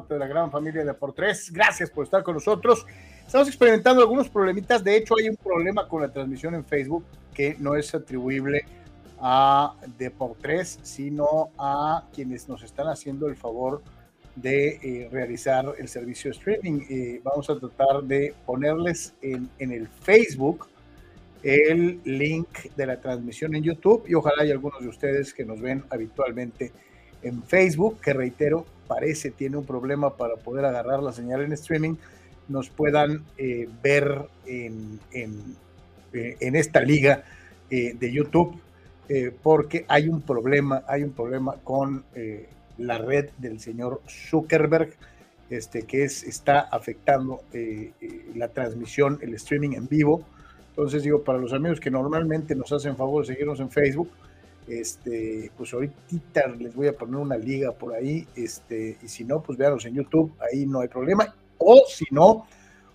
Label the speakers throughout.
Speaker 1: De la gran familia de por tres. Gracias por estar con nosotros. Estamos experimentando algunos problemitas. De hecho, hay un problema con la transmisión en Facebook que no es atribuible a de por tres, sino a quienes nos están haciendo el favor de eh, realizar el servicio streaming. Eh, vamos a tratar de ponerles en, en el Facebook el link de la transmisión en YouTube y ojalá hay algunos de ustedes que nos ven habitualmente en Facebook, que reitero, parece tiene un problema para poder agarrar la señal en streaming, nos puedan eh, ver en, en, eh, esta liga eh, de YouTube, porque hay un problema, hay un problema con la red del señor Zuckerberg, este, que es, está afectando la transmisión, el streaming en vivo. Entonces digo, para los amigos que normalmente nos hacen favor de seguirnos en Facebook, este, pues ahorita les voy a poner una liga por ahí, este, y si no, pues véanlos en YouTube, ahí no hay problema. O si no,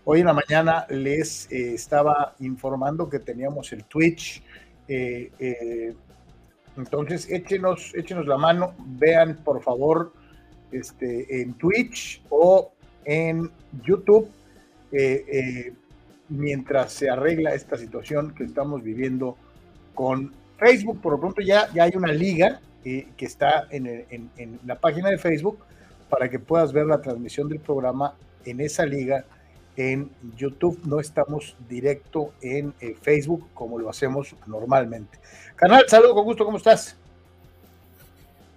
Speaker 1: hoy en la mañana les eh, estaba informando que teníamos el Twitch. Eh, eh, entonces, échenos, échenos la mano, vean por favor este, en Twitch o en YouTube mientras se arregla esta situación que estamos viviendo con Facebook, por lo pronto ya, ya hay una liga eh, que está en, la página de Facebook para que puedas ver la transmisión del programa en esa liga en YouTube. No estamos directo en eh, Facebook como lo hacemos normalmente. Canal, saludo con gusto, ¿cómo estás?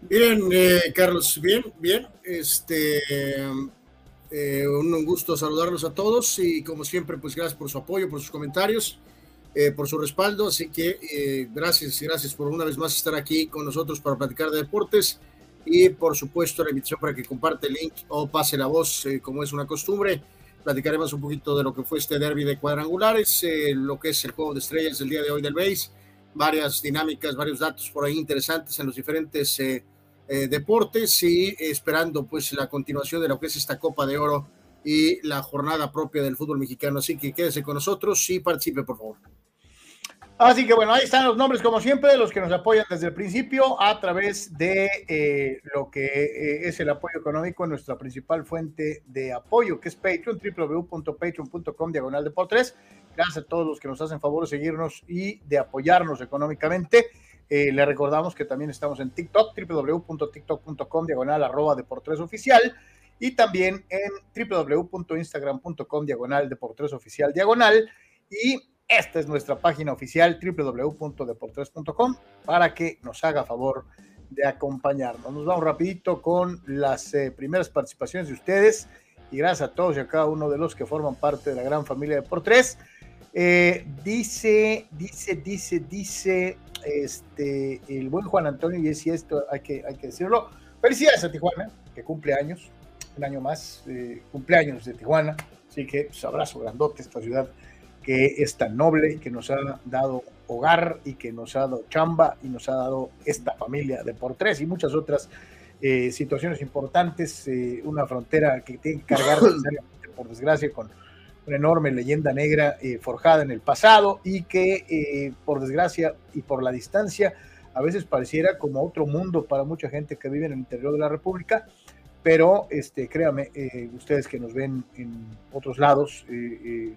Speaker 2: Bien, eh, Carlos, bien, bien. Este, un gusto saludarlos a todos y como siempre, pues gracias por su apoyo, por sus comentarios. Eh, por su respaldo. Así que eh, gracias gracias por una vez más estar aquí con nosotros para platicar de deportes. Y por supuesto, la invitación para que comparte el link o pase la voz, eh, como es una costumbre. Platicaremos un poquito de lo que fue este derby de cuadrangulares, lo que es el juego de estrellas del día de hoy del base, varias dinámicas, varios datos por ahí interesantes en los diferentes deportes y esperando pues la continuación de lo que es esta Copa de Oro y la jornada propia del fútbol mexicano. Así que quédese con nosotros y participe, por favor.
Speaker 1: Así que bueno, ahí están los nombres, como siempre, de los que nos apoyan desde el principio a través de eh, lo que eh, es el apoyo económico nuestra principal fuente de apoyo, que es Patreon, www.patreon.com, diagonal de. Gracias a todos los que nos hacen favor de seguirnos y de apoyarnos económicamente. Eh, le recordamos que también estamos en TikTok, www.tiktok.com, diagonal arroba de por tres oficial, y también en www.instagram.com, diagonal de por tres oficial, diagonal. Y esta es nuestra página oficial www.deportres.com para que nos haga favor de acompañarnos. Nos vamos rapidito con las eh, primeras participaciones de ustedes y gracias a todos y a cada uno de los que forman parte de la gran familia de Deportes. Eh, dice, dice, dice, dice, este, el buen Juan Antonio, y es esto hay que, hay que decirlo. Felicidades a Tijuana, que cumple años, un año más, eh, cumpleaños de Tijuana. Así que pues, abrazo grandote esta ciudad que es tan noble, que nos ha dado hogar y que nos ha dado chamba y nos ha dado esta familia de por tres y muchas otras eh, situaciones importantes. una frontera que tiene que cargar, por desgracia, con una enorme leyenda negra eh, forjada en el pasado y que eh, por desgracia y por la distancia a veces pareciera como otro mundo para mucha gente que vive en el interior de la República, pero este, créame, eh, ustedes que nos ven en otros lados,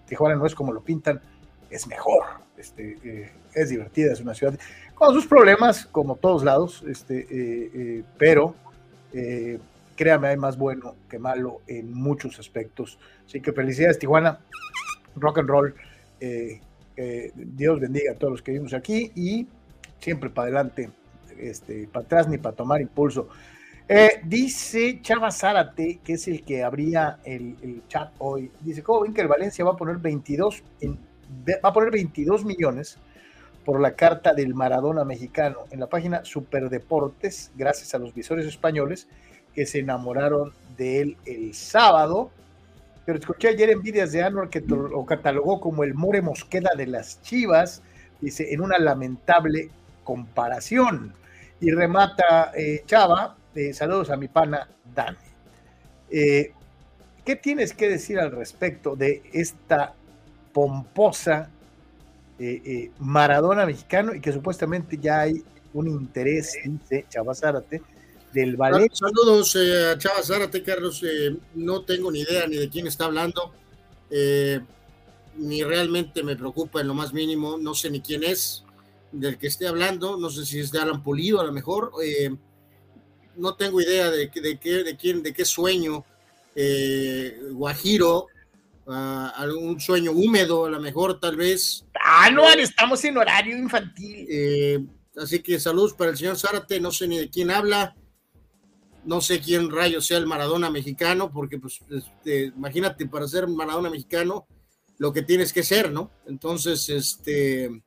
Speaker 1: Tijuana no es como lo pintan, es mejor, este, es divertida, es una ciudad con sus problemas, como todos lados, este, pero créame, hay más bueno que malo en muchos aspectos. Así que felicidades, Tijuana, rock and roll. Eh, Dios bendiga a todos los que vivimos aquí y siempre para adelante, este, para atrás ni para tomar impulso. Eh, dice Chava Zárate, que es el que abría el, chat hoy, dice, ¿cómo ven que el Valencia va a poner 22, va a poner 22 millones por la carta del Maradona mexicano en la página Superdeportes, gracias a los visores españoles, que se enamoraron de él el sábado. Pero escuché ayer envidias de Anwar que lo catalogó como el More Mosqueda de las Chivas, dice, en una lamentable comparación. Y remata eh, Chava, eh, saludos a mi pana Dani. Eh, ¿Qué tienes que decir al respecto de esta pomposa Maradona mexicano y que supuestamente ya hay un interés, dice Chava Zárate, del
Speaker 2: Saludos eh, a Chava Zárate, Carlos. Eh, no tengo ni idea ni de quién está hablando. Eh, ni realmente me preocupa en lo más mínimo. No sé ni quién es del que esté hablando. No sé si es de Alan Polido a lo mejor. No tengo idea de, de, qué, de, quién, de qué sueño Guajiro. Uh, algún sueño húmedo, a lo mejor, tal vez.
Speaker 1: Ah, no, estamos en horario infantil.
Speaker 2: así que saludos para el señor Zárate, no sé ni de quién habla no sé quién rayo sea el Maradona mexicano, porque pues este, imagínate, para ser Maradona mexicano, lo que tienes que ser, ¿no? Entonces, este,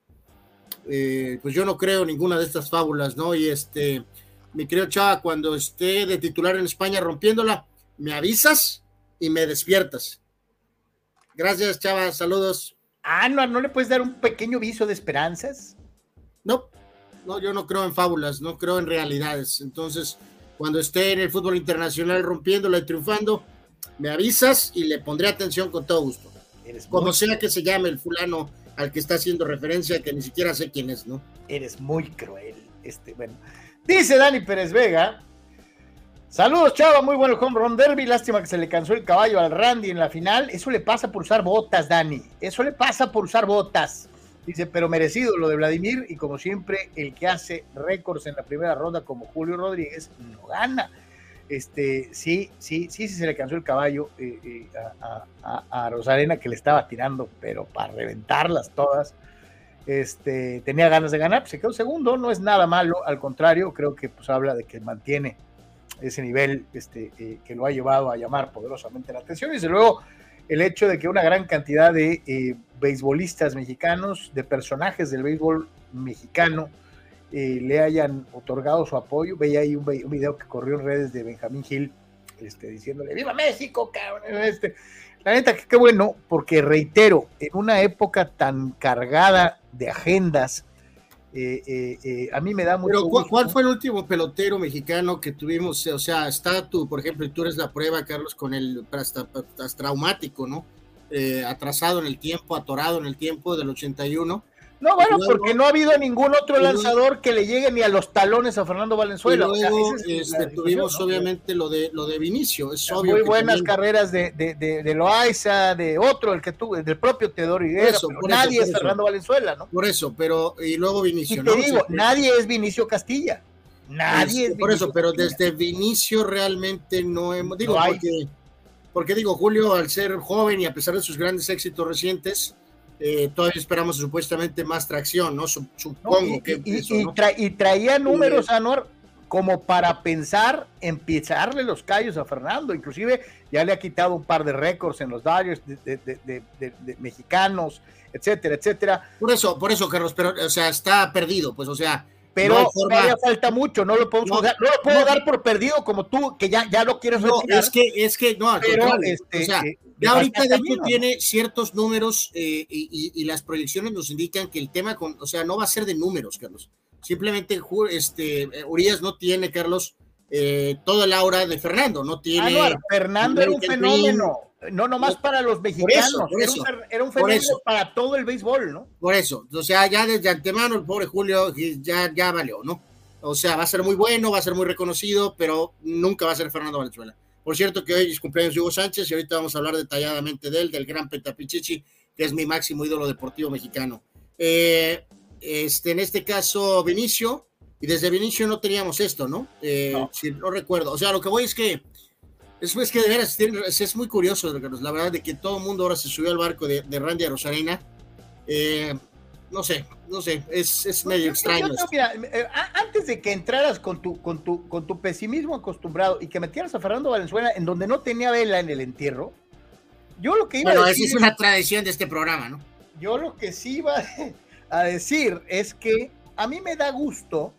Speaker 2: eh, pues yo no creo ninguna de estas fábulas, ¿no? Y este, mi creo Chava, cuando esté de titular en España rompiéndola, me avisas y me despiertas. Gracias, Chava, saludos.
Speaker 1: Ah, no, ¿no le puedes dar un pequeño viso de esperanzas?
Speaker 2: No, no, yo no creo en fábulas, no creo en realidades. Entonces, cuando esté en el fútbol internacional rompiéndola y triunfando, me avisas y le pondré atención con todo gusto. Como sea que se llame el fulano al que está haciendo referencia, que ni siquiera sé quién es, ¿no?
Speaker 1: Eres muy cruel. Este, bueno. Dice Dani Pérez Vega. Saludos, chava, muy bueno el home run derby. Lástima que se le cansó el caballo al Randy en la final. Eso le pasa por usar botas, Dani. Eso le pasa por usar botas. Dice, pero merecido lo de Vladimir y como siempre, el que hace récords en la primera ronda como Julio Rodríguez no gana. Este, sí, sí, sí, sí se le cansó el caballo eh, eh, a, a, Rosarena que le estaba tirando, pero para reventarlas todas. Este, tenía ganas de ganar, pues se quedó segundo, no es nada malo, al contrario, creo que pues habla de que mantiene ese nivel este, eh, que lo ha llevado a llamar poderosamente la atención. Y desde luego, el hecho de que una gran cantidad de eh, beisbolistas mexicanos, de personajes del béisbol mexicano, eh, le hayan otorgado su apoyo. Veía ahí un, video que corrió en redes de Benjamín Gil este, diciéndole, ¡Viva México, cabrón! Este, la neta, que qué bueno, porque reitero, en una época tan cargada de agendas, eh, eh, eh, a mí me da mucho.
Speaker 2: Pero, ¿cuál, fue el último pelotero mexicano que tuvimos? O sea, está tú, por ejemplo, y tú eres la prueba, Carlos, con el hasta, traumático, ¿no? atrasado en el tiempo, atorado en el tiempo del 81
Speaker 1: no, bueno, porque no ha habido ningún otro lanzador que le llegue ni a los talones a Fernando Valenzuela.
Speaker 2: Este, tuvimos obviamente lo de lo de Vinicio. Es obvio
Speaker 1: muy buenas carreras de, de, de, Loaiza, de otro, el que tuvo, del propio Teodoro Higuera, nadie es Fernando Valenzuela, ¿no?
Speaker 2: Por eso, pero y luego Vinicio.
Speaker 1: Y te digo, nadie es Vinicio Castilla. Nadie es,
Speaker 2: Por eso, pero desde Vinicio realmente no hemos. Digo, porque, porque digo, Julio, al ser joven y a pesar de sus grandes éxitos recientes eh, todavía esperamos supuestamente más tracción, ¿no? Supongo
Speaker 1: y, que. Y, traía números, Anuar, como para pensar en pisarle los callos a Fernando. Inclusive ya le ha quitado un par de récords en los Dodgers de, mexicanos, etcétera, etcétera.
Speaker 2: Por eso, por eso, Carlos, pero, o sea, está perdido, pues, o sea.
Speaker 1: Pero todavía falta mucho, no lo, podemos no, lo puedo dar por perdido como tú, que ya, ya lo quieres
Speaker 2: no, Es que, es que, no, pero, este, o sea, eh, ya ahorita de hecho tiene ciertos números eh, y, y, las proyecciones nos indican que el tema, con, o sea, no va a ser de números, Carlos. Simplemente este, Urias no tiene, Carlos, eh, toda el aura de Fernando, no tiene.
Speaker 1: Ah, Fernando era un fenómeno, no nomás para los mexicanos, era, un, fenómeno para todo el béisbol, ¿no?
Speaker 2: Por eso, o sea, ya desde antemano el pobre Julio ya, ya valió, ¿no? O sea, va a ser muy bueno, va a ser muy reconocido, pero nunca va a ser Fernando Valenzuela. Por cierto, que hoy es cumpleaños de Hugo Sánchez y ahorita vamos a hablar detalladamente de él, del gran Petapichichi, que es mi máximo ídolo deportivo mexicano. Eh, este, en este caso Vinicio, y desde Vinicio no teníamos esto, ¿no? Eh, Si no recuerdo. O sea, lo que voy es que es, que de veras es, muy curioso, la verdad, de que todo el mundo ahora se subió al barco de, de Randy a Rosarena. Eh, no sé, no sé, es, medio extraño.
Speaker 1: Eh, antes de que entraras con tu, con, tu, con tu pesimismo acostumbrado y que metieras a Fernando Valenzuela en donde no tenía vela en el entierro, yo lo que iba
Speaker 2: a decir. esa es una tradición de este programa, ¿no?
Speaker 1: Yo lo que sí iba a decir es que a mí me da gusto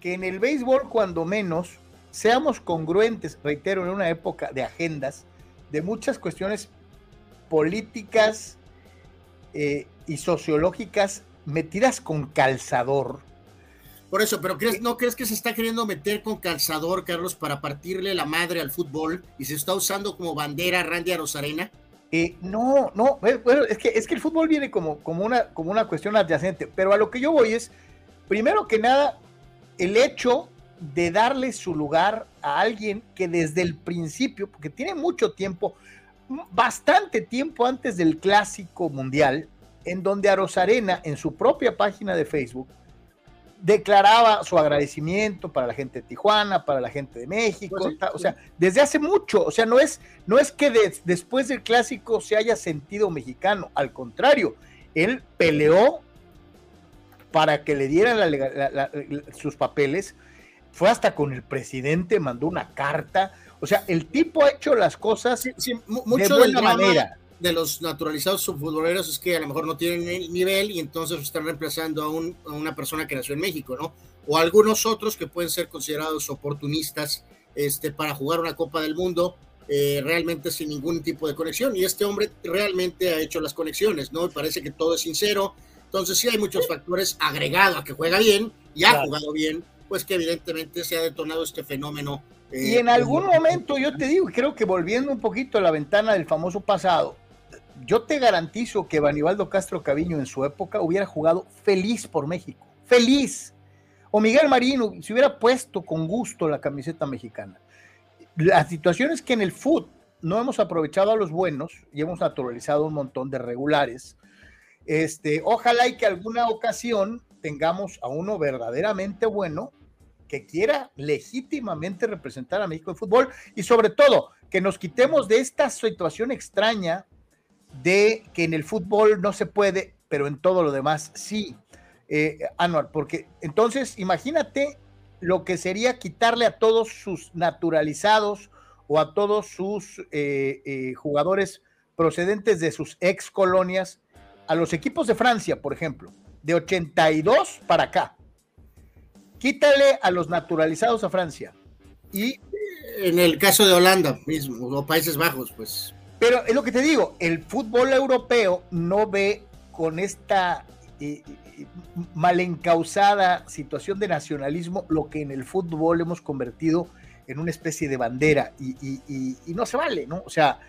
Speaker 1: que en el béisbol, cuando menos, seamos congruentes, reitero, en una época de agendas, de muchas cuestiones políticas eh, y sociológicas metidas con calzador.
Speaker 2: Por eso, pero crees, ¿no crees que se está queriendo meter con calzador, Carlos, para partirle la madre al fútbol y se está usando como bandera Randy Rosarena?
Speaker 1: Eh, no, no, bueno, es que, es que el fútbol viene como, como, una, como una cuestión adyacente, pero a lo que yo voy es, primero que nada, el hecho de darle su lugar a alguien que desde el principio, porque tiene mucho tiempo, bastante tiempo antes del clásico mundial, en donde Arena en su propia página de Facebook, declaraba su agradecimiento para la gente de Tijuana, para la gente de México, pues o sea, desde hace mucho, o sea, no es, no es que después del clásico se haya sentido mexicano, al contrario, él peleó para que le dieran sus papeles, fue hasta con el presidente, mandó una carta, o sea, el tipo ha hecho las cosas de buena manera
Speaker 2: de los naturalizados subfutboleros es que a lo mejor no tienen el nivel y entonces están reemplazando a, una persona que nació en México, ¿no? O algunos otros que pueden ser considerados oportunistas este, para jugar una Copa del Mundo eh, realmente sin ningún tipo de conexión. Y este hombre realmente ha hecho las conexiones, ¿no? Y parece que todo es sincero. Entonces sí hay muchos factores agregados a que juega bien y ha jugado bien, pues que evidentemente se ha detonado este fenómeno.
Speaker 1: y en eh, algún momento yo te digo, creo que volviendo un poquito a la ventana del famoso pasado, yo te garantizo que Banibaldo Castro Caviño en su época hubiera jugado feliz por México, feliz. O Miguel Marino se hubiera puesto con gusto la camiseta mexicana. La situación es que en el fútbol no hemos aprovechado a los buenos y hemos naturalizado un montón de regulares. Este, ojalá y que alguna ocasión tengamos a uno verdaderamente bueno que quiera legítimamente representar a México en fútbol y sobre todo que nos quitemos de esta situación extraña de que en el fútbol no se puede, pero en todo lo demás sí, eh, Anual, porque entonces imagínate lo que sería quitarle a todos sus naturalizados o a todos sus eh, eh, jugadores procedentes de sus ex colonias, a los equipos de Francia, por ejemplo, de 82 para acá. Quítale a los naturalizados a Francia. Y
Speaker 2: en el caso de Holanda mismo, o Países Bajos, pues
Speaker 1: pero es lo que te digo, el fútbol europeo no ve con esta eh, eh, mal encausada situación de nacionalismo lo que en el fútbol hemos convertido en una especie de bandera y, no se vale, ¿no? O sea,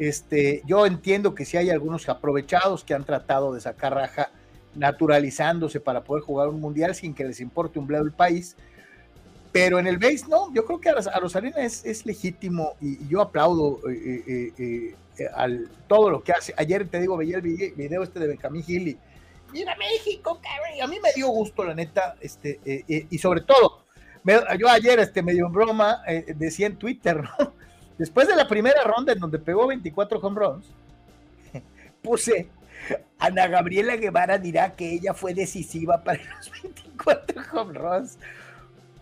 Speaker 1: este, yo entiendo que si hay algunos aprovechados que han tratado de sacar raja naturalizándose para poder jugar un mundial sin que les importe un bledo el país, pero en el base, no, yo creo que a, Rosarena es, es legítimo y, yo aplaudo eh, eh, eh, al, todo lo que hace. Ayer te digo, veía el video este de Benjamín Gil y mira México, cabrón. A mí me dio gusto, la neta, este, y sobre todo, yo ayer este, medio en broma decía en Twitter, ¿no? Después de la primera ronda en donde pegó 24 home runs, puse Ana Gabriela Guevara dirá que ella fue decisiva para los 24 home runs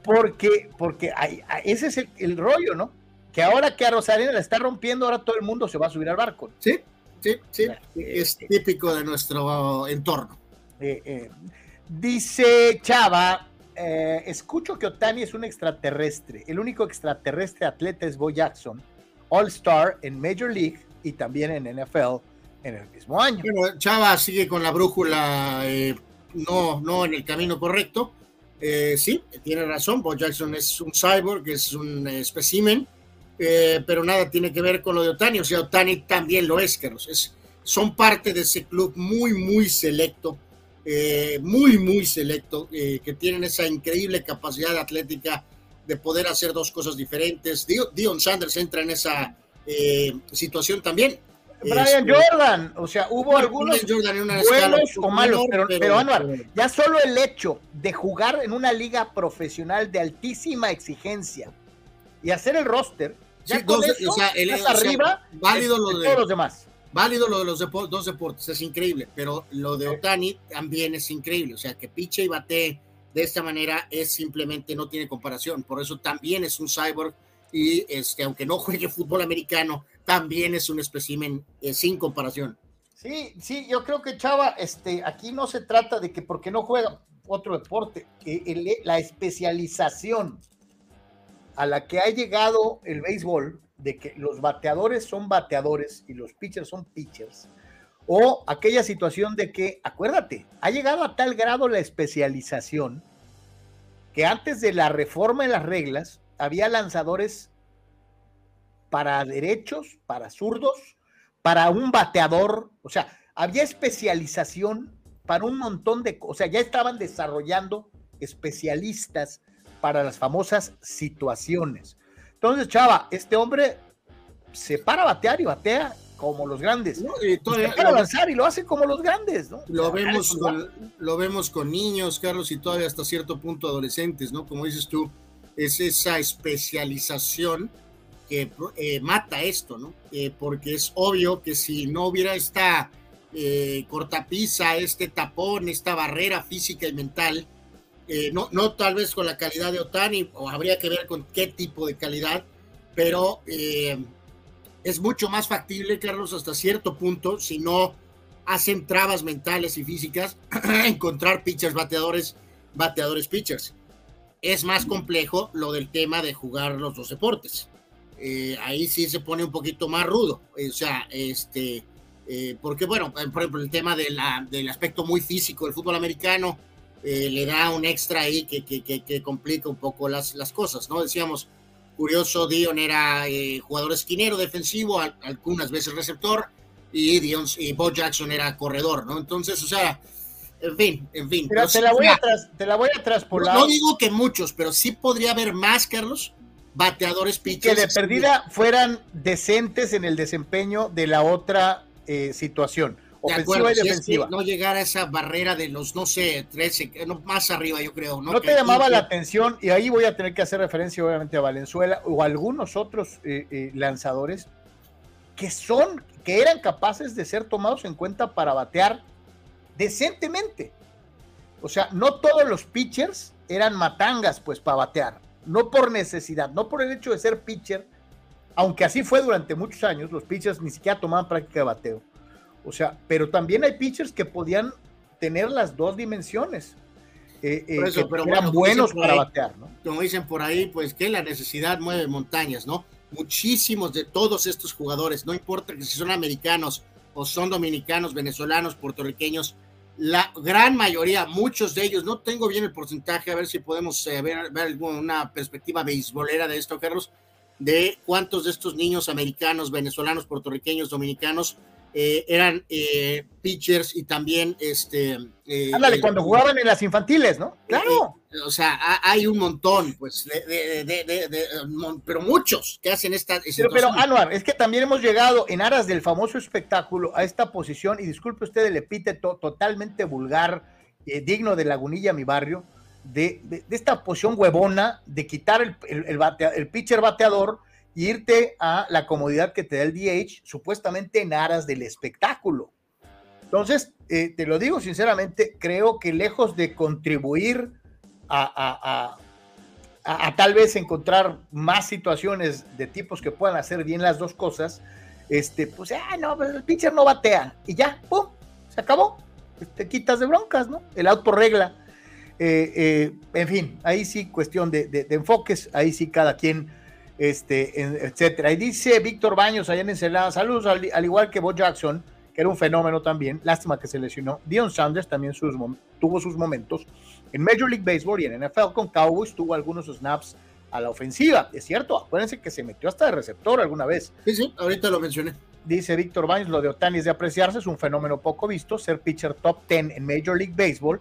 Speaker 1: porque, porque ese es el, rollo, ¿no? Que ahora que a Rosarena la está rompiendo, ahora todo el mundo se va a subir al barco.
Speaker 2: Sí, sí, sí. Es eh, típico de nuestro entorno.
Speaker 1: Eh, eh, dice Chava, escucho que Otani es un extraterrestre. El único extraterrestre atleta es Bo Jackson, All Star en Major League y también en NFL en el mismo año.
Speaker 2: Chava sigue con la brújula no, no en el camino correcto. Eh, sí, tiene razón, Bo Jackson es un cyborg, es un espécimen, eh, pero nada tiene que ver con lo de Otani, o sea, Otani también lo es, Carlos. Es, son parte de ese club muy, muy selecto, eh, muy, muy selecto, que tienen esa increíble capacidad atlética de poder hacer dos cosas diferentes. Dion Sanders entra en esa situación también.
Speaker 1: Brian Jordan, o sea, hubo algunos buenos o malos, pero, pero, ya solo el hecho de jugar en una liga profesional de altísima exigencia y hacer el roster, ya con eso, o sea, el, arriba,
Speaker 2: válido lo de,
Speaker 1: todos los demás.
Speaker 2: Válido lo de los dos deportes, es increíble, pero lo de Otani también es increíble, o sea, que piche y bate de esta manera es simplemente no tiene comparación, por eso también es un cyborg y este, aunque no juegue fútbol americano, también es un espécimen eh, sin comparación.
Speaker 1: Sí, sí, yo creo que Chava, este, aquí no se trata de que porque no juega otro deporte, la especialización a la que ha llegado el béisbol, de que los bateadores son bateadores y los pitchers son pitchers, o aquella situación de que, acuérdate, ha llegado a tal grado la especialización que antes de la reforma de las reglas había lanzadores para derechos, para zurdos, para un bateador, o sea, había especialización para un montón de cosas, o sea, ya estaban desarrollando especialistas para las famosas situaciones. Entonces, Chava, este hombre se para a batear y batea como los grandes. y todavía, para lanzar y lo hace como los grandes, ¿no?
Speaker 2: Lo vemos, con, lo vemos con niños, Carlos, y todavía hasta cierto punto adolescentes, ¿no? Como dices tú, es esa especialización que eh, mata esto, ¿no? Eh, porque es obvio que si no hubiera esta eh, cortapisa, este tapón, esta barrera física y mental, no, no tal vez con la calidad de Otani, o habría que ver con qué tipo de calidad, pero es mucho más factible, Carlos, hasta cierto punto, si no hacen trabas mentales y físicas, encontrar pitchers bateadores, bateadores pitchers. Es más complejo lo del tema de jugar los dos deportes. Eh, ahí sí se pone un poquito más rudo. O sea, este, eh, porque bueno, por ejemplo, el tema de la, del aspecto muy físico del fútbol americano eh, le da un extra ahí que, que, que, complica un poco las, las cosas, ¿no? Decíamos, curioso, Dion era jugador esquinero defensivo, algunas veces receptor, y, Dion, y Bo Jackson era corredor, ¿no? Entonces, o sea, en fin, en fin.
Speaker 1: Pero te, la voy a te la voy a traspolar.
Speaker 2: No digo que muchos, pero sí podría haber más, Carlos, bateadores pitchers.
Speaker 1: Que de perdida fueran decentes en el desempeño de la otra eh, situación. Ofensiva y defensiva.
Speaker 2: no llegar a esa barrera de los, no sé, 13, no, más arriba, yo creo.
Speaker 1: No, te llamaba la atención, y ahí voy a tener que hacer referencia, obviamente, a Valenzuela o a algunos otros eh, eh, lanzadores que son, que eran capaces de ser tomados en cuenta para batear decentemente. O sea, no todos los pitchers eran matangas, pues, para batear no por necesidad, no por el hecho de ser pitcher, aunque así fue durante muchos años, los pitchers ni siquiera tomaban práctica de bateo. O sea, pero también hay pitchers que podían tener las dos dimensiones. Eh, eh, pero eran buenos para batear, ¿no?
Speaker 2: Como dicen por ahí, pues que la necesidad mueve montañas, ¿no? Muchísimos de todos estos jugadores, no importa que si son americanos o son dominicanos, venezolanos, puertorriqueños, la gran mayoría, muchos de ellos, no tengo bien el porcentaje, a ver si podemos eh, ver, ver alguna perspectiva beisbolera de esto, Carlos, de cuántos de estos niños americanos, venezolanos, puertorriqueños, dominicanos eh, eran eh, pitchers y también este.
Speaker 1: Ándale, cuando jugaban en las infantiles, ¿no?
Speaker 2: Claro. O sea, hay un montón, pues, pero muchos que hacen esta.
Speaker 1: Pero, pero, Anuar, es que también hemos llegado en aras del famoso espectáculo a esta posición, y disculpe usted el epíteto totalmente vulgar, digno de Lagunilla, mi barrio, de, esta posición huevona de quitar el, el, el pitcher bateador irte a la comodidad que te da el DH, supuestamente en aras del espectáculo. Entonces, eh, te lo digo sinceramente, creo que lejos de contribuir a, tal vez encontrar más situaciones de tipos que puedan hacer bien las dos cosas, este, pues, ah, no, pues, el pitcher no batea y ya, ¡pum! Se acabó. Te quitas de broncas, ¿no? El auto regla. Eh, eh, en fin, ahí sí cuestión de, enfoques, ahí sí cada quien, este, etcétera. Y dice Víctor Baños allá en Encelada, saludos, al, igual que Bo Jackson, que era un fenómeno también, lástima que se lesionó. Dion Sanders también tuvo sus momentos. En Major League Baseball y en NFL con Cowboys tuvo algunos snaps a la ofensiva. Es cierto, acuérdense que se metió hasta de receptor alguna vez.
Speaker 2: Sí, sí, ahorita lo mencioné.
Speaker 1: Dice Víctor Baños, lo de Otani es de apreciarse, es un fenómeno poco visto, ser pitcher top 10 en Major League Baseball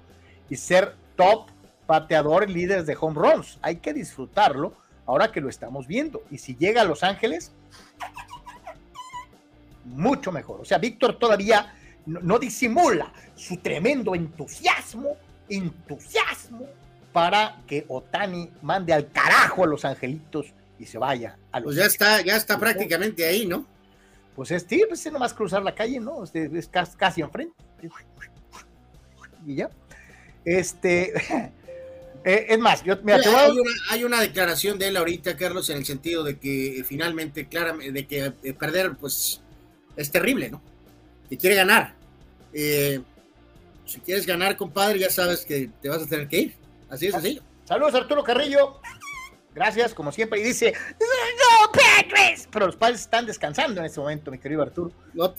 Speaker 1: y ser top pateador en líderes de home runs. Hay que disfrutarlo ahora que lo estamos viendo. Y si llega a Los Ángeles, mucho mejor. O sea, Víctor todavía no disimula su tremendo entusiasmo entusiasmo para que Otani mande al carajo a los angelitos y se vaya a los.
Speaker 2: Pues ya está, ya está prácticamente ahí, ¿no?
Speaker 1: Pues es, sí, pues es nomás cruzar la calle, ¿no? Es, casi enfrente. Y ya. Este. Eh, es más, yo me
Speaker 2: hay, hay, una, declaración de él ahorita, Carlos, en el sentido de que eh, finalmente, claramente, de que eh, perder, pues, es terrible, ¿no? Que quiere ganar. Si quieres ganar, compadre, ya sabes que te vas a tener que ir. Así es así.
Speaker 1: Saludos, Arturo Carrillo. Gracias, como siempre. Y dice, no, Padres. Pero los padres están descansando en este momento, mi querido Arturo.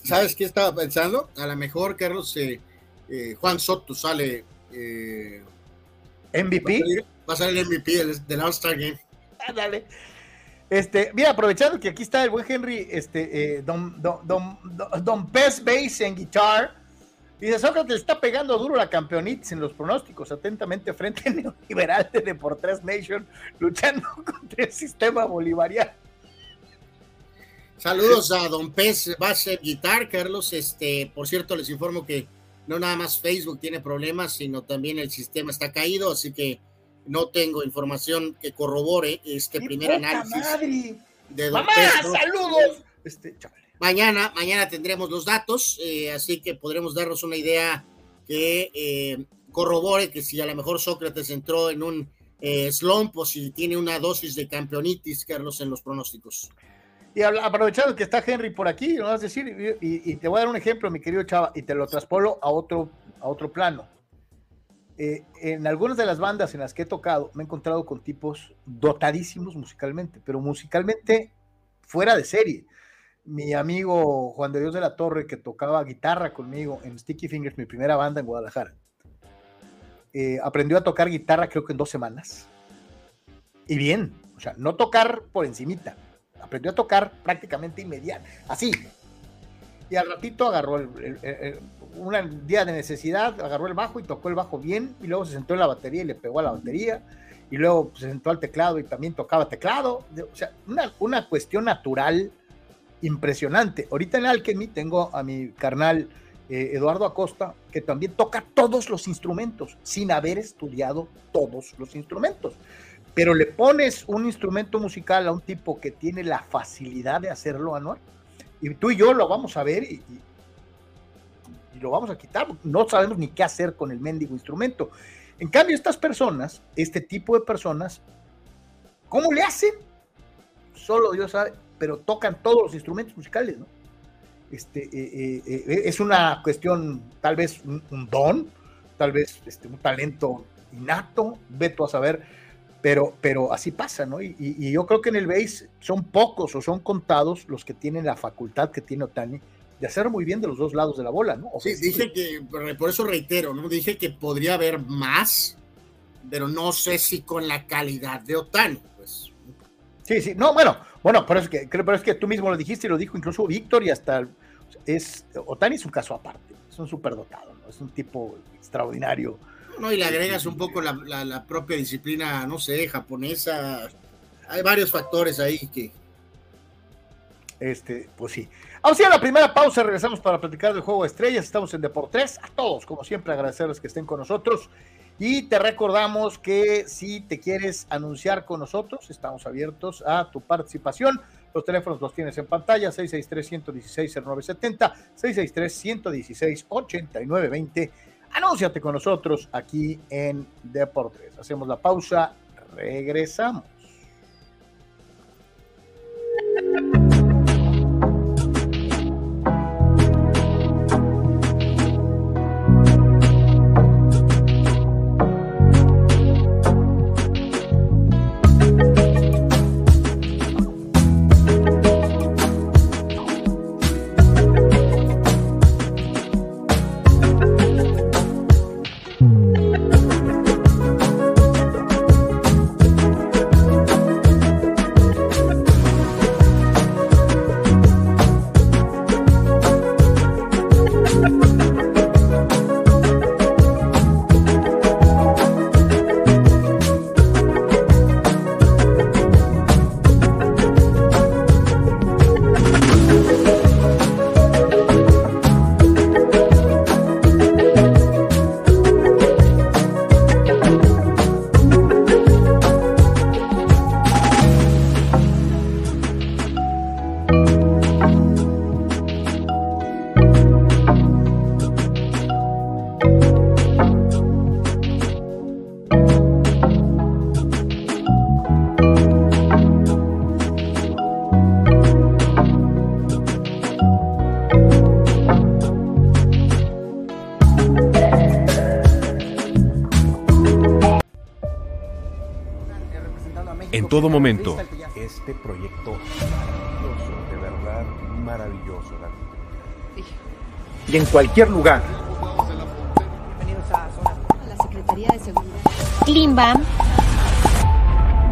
Speaker 2: ¿Sabes qué estaba pensando? A lo mejor, Carlos, eh, eh, Juan Soto sale... Eh,
Speaker 1: ¿MVP?
Speaker 2: Va a salir, el MVP del, All-Star Game.
Speaker 1: Ah, dale. Este, mira, aprovechando que aquí está el buen Henry, este, don, don, don, don Pez Bass en guitar Dice, Sócrates está pegando duro la campeonitis en los pronósticos, atentamente frente neoliberal de Deportes Nation, luchando contra el sistema bolivariano.
Speaker 2: Saludos a Don Pez Base Guitar, Carlos. Este, por cierto, les informo que no nada más Facebook tiene problemas, sino también el sistema está caído, así que no tengo información que corrobore este primer análisis
Speaker 1: de Don Mamá, saludos. Este,
Speaker 2: Mañana, mañana tendremos los datos, eh, así que podremos darnos una idea que eh, corrobore que si a lo mejor Sócrates entró en un eh, slump o si tiene una dosis de campeonitis, Carlos, en los pronósticos.
Speaker 1: Y aprovechando que está Henry por aquí, lo vas a decir, y, te voy a dar un ejemplo, mi querido Chava, y te lo traspolo a otro, a otro plano. en algunas de las bandas en las que he tocado, me he encontrado con tipos dotadísimos musicalmente, pero musicalmente fuera de serie mi amigo Juan de Dios de la Torre, que tocaba guitarra conmigo en Sticky Fingers, mi primera banda en Guadalajara, eh, aprendió a tocar guitarra creo que en dos semanas. Y bien, o sea, no tocar por encimita, aprendió a tocar prácticamente inmediato, así. Y al ratito agarró un día de necesidad, agarró el bajo y tocó el bajo bien, y luego se sentó en la batería y le pegó a la batería, y luego se sentó al teclado y también tocaba teclado. O sea, una, una cuestión natural impresionante. Ahorita en Alchemy tengo a mi carnal eh, Eduardo Acosta, que también toca todos los instrumentos, sin haber estudiado todos los instrumentos. Pero le pones un instrumento musical a un tipo que tiene la facilidad de hacerlo, anual, y tú y yo lo vamos a ver y, y lo vamos a quitar. No sabemos ni qué hacer con el mendigo instrumento. En cambio, estas personas, este tipo de personas, ¿cómo le hacen? Solo Dios sabe pero tocan todos los instrumentos musicales, ¿no? Este, eh, eh, eh, es una cuestión, tal vez un, don, tal vez este, un talento innato, veto a saber, pero, pero así pasa, ¿no? Y, yo creo que en el base son pocos o son contados los que tienen la facultad que tiene Otani de hacer muy bien de los dos lados de la bola, ¿no?
Speaker 2: sí, dije que, por eso reitero, ¿no? Dije que podría haber más, pero no sé si con la calidad de Otani, pues.
Speaker 1: Sí, sí, no, bueno, bueno, pero es que, pero es que tú mismo lo dijiste y lo dijo incluso Víctor y hasta es Otani es un caso aparte, es un superdotado, ¿no? es un tipo extraordinario.
Speaker 2: No, y le agregas un poco la, propia disciplina, no sé, japonesa. Hay varios factores ahí que.
Speaker 1: Este, pues sí. Vamos a la primera pausa, regresamos para platicar del juego de estrellas. Estamos en Deportes. A todos, como siempre, agradecerles que estén con nosotros. Y te recordamos que si te quieres anunciar con nosotros, estamos abiertos a tu participación. Los teléfonos los tienes en pantalla, 663-116-0970, 663-116-8920. Anúnciate con nosotros aquí en Deportes. Hacemos la pausa, Regresamos.
Speaker 3: Todo momento. Este proyecto maravilloso, de verdad maravilloso.
Speaker 4: Y en cualquier lugar.
Speaker 5: La Secretaría de Seguridad. Klimbam.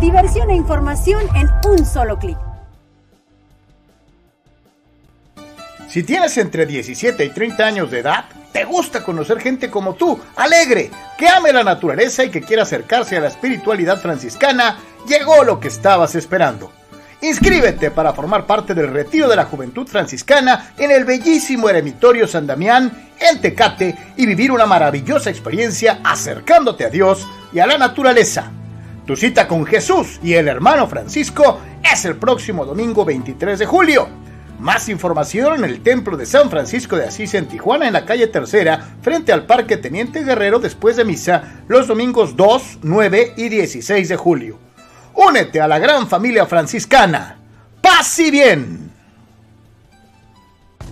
Speaker 5: Diversión e información en un solo clic.
Speaker 1: Si tienes entre 17 y 30 años de edad, te gusta conocer gente como tú, alegre, que ame la naturaleza y que quiera acercarse a la espiritualidad franciscana, llegó lo que estabas esperando. Inscríbete para formar parte del retiro de la Juventud Franciscana en el bellísimo Eremitorio San Damián, en Tecate, y vivir una maravillosa experiencia acercándote a Dios y a la naturaleza. Tu cita con Jesús y el hermano Francisco es el próximo domingo 23 de julio. Más información en el Templo de San Francisco de Asís en Tijuana, en la calle Tercera, frente al Parque Teniente Guerrero, después de misa, los domingos 2, 9 y 16 de julio. Únete a la gran familia franciscana. Paz y bien.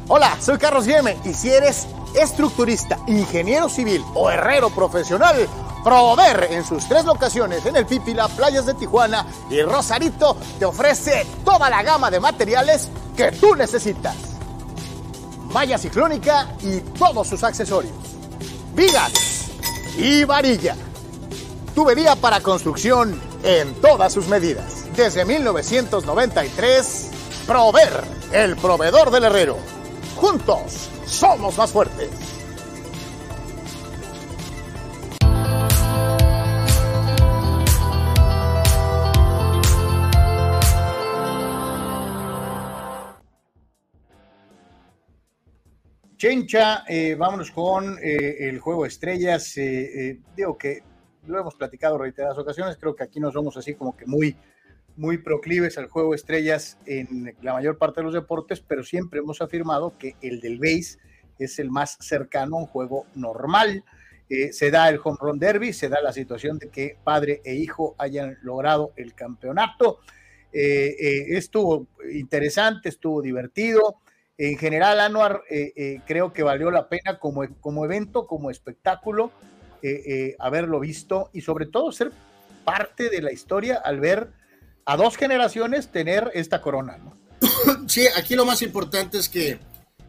Speaker 6: Hola, soy Carlos Guilleme y si eres estructurista, ingeniero civil o herrero profesional, Prover en sus tres locaciones en el Pípila, Playas de Tijuana y Rosarito te ofrece toda la gama de materiales que tú necesitas. Malla ciclónica y todos sus accesorios. Vigas y varilla. Tubería para construcción en todas sus medidas. Desde 1993, Prover, el proveedor del herrero. Juntos somos más fuertes.
Speaker 1: Chencha, eh, vámonos con eh, el juego estrellas. Eh, digo que lo hemos platicado reiteradas ocasiones, creo que aquí no somos así como que muy, muy proclives al juego estrellas en la mayor parte de los deportes, pero siempre hemos afirmado que el del base es el más cercano a un juego normal. se da el home run derby, se da la situación de que padre e hijo hayan logrado el campeonato. estuvo interesante, estuvo divertido en general, Anuar, eh, eh, creo que valió la pena como, como evento, como espectáculo, eh, haberlo visto y sobre todo ser parte de la historia al ver a dos generaciones tener esta corona. ¿no?
Speaker 2: Sí, aquí lo más importante es que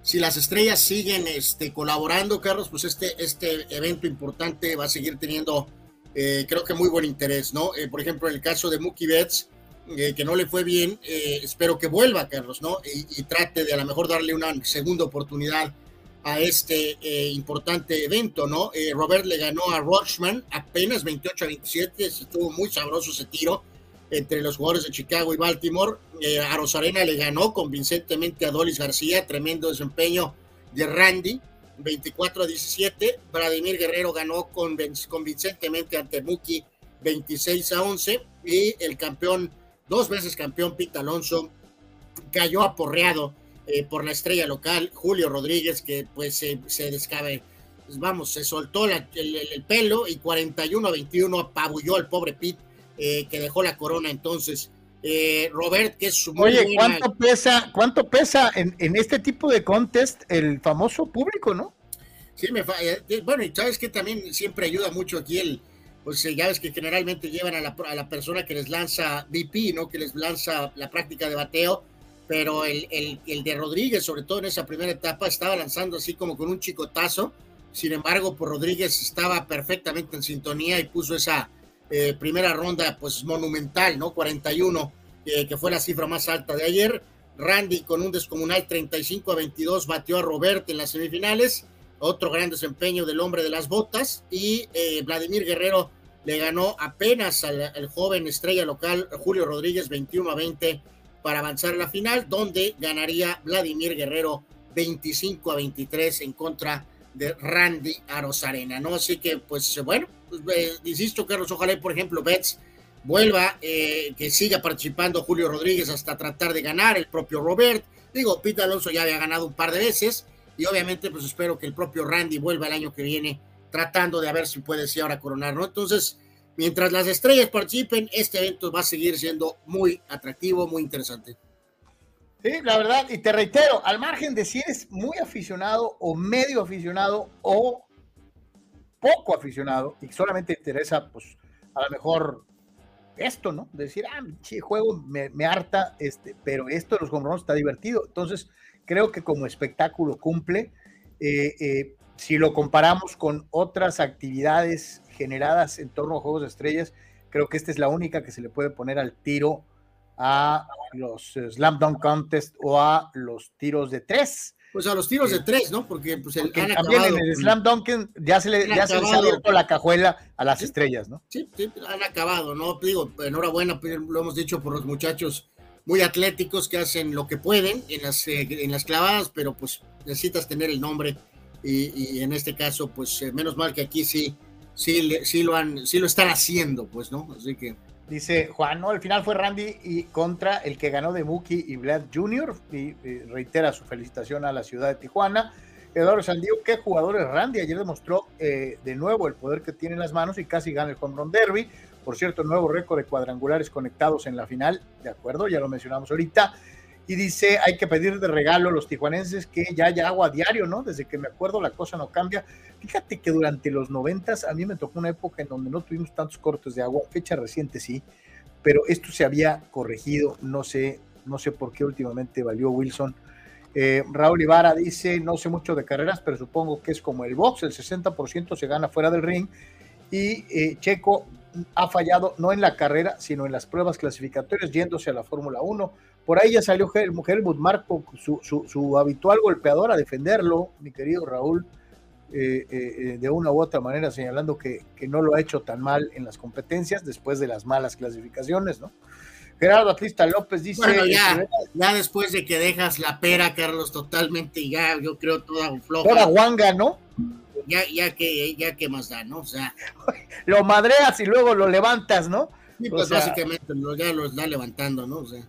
Speaker 2: si las estrellas siguen este, colaborando, Carlos, pues este, este evento importante va a seguir teniendo, creo que muy buen interés, ¿no? por ejemplo, en el caso de Mookie Betts, eh, que no le fue bien, eh, espero que vuelva, Carlos, ¿no? Y, trate de a lo mejor darle una segunda oportunidad a este eh, importante evento, ¿no? Robert le ganó a Rochman apenas 28 a 27, estuvo muy sabroso ese tiro entre los jugadores de Chicago y Baltimore. a Rosarena le ganó convincentemente a Dolis García, tremendo desempeño de Randy, 24 a 17. Vladimir Guerrero ganó convincentemente ante Muki, 26 a 11. Y el campeón dos veces campeón Pete Alonso, cayó aporreado eh, por la estrella local, Julio Rodríguez, que pues se descabe, pues, vamos, se soltó el, pelo y 41 a 21 apabulló al pobre Pete que dejó la corona entonces. Robert, que es su
Speaker 1: Oye, ¿cuánto pesa, cuánto pesa en, en, este tipo de contest el famoso público, no?
Speaker 2: Sí, me bueno, y sabes que también siempre ayuda mucho aquí el, pues ya ves que generalmente llevan a la, a la persona que les lanza VP, ¿no? Que les lanza la práctica de bateo, pero el, el, el, de Rodríguez, sobre todo en esa primera etapa, estaba lanzando así como con un chicotazo. Sin embargo, por Rodríguez estaba perfectamente en sintonía y puso esa eh, primera ronda, pues monumental, ¿no? 41, eh, que fue la cifra más alta de ayer. Randy con un descomunal 35 a 22 batió a Robert en las semifinales otro gran desempeño del hombre de las botas, y eh, Vladimir Guerrero le ganó apenas al, joven estrella local Julio Rodríguez 21 a 20 para avanzar a la final, donde ganaría Vladimir Guerrero 25 a 23 en contra de Randy Arozarena, ¿no? Así que, pues bueno, pues, eh, insisto, Carlos, ojalá, por ejemplo, Betts vuelva, eh, que siga participando Julio Rodríguez hasta tratar de ganar, el propio Robert. Digo, Pete Alonso ya había ganado un par de veces, y obviamente pues espero que el propio Randy vuelva el año que viene tratando de ver si puede ser ahora coronar, ¿no? Entonces, mientras las estrellas participen, este evento va a seguir siendo muy atractivo, muy interesante.
Speaker 1: Sí, la verdad, y te reitero, al margen de si eres muy aficionado o medio aficionado o poco aficionado y solamente te interesa, pues, a lo mejor esto, ¿no? Decir, ah, che, juego me, me, harta, este, pero esto de los home está divertido. Entonces, creo que como espectáculo cumple. Eh, eh, si lo comparamos con otras actividades generadas en torno a Juegos de Estrellas, creo que esta es la única que se le puede poner al tiro a los Slam Dunk Contest o a los tiros de tres.
Speaker 2: Pues a los tiros de eh, tres, ¿no? Porque, pues el,
Speaker 1: también en el Slam Dunk ya se, le, ya se les ha abierto la cajuela a las estrellas, ¿no?
Speaker 2: Sí, sí, han acabado, ¿no? Digo, enhorabuena, pues, lo hemos dicho por los muchachos muy atléticos que hacen lo que pueden en las, eh, en las clavadas, pero pues necesitas tener el nombre y, en este caso, pues eh, menos mal que aquí sí, sí, lo han, sí lo están haciendo, pues, ¿no? Así que...
Speaker 1: Dice Juan, no, al final fue Randy y contra el que ganó de Mookie y Vlad Jr. Y, reitera su felicitación a la ciudad de Tijuana. Eduardo Sandío, qué jugador es Randy. Ayer demostró eh, de nuevo el poder que tiene en las manos y casi gana el home derby. Por cierto, nuevo récord de cuadrangulares conectados en la final, de acuerdo, ya lo mencionamos ahorita. Y dice, hay que pedir de regalo a los tijuanenses que ya haya agua a diario, ¿no? Desde que me acuerdo la cosa no cambia. Fíjate que durante los noventas a mí me tocó una época en donde no tuvimos tantos cortes de agua, fecha reciente sí, pero esto se había corregido, no sé, no sé por qué últimamente valió Wilson. Eh, Raúl Ibarra dice, no sé mucho de carreras, pero supongo que es como el box, el 60% se gana fuera del ring. Y eh, Checo, ha fallado no en la carrera, sino en las pruebas clasificatorias, yéndose a la Fórmula 1. Por ahí ya salió Helmut Marco, su, su, habitual golpeador, a defenderlo, mi querido Raúl, eh, eh, eh, de una u otra manera, señalando que, que, no lo ha hecho tan mal en las competencias después de las malas clasificaciones, ¿no? Gerardo Atlista López dice.
Speaker 2: Bueno, ya, ya después de que dejas la pera, Carlos, totalmente, ya yo creo toda floja.
Speaker 1: Toda guanga, ¿no?
Speaker 2: ya, ya que, ya que más da, ¿no? O sea.
Speaker 1: Lo madreas y luego lo levantas, ¿no?
Speaker 2: Sí, pues básicamente ya lo está levantando, ¿no? O sea.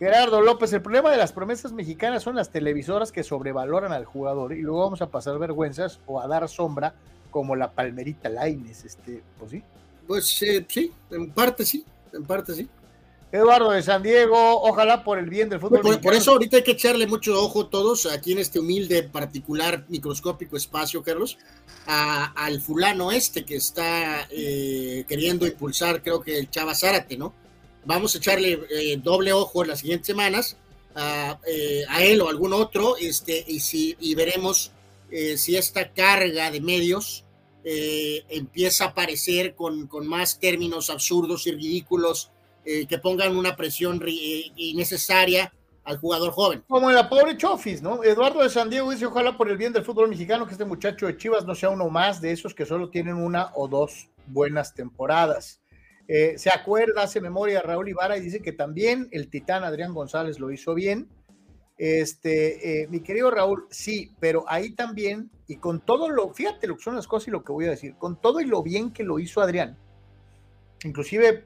Speaker 1: Gerardo López, el problema de las promesas mexicanas son las televisoras que sobrevaloran al jugador y luego vamos a pasar vergüenzas o a dar sombra como la palmerita Laines, este, pues sí.
Speaker 2: Pues eh, sí, en parte sí, en parte sí.
Speaker 1: Eduardo de San Diego, ojalá por el bien del fútbol.
Speaker 2: Por, eso ahorita hay que echarle mucho ojo todos aquí en este humilde, particular, microscópico espacio, Carlos, al fulano este que está eh, queriendo impulsar, creo que el Chava Zárate, ¿no? Vamos a echarle eh, doble ojo en las siguientes semanas eh, a, él o algún otro, este, y, si, y veremos si esta carga de medios empieza a aparecer con, con más términos absurdos y ridículos eh, que pongan una presión eh, innecesaria al jugador joven.
Speaker 1: Como en la pobre Chofis, ¿no? Eduardo de San Diego dice, ojalá por el bien del fútbol mexicano que este muchacho de Chivas no sea uno más de esos que solo tienen una o dos buenas temporadas. Eh, se acuerda, hace memoria Raúl Ibarra y dice que también el titán Adrián González lo hizo bien. Este, mi querido Raúl, sí, pero ahí también, y con todo lo, fíjate lo que son las cosas y lo que voy a decir, con todo y lo bien que lo hizo Adrián, inclusive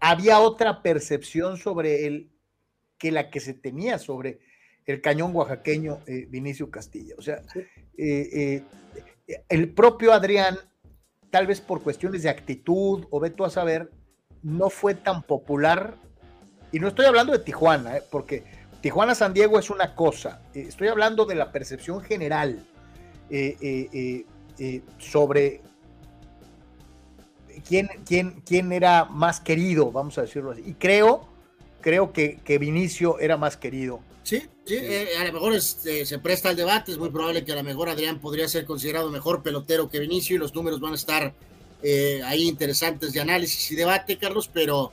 Speaker 1: había otra percepción sobre él que la que se tenía sobre el cañón oaxaqueño eh, Vinicio Castilla. O sea, eh, eh, el propio Adrián tal vez por cuestiones de actitud o ve tú a saber, no fue tan popular. Y no estoy hablando de Tijuana, ¿eh? porque Tijuana San Diego es una cosa. Eh, estoy hablando de la percepción general eh, sobre quién, quién, quién era más querido, vamos a decirlo así. Y creo, creo que, que Vinicio era más querido.
Speaker 2: Sí, sí, a lo mejor este, se presta al debate, es muy probable que a lo mejor Adrián podría ser considerado mejor pelotero que Vinicio y los números van a estar ahí interesantes de análisis y debate, Carlos, pero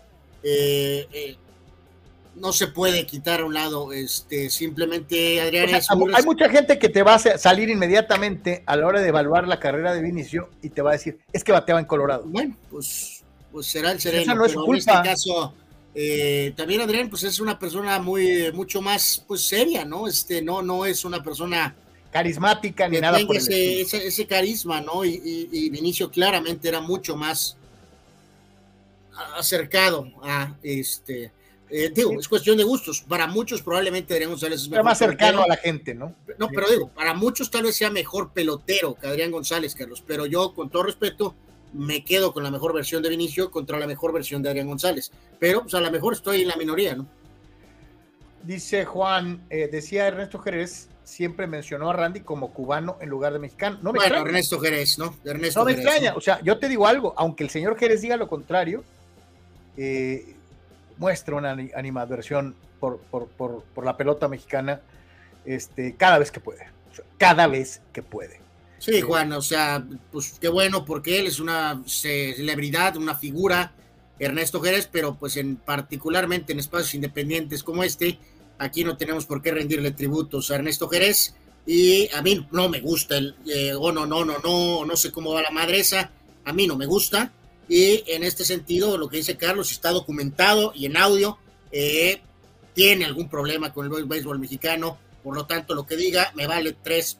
Speaker 2: no se puede quitar a un lado. Este, simplemente Adrián.
Speaker 1: hay mucha gente que te va a salir inmediatamente a la hora de evaluar la carrera de Vinicio y te va a decir, es que bateaba en Colorado.
Speaker 2: Bueno, pues, pues será el sereno. Esa no es culpa. En este caso, eh, también Adrián, pues es una persona muy, mucho más, pues seria, ¿no? Este, no, no es una persona
Speaker 1: carismática ni nada
Speaker 2: por ese, ese, carisma, ¿no? Y, y Vinicio claramente era mucho más acercado a este eh, digo, es cuestión de gustos. Para muchos probablemente Adrián González es
Speaker 1: mejor. más cercano a la gente, ¿no?
Speaker 2: No, pero digo, para muchos tal vez sea mejor pelotero que Adrián González, Carlos. Pero yo, con todo respeto, me quedo con la mejor versión de Vinicio contra la mejor versión de Adrián González. Pero, pues a lo mejor estoy en la minoría, ¿no?
Speaker 1: Dice Juan, eh, decía Ernesto Jerez, siempre mencionó a Randy como cubano en lugar de mexicano. No me
Speaker 2: bueno, Ernesto Jerez, ¿no? Ernesto
Speaker 1: no me extraña, o sea, yo te digo algo, aunque el señor Jerez diga lo contrario, eh, muestra una animadversión por, por, por, por, la pelota mexicana este, cada vez que puede. Cada vez que puede.
Speaker 2: Sí, Juan, o sea, pues qué bueno porque él es una celebridad, una figura, Ernesto Jerez, pero pues en particularmente en espacios independientes como este, aquí no tenemos por qué rendirle tributos a Ernesto Jerez y a mí no me gusta el, eh, oh no, no, no, no, no sé cómo va la madresa, a mí no me gusta, y en este sentido, lo que dice Carlos está documentado y en audio. Eh, tiene algún problema con el béisbol mexicano, por lo tanto, lo que diga me vale tres.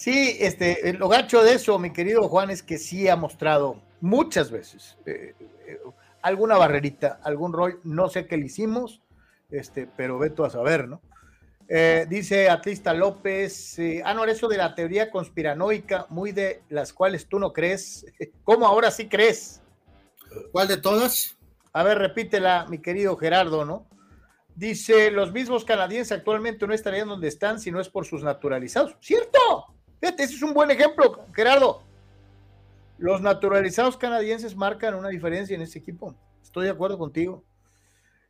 Speaker 1: Sí, este, lo gacho de eso, mi querido Juan, es que sí ha mostrado muchas veces eh, eh, alguna barrerita, algún rol, no sé qué le hicimos, este, pero veto a saber, ¿no? Eh, dice Atlista López, eh, ah, no, eso de la teoría conspiranoica, muy de las cuales tú no crees. ¿Cómo ahora sí crees?
Speaker 2: ¿Cuál de todas?
Speaker 1: A ver, repítela, mi querido Gerardo, ¿no? Dice, los mismos canadienses actualmente no estarían donde están si no es por sus naturalizados. ¿Cierto? Fíjate, ese es un buen ejemplo, Gerardo. Los naturalizados canadienses marcan una diferencia en este equipo. Estoy de acuerdo contigo.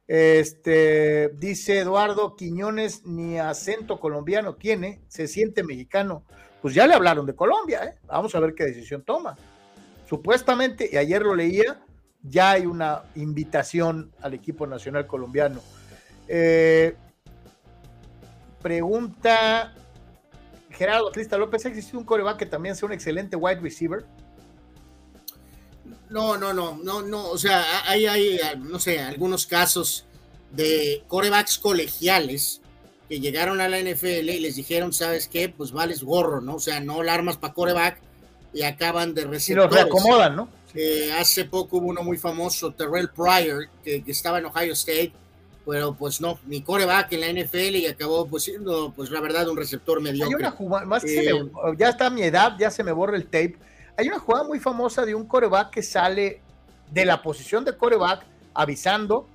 Speaker 1: Este, dice Eduardo Quiñones, ni acento colombiano tiene, se siente mexicano. Pues ya le hablaron de Colombia, ¿eh? vamos a ver qué decisión toma. Supuestamente, y ayer lo leía, ya hay una invitación al equipo nacional colombiano. Eh, pregunta Gerardo Trista López, ¿ha existido un coreback que también sea un excelente wide receiver?
Speaker 2: No, no, no, no, no. O sea, hay, hay, no sé, algunos casos de corebacks colegiales que llegaron a la NFL y les dijeron, ¿sabes qué? Pues vales gorro, ¿no? O sea, no la armas para coreback y acaban de recibir.
Speaker 1: Y los reacomodan, ¿no?
Speaker 2: Eh, hace poco hubo uno muy famoso, Terrell Pryor, que, estaba en Ohio State, pero pues no, ni coreback en la NFL y acabó pues siendo, pues la verdad, un receptor mediocre.
Speaker 1: Hay una jugada, más que eh, ya está a mi edad, ya se me borra el tape hay una jugada muy famosa de un coreback que sale de la posición de coreback avisando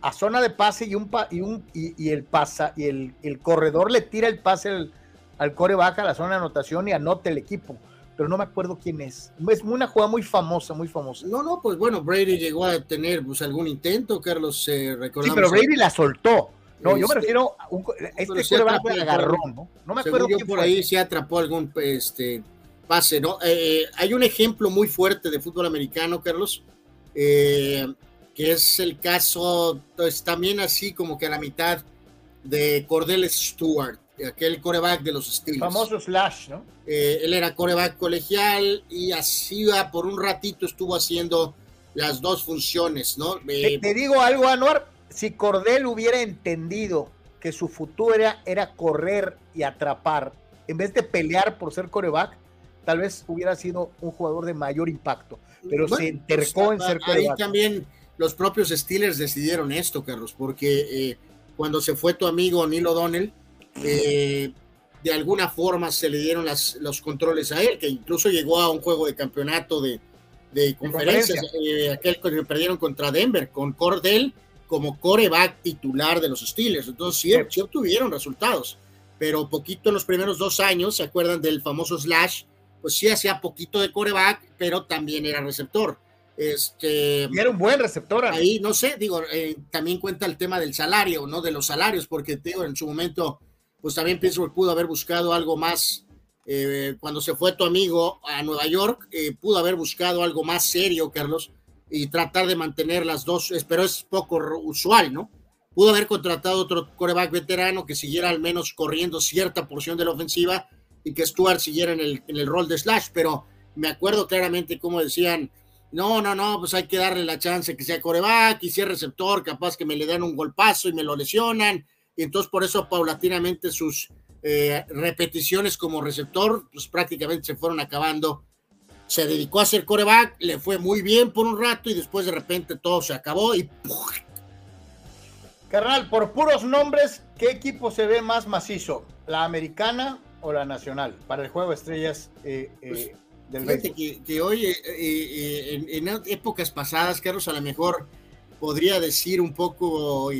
Speaker 1: a zona de pase y un, y, un y, el pasa y el, corredor le tira el pase al, al, coreback a la zona de anotación y anota el equipo. Pero no me acuerdo quién es. Es una jugada muy famosa, muy famosa.
Speaker 2: No, no, pues bueno, Brady llegó a tener pues, algún intento, Carlos, eh,
Speaker 1: Sí, pero Brady la soltó. No, yo me este, refiero a un, este coreback agarró, ¿no? No me acuerdo.
Speaker 2: Yo por ahí se atrapó algún este, pase, ¿no? Eh, hay un ejemplo muy fuerte de fútbol americano, Carlos, eh, que es el caso, pues también así como que a la mitad de Cordell Stewart, aquel coreback de los Steelers.
Speaker 1: Famoso Slash, ¿no?
Speaker 2: Eh, él era coreback colegial y así por un ratito estuvo haciendo las dos funciones, ¿no?
Speaker 1: te, digo algo, Anuar, si Cordell hubiera entendido que su futuro era, era correr y atrapar, en vez de pelear por ser coreback, tal vez hubiera sido un jugador de mayor impacto, pero se intercó pues, en ser
Speaker 2: Ahí también los propios Steelers decidieron esto, Carlos, porque eh, cuando se fue tu amigo Neil O'Donnell, eh, de alguna forma se le dieron las, los controles a él, que incluso llegó a un juego de campeonato de, de conferencias, eh, aquel que perdieron contra Denver, con Cordell como coreback titular de los Steelers. Entonces sí, sí obtuvieron resultados, pero poquito en los primeros dos años, ¿se acuerdan del famoso slash? Pues sí hacía poquito de coreback, pero también era receptor. Este,
Speaker 1: y era un buen receptor.
Speaker 2: Ahí, no sé, digo, eh, también cuenta el tema del salario, ¿no? De los salarios, porque digo, en su momento, pues también Pittsburgh pudo haber buscado algo más. Eh, cuando se fue tu amigo a Nueva York, eh, pudo haber buscado algo más serio, Carlos, y tratar de mantener las dos, pero es poco usual, ¿no? Pudo haber contratado otro coreback veterano que siguiera al menos corriendo cierta porción de la ofensiva y que Stuart siguiera en el, en el rol de slash, pero me acuerdo claramente cómo decían, no, no, no, pues hay que darle la chance que sea coreback y sea receptor, capaz que me le dan un golpazo y me lo lesionan. Y entonces por eso paulatinamente sus eh, repeticiones como receptor, pues prácticamente se fueron acabando. Se dedicó a ser coreback, le fue muy bien por un rato y después de repente todo se acabó y...
Speaker 1: Carnal, por puros nombres, ¿qué equipo se ve más macizo? ¿La americana o la nacional? Para el juego de estrellas eh, eh, pues,
Speaker 2: Fíjate que, hoy, eh, eh, en, épocas pasadas, Carlos, a lo mejor podría decir un poco,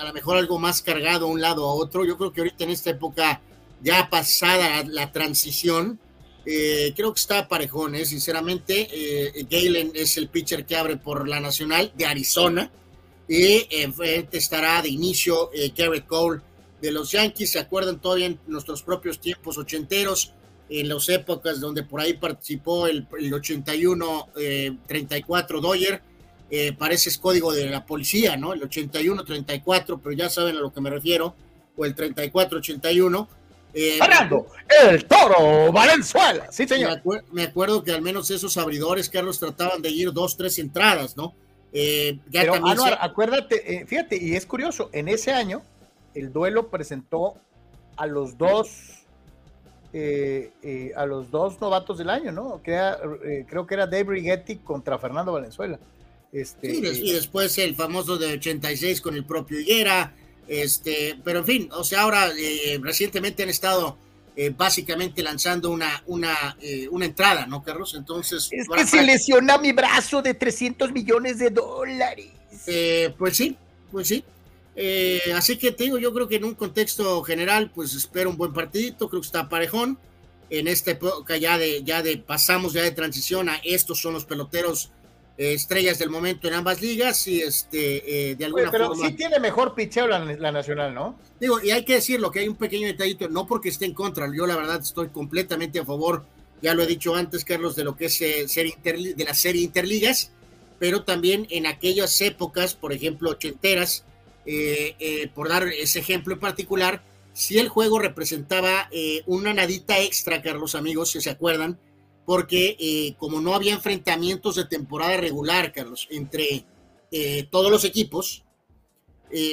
Speaker 2: a lo mejor algo más cargado a un lado a otro. Yo creo que ahorita en esta época ya pasada la transición, creo que está parejón, sinceramente. Galen es el pitcher que abre por la Nacional de Arizona y enfrente estará de inicio Garrett Cole de los Yankees. ¿Se acuerdan todavía en nuestros propios tiempos ochenteros? en las épocas donde por ahí participó el, 81-34 eh, Doyer, eh, parece es código de la policía, ¿no? El 81-34, pero ya saben a lo que me refiero, o el 34-81.
Speaker 1: Eh, el toro Valenzuela, sí señor.
Speaker 2: Me, acuerdo que al menos esos abridores, Carlos, trataban de ir dos, tres entradas, ¿no?
Speaker 1: Eh, Pero, acuérdate, fíjate, y es curioso, en ese año el duelo presentó a los dos eh, eh, a los dos novatos del año, ¿no? Que eh, creo que era Dave Rigetti contra Fernando Valenzuela.
Speaker 2: Este, y después el famoso de 86 con el propio Higuera, este, pero en fin, o sea, ahora recientemente han estado básicamente lanzando una, una, una entrada, ¿no, Carlos? Entonces...
Speaker 1: Es que se lesiona mi brazo de 300 millones de dólares.
Speaker 2: pues sí, pues sí. Eh, así que te digo, yo creo que en un contexto general, pues espero un buen partidito, creo que está parejón. En esta época ya de, ya de pasamos ya de transición a estos son los peloteros eh, estrellas del momento en ambas ligas y este eh, de alguna
Speaker 1: pero forma. sí tiene mejor picheo la, nacional, ¿no?
Speaker 2: Digo, y hay que decirlo que hay un pequeño detallito, no porque esté en contra, yo la verdad estoy completamente a favor, ya lo he dicho antes, Carlos, de lo que es serie de la serie interligas, pero también en aquellas épocas, por ejemplo, ochenteras, eh, eh, por dar ese ejemplo en particular, si el juego representaba eh, una nadita extra, Carlos amigos, si se acuerdan, porque como no había enfrentamientos de temporada regular, Carlos, entre todos los equipos,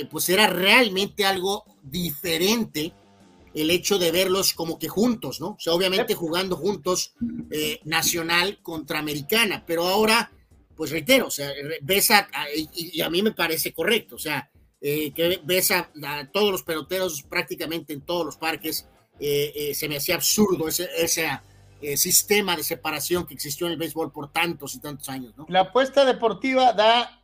Speaker 2: pues era realmente algo diferente el hecho de verlos como que juntos, ¿no? O sea, obviamente jugando juntos nacional contra americana, pero ahora, pues reitero, o sea, ves y, a mí me parece correcto, o sea, eh, que ves a, todos los peloteros prácticamente en todos los parques. Eh, eh, se me hacía absurdo ese, ese sistema de separación que existió en el béisbol por tantos y tantos años.
Speaker 1: La apuesta deportiva da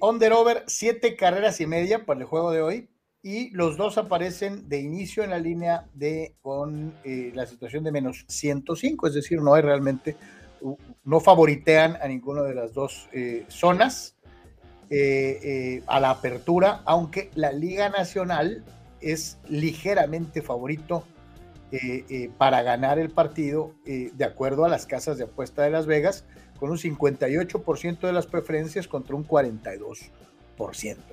Speaker 1: under-over siete carreras y media para el juego de hoy y los dos aparecen de inicio en la línea de con la situación de menos 105, es decir, no hay realmente, no favoritean a ninguna de las dos zonas. Eh, eh, a la apertura, aunque la Liga Nacional es ligeramente favorito eh, para ganar el partido, de acuerdo a las casas de apuesta de Las Vegas, con un 58% de las preferencias contra un 42%.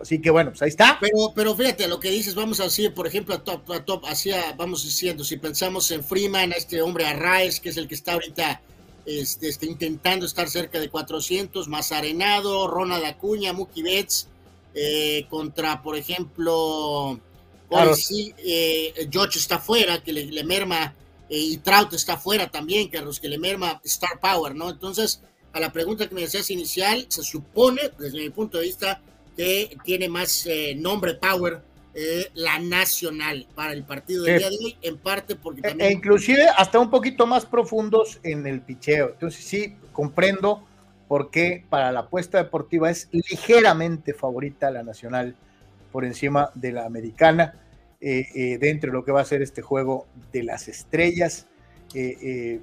Speaker 1: Así que bueno, pues ahí está.
Speaker 2: Pero, pero fíjate, lo que dices, vamos a decir, por ejemplo, a top, a top, hacia, vamos diciendo, si pensamos en Freeman, a este hombre Arraes, que es el que está ahorita este, está intentando estar cerca de 400, más Arenado, Ronald Acuña, Mookie Betts, eh, contra, por ejemplo, claro. sí, eh, George está fuera, que le, merma, eh, y Trout está fuera también, Carlos, que le merma Star Power, ¿no? Entonces, a la pregunta que me decías inicial, se supone, desde mi punto de vista, que tiene más nombre Power eh, la nacional para el partido del día de hoy, en parte porque
Speaker 1: E-
Speaker 2: también...
Speaker 1: E inclusive hasta un poquito más profundos en el picheo. Entonces sí, comprendo por qué para la apuesta deportiva es ligeramente favorita la nacional por encima de la americana eh, eh, dentro de lo que va a ser este juego de las estrellas. Eh, eh,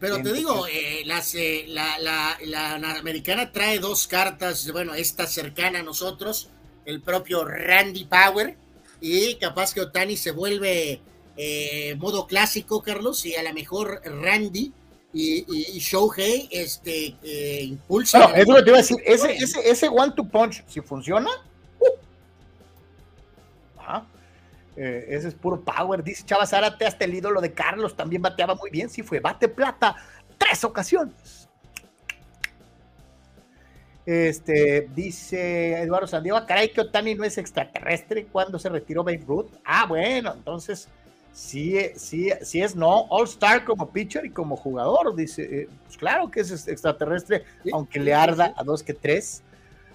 Speaker 2: Pero te digo, eh, las, eh, la, la- la- la americana trae dos cartas, bueno, esta cercana a nosotros, el propio Randy Power, y capaz que Otani se vuelve eh, modo clásico, Carlos, y a lo mejor Randy y, y, y Shohei este, eh, impulsan.
Speaker 1: bueno, es lo que te iba a decir. Ese, ese, ese one to punch, si funciona, eh, ese es puro power. Dice Chava Zárate, hasta el ídolo de Carlos también bateaba muy bien. Sí, fue bate plata tres ocasiones. Este, dice Eduardo Sandiego, caray que Otani no es extraterrestre cuando se retiró Babe Ruth. Ah, bueno, entonces sí, sí, sí es no, All Star como pitcher y como jugador, dice, eh, pues claro que es extraterrestre,
Speaker 2: Sí,
Speaker 1: aunque
Speaker 2: sí,
Speaker 1: le arda
Speaker 2: sí.
Speaker 1: a dos que tres.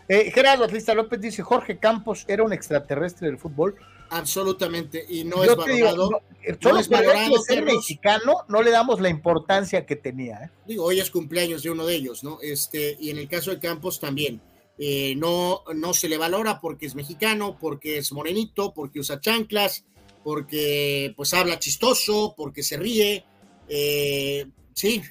Speaker 1: Eh, Gerardo Atlista López dice, Jorge Campos era un extraterrestre del fútbol.
Speaker 2: Absolutamente, y no
Speaker 1: Yo
Speaker 2: es
Speaker 1: te digo,
Speaker 2: valorado.
Speaker 1: no, solo
Speaker 2: es valorado,
Speaker 1: ser mexicano no le damos la importancia que tenía. ¿eh?
Speaker 2: digo, hoy es cumpleaños de uno de ellos, ¿no? Este, y en el caso de Campos también. Eh, no, no se le valora porque es mexicano, porque es morenito, porque usa chanclas, porque pues habla chistoso, porque se ríe. Eh, sí,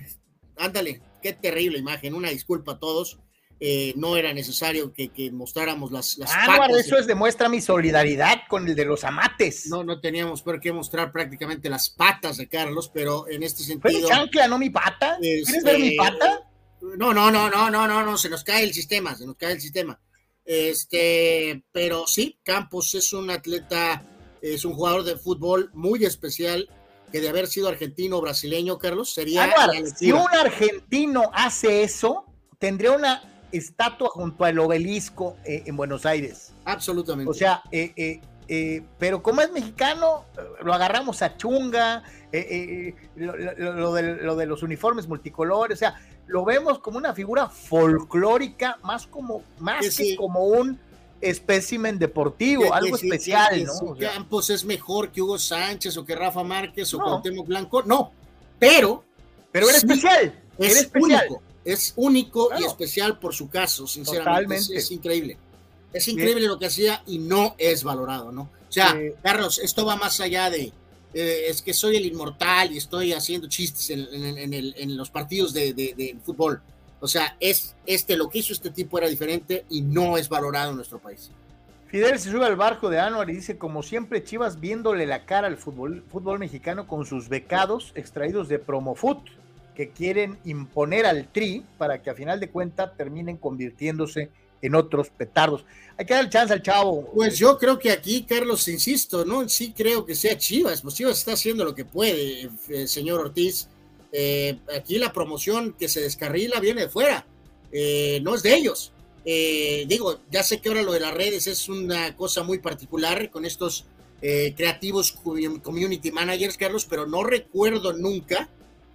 Speaker 2: ándale, qué terrible imagen. Una disculpa a todos. Eh, no era necesario que, que mostráramos las, las
Speaker 1: Ah, no,
Speaker 2: patas.
Speaker 1: eso es demuestra mi solidaridad con el de los amates.
Speaker 2: No, no teníamos por qué mostrar prácticamente las patas de Carlos, pero en este
Speaker 1: Fue
Speaker 2: sentido.
Speaker 1: chancla, no mi pata. ¿Quieres
Speaker 2: Este,
Speaker 1: ver mi pata?
Speaker 2: No, no, no, no, no, no, no, se nos cae el sistema, se nos cae el sistema. Este, pero sí, Campos es un atleta, es un jugador de fútbol muy especial, que de haber sido argentino o brasileño, Carlos, sería la
Speaker 1: si un argentino hace eso, tendría una estatua junto al obelisco eh, en Buenos Aires.
Speaker 2: Absolutamente.
Speaker 1: O sea, eh, eh, pero como es mexicano, lo agarramos a chunga, lo, lo- lo de, lo de los uniformes multicolores, o sea, lo vemos como una figura folclórica, más como, más
Speaker 2: Que
Speaker 1: que
Speaker 2: sí.
Speaker 1: como un espécimen deportivo,
Speaker 2: Que-
Speaker 1: algo especial,
Speaker 2: que
Speaker 1: ¿no?
Speaker 2: si
Speaker 1: O sea,
Speaker 2: Campos es mejor que Hugo Sánchez o que Rafa Márquez o
Speaker 1: No.
Speaker 2: Cuauhtémoc Blanco, no, pero
Speaker 1: pero era
Speaker 2: sí,
Speaker 1: especial, era
Speaker 2: es
Speaker 1: especial.
Speaker 2: único, es único y especial por su caso, sinceramente. Es, increíble. Es increíble lo que hacía y no es valorado, ¿no? O sea,
Speaker 1: Sí.
Speaker 2: Carlos, esto va más allá de, eh, es que soy el inmortal y estoy haciendo chistes en, en- en el- en los partidos de, de- de fútbol. O sea, es este, lo que hizo este tipo era diferente y no es valorado en nuestro país.
Speaker 1: Fidel se sube al barco de Anuar y dice, como siempre, Chivas viéndole la cara al fútbol, fútbol mexicano con sus becados extraídos de Promofoot, que quieren imponer al Tri para que a final de cuentas terminen convirtiéndose en otros petardos. Hay que dar chance al chavo.
Speaker 2: Pues yo creo que aquí, Carlos, insisto, no sí creo que sea Chivas, pues Chivas está haciendo lo que puede, eh, señor Ortiz. Eh, aquí la promoción que se descarrila viene de fuera, eh, no es de ellos. Eh, digo, ya sé que ahora lo de las redes es una cosa muy particular con estos creativos commu- community managers, Carlos, pero no recuerdo nunca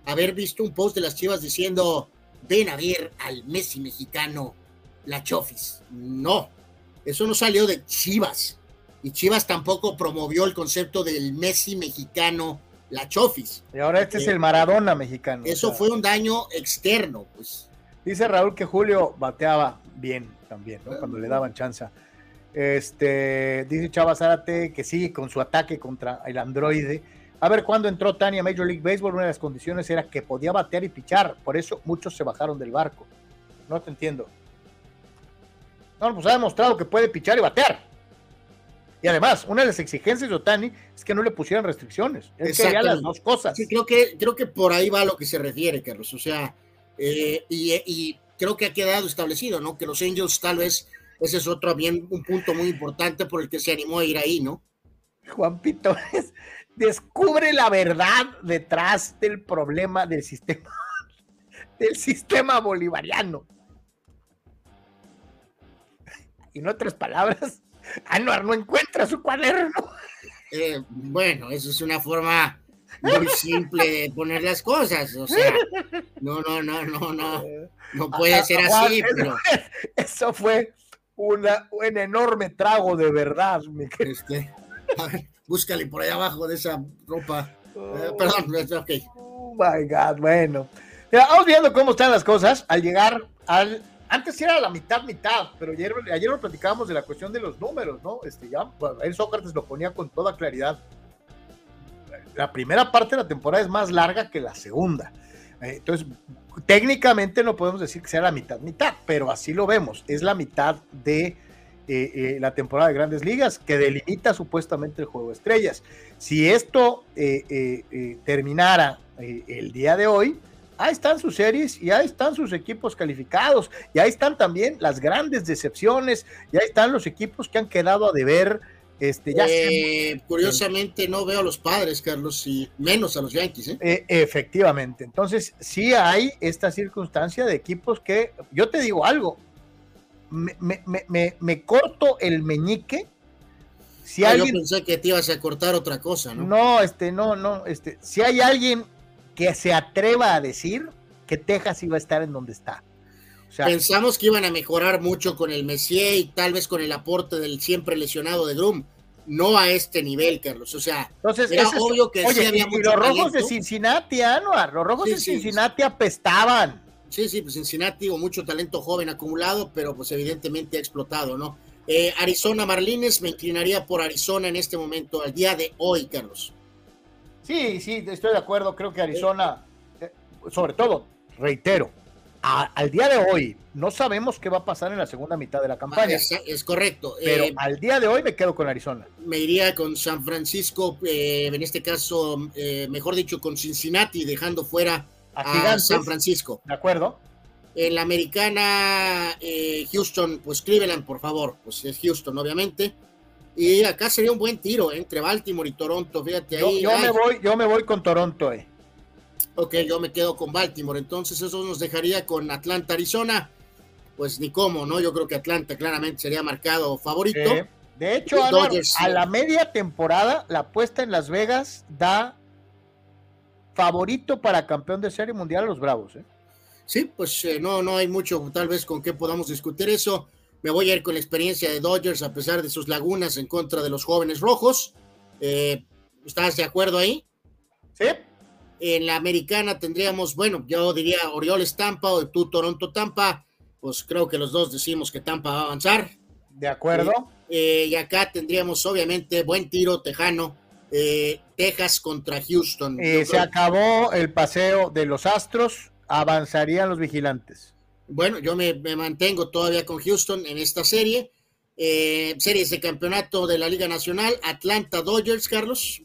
Speaker 2: haber visto un post de las Chivas diciendo, ven a ver al Messi mexicano, la Chofis. No, eso no salió de Chivas. Y Chivas tampoco promovió el concepto del Messi mexicano, la Chofis.
Speaker 1: Y ahora este es el Maradona mexicano.
Speaker 2: Eso
Speaker 1: O sea,
Speaker 2: fue un daño externo, pues.
Speaker 1: Dice Raúl que Julio bateaba bien también, ¿no? Cuando le daban chance. Este, dice Chava Zárate que sigue con su ataque contra el androide. A ver, cuando entró Tania a Major League Baseball, una de las condiciones era que podía batear y pichar. Por eso muchos se bajaron del barco. No te entiendo. No, pues ha demostrado que puede pichar y batear. Y además, una de las exigencias de Otani es que no le pusieran restricciones. Quería las dos cosas.
Speaker 2: Sí, creo que, creo que por ahí va a lo que se refiere, Carlos. O sea, eh, y, y creo que ha quedado establecido, ¿no? Que los Angels tal vez, ese es otro bien, un punto muy importante por el que se animó a ir ahí, ¿no?
Speaker 1: Juan Pito, es- descubre la verdad detrás del problema del sistema, del sistema bolivariano. Y en otras palabras, Anuar no encuentra su cuaderno.
Speaker 2: Eh, bueno, eso es una forma muy simple de poner las cosas. O sea, no, no, no, no, no. No puede ser así, pero
Speaker 1: Eso fue una, un enorme trago de verdad. Mi
Speaker 2: este, a ver, búscale por ahí abajo de esa ropa. Eh, perdón, ok.
Speaker 1: Oh my God, bueno. Mira, vamos viendo cómo están las cosas al llegar al. Antes era la mitad, mitad, pero ayer, ayer lo platicábamos de la cuestión de los números, ¿no? Este, ya, el Sócrates lo ponía con toda claridad. La primera parte de la temporada es más larga que la segunda. Eh, entonces, técnicamente no podemos decir que sea la mitad, mitad, pero así lo vemos. Es la mitad de eh, eh, la temporada de grandes ligas que delimita supuestamente el juego de estrellas. Si esto terminara el día de hoy, ahí están sus series y ahí están sus equipos calificados y ahí están también las grandes decepciones y ahí están los equipos que han quedado a deber. Este, ya
Speaker 2: eh, curiosamente no veo a los padres, Carlos, y menos a los Yankees. ¿eh?
Speaker 1: Eh, efectivamente, entonces sí hay esta circunstancia de equipos que, yo te digo algo, me, me, me, corto el meñique.
Speaker 2: Si ah, alguien... Yo pensé que te ibas a cortar otra cosa, ¿no?
Speaker 1: No, este, no, no, este, si hay alguien que se atreva a decir que Texas iba a estar en donde está.
Speaker 2: Pensamos que iban a mejorar mucho con el Messier y tal vez con el aporte del siempre lesionado de Grum. No a este nivel, Carlos. O sea,
Speaker 1: Entonces, era obvio que sí había y, los rojos de Cincinnati, Anuar, los rojos de Cincinnati apestaban.
Speaker 2: Sí, sí, pues Cincinnati, o mucho talento joven acumulado, pero pues evidentemente ha explotado, ¿no? Eh, Arizona Marlines, me inclinaría por Arizona en este momento, al día de hoy, Carlos.
Speaker 1: Sí, sí, estoy de acuerdo. Creo que Arizona, eh, sobre todo, reitero, al día de hoy no sabemos qué va a pasar en la segunda mitad de la campaña.
Speaker 2: Es, correcto.
Speaker 1: Pero eh, al día de hoy me quedo con Arizona.
Speaker 2: Me iría con San Francisco, en este caso, mejor dicho, con Cincinnati, dejando fuera a, San Francisco.
Speaker 1: De acuerdo.
Speaker 2: En la americana, Houston, pues Cleveland, por favor. Pues es Houston, obviamente. Y acá sería un buen tiro ¿eh? entre Baltimore y Toronto, fíjate
Speaker 1: ahí. Yo, me voy, yo me voy con Toronto, eh.
Speaker 2: Ok, yo me quedo con Baltimore. Entonces eso nos dejaría con Atlanta, Arizona. Pues ni cómo, ¿no? Yo creo que Atlanta claramente sería marcado favorito.
Speaker 1: de hecho, a la media temporada, la apuesta en Las Vegas da favorito para campeón de serie mundial a los Bravos, ¿eh?
Speaker 2: Sí, pues eh, no, no hay mucho tal vez con qué podamos discutir eso. Me voy a ir con la experiencia de Dodgers a pesar de sus lagunas en contra de los jóvenes rojos. Eh, ¿Estás de acuerdo ahí?
Speaker 1: Sí.
Speaker 2: En la americana tendríamos, bueno, yo diría Orioles Tampa o tú Toronto Tampa. Pues creo que los dos decimos que Tampa va a avanzar.
Speaker 1: De acuerdo.
Speaker 2: Eh, y acá tendríamos obviamente buen tiro tejano. Eh, Texas contra Houston.
Speaker 1: se acabó el paseo de los Astros, avanzarían los vigilantes.
Speaker 2: Bueno, yo me, mantengo todavía con Houston en esta serie. Eh, series de campeonato de la Liga Nacional, Atlanta Dodgers, Carlos.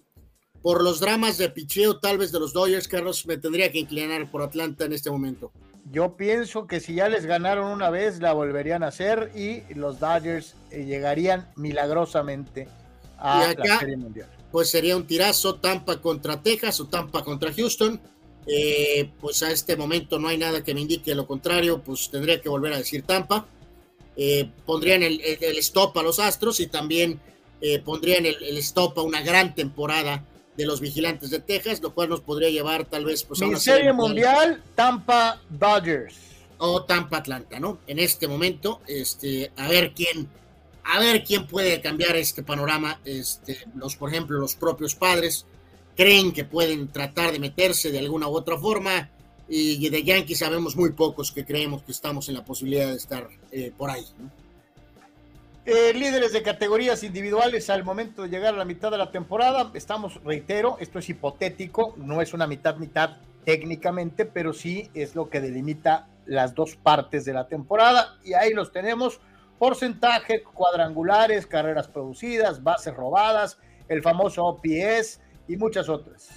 Speaker 2: Por los dramas de picheo tal vez de los Dodgers, Carlos, me tendría que inclinar por Atlanta en este momento.
Speaker 1: Yo pienso que si ya les ganaron una vez, la volverían a hacer y los Dodgers eh, llegarían milagrosamente a la Serie Mundial.
Speaker 2: Pues sería un tirazo Tampa contra Texas o Tampa contra Houston. Eh, pues a este momento no hay nada que me indique lo contrario, pues tendría que volver a decir Tampa. Eh, pondrían el, stop a los Astros y también eh, pondrían el, stop a una gran temporada de los vigilantes de Texas, lo cual nos podría llevar tal vez pues,
Speaker 1: a una serie mundial, Tampa Dodgers
Speaker 2: o Tampa Atlanta, ¿no? En este momento, este, a ver quién, a ver quién puede cambiar este panorama, este, los, por ejemplo, los propios padres creen que pueden tratar de meterse de alguna u otra forma. Y de Yankees sabemos muy pocos que creemos que estamos en la posibilidad de estar eh, por ahí.
Speaker 1: Eh, líderes de categorías individuales al momento de llegar a la mitad de la temporada. Estamos, reitero, esto es hipotético, no es una mitad-mitad técnicamente, pero sí es lo que delimita las dos partes de la temporada. Y ahí los tenemos. Porcentaje, cuadrangulares, carreras producidas, bases robadas, el famoso OPS, y muchas otras.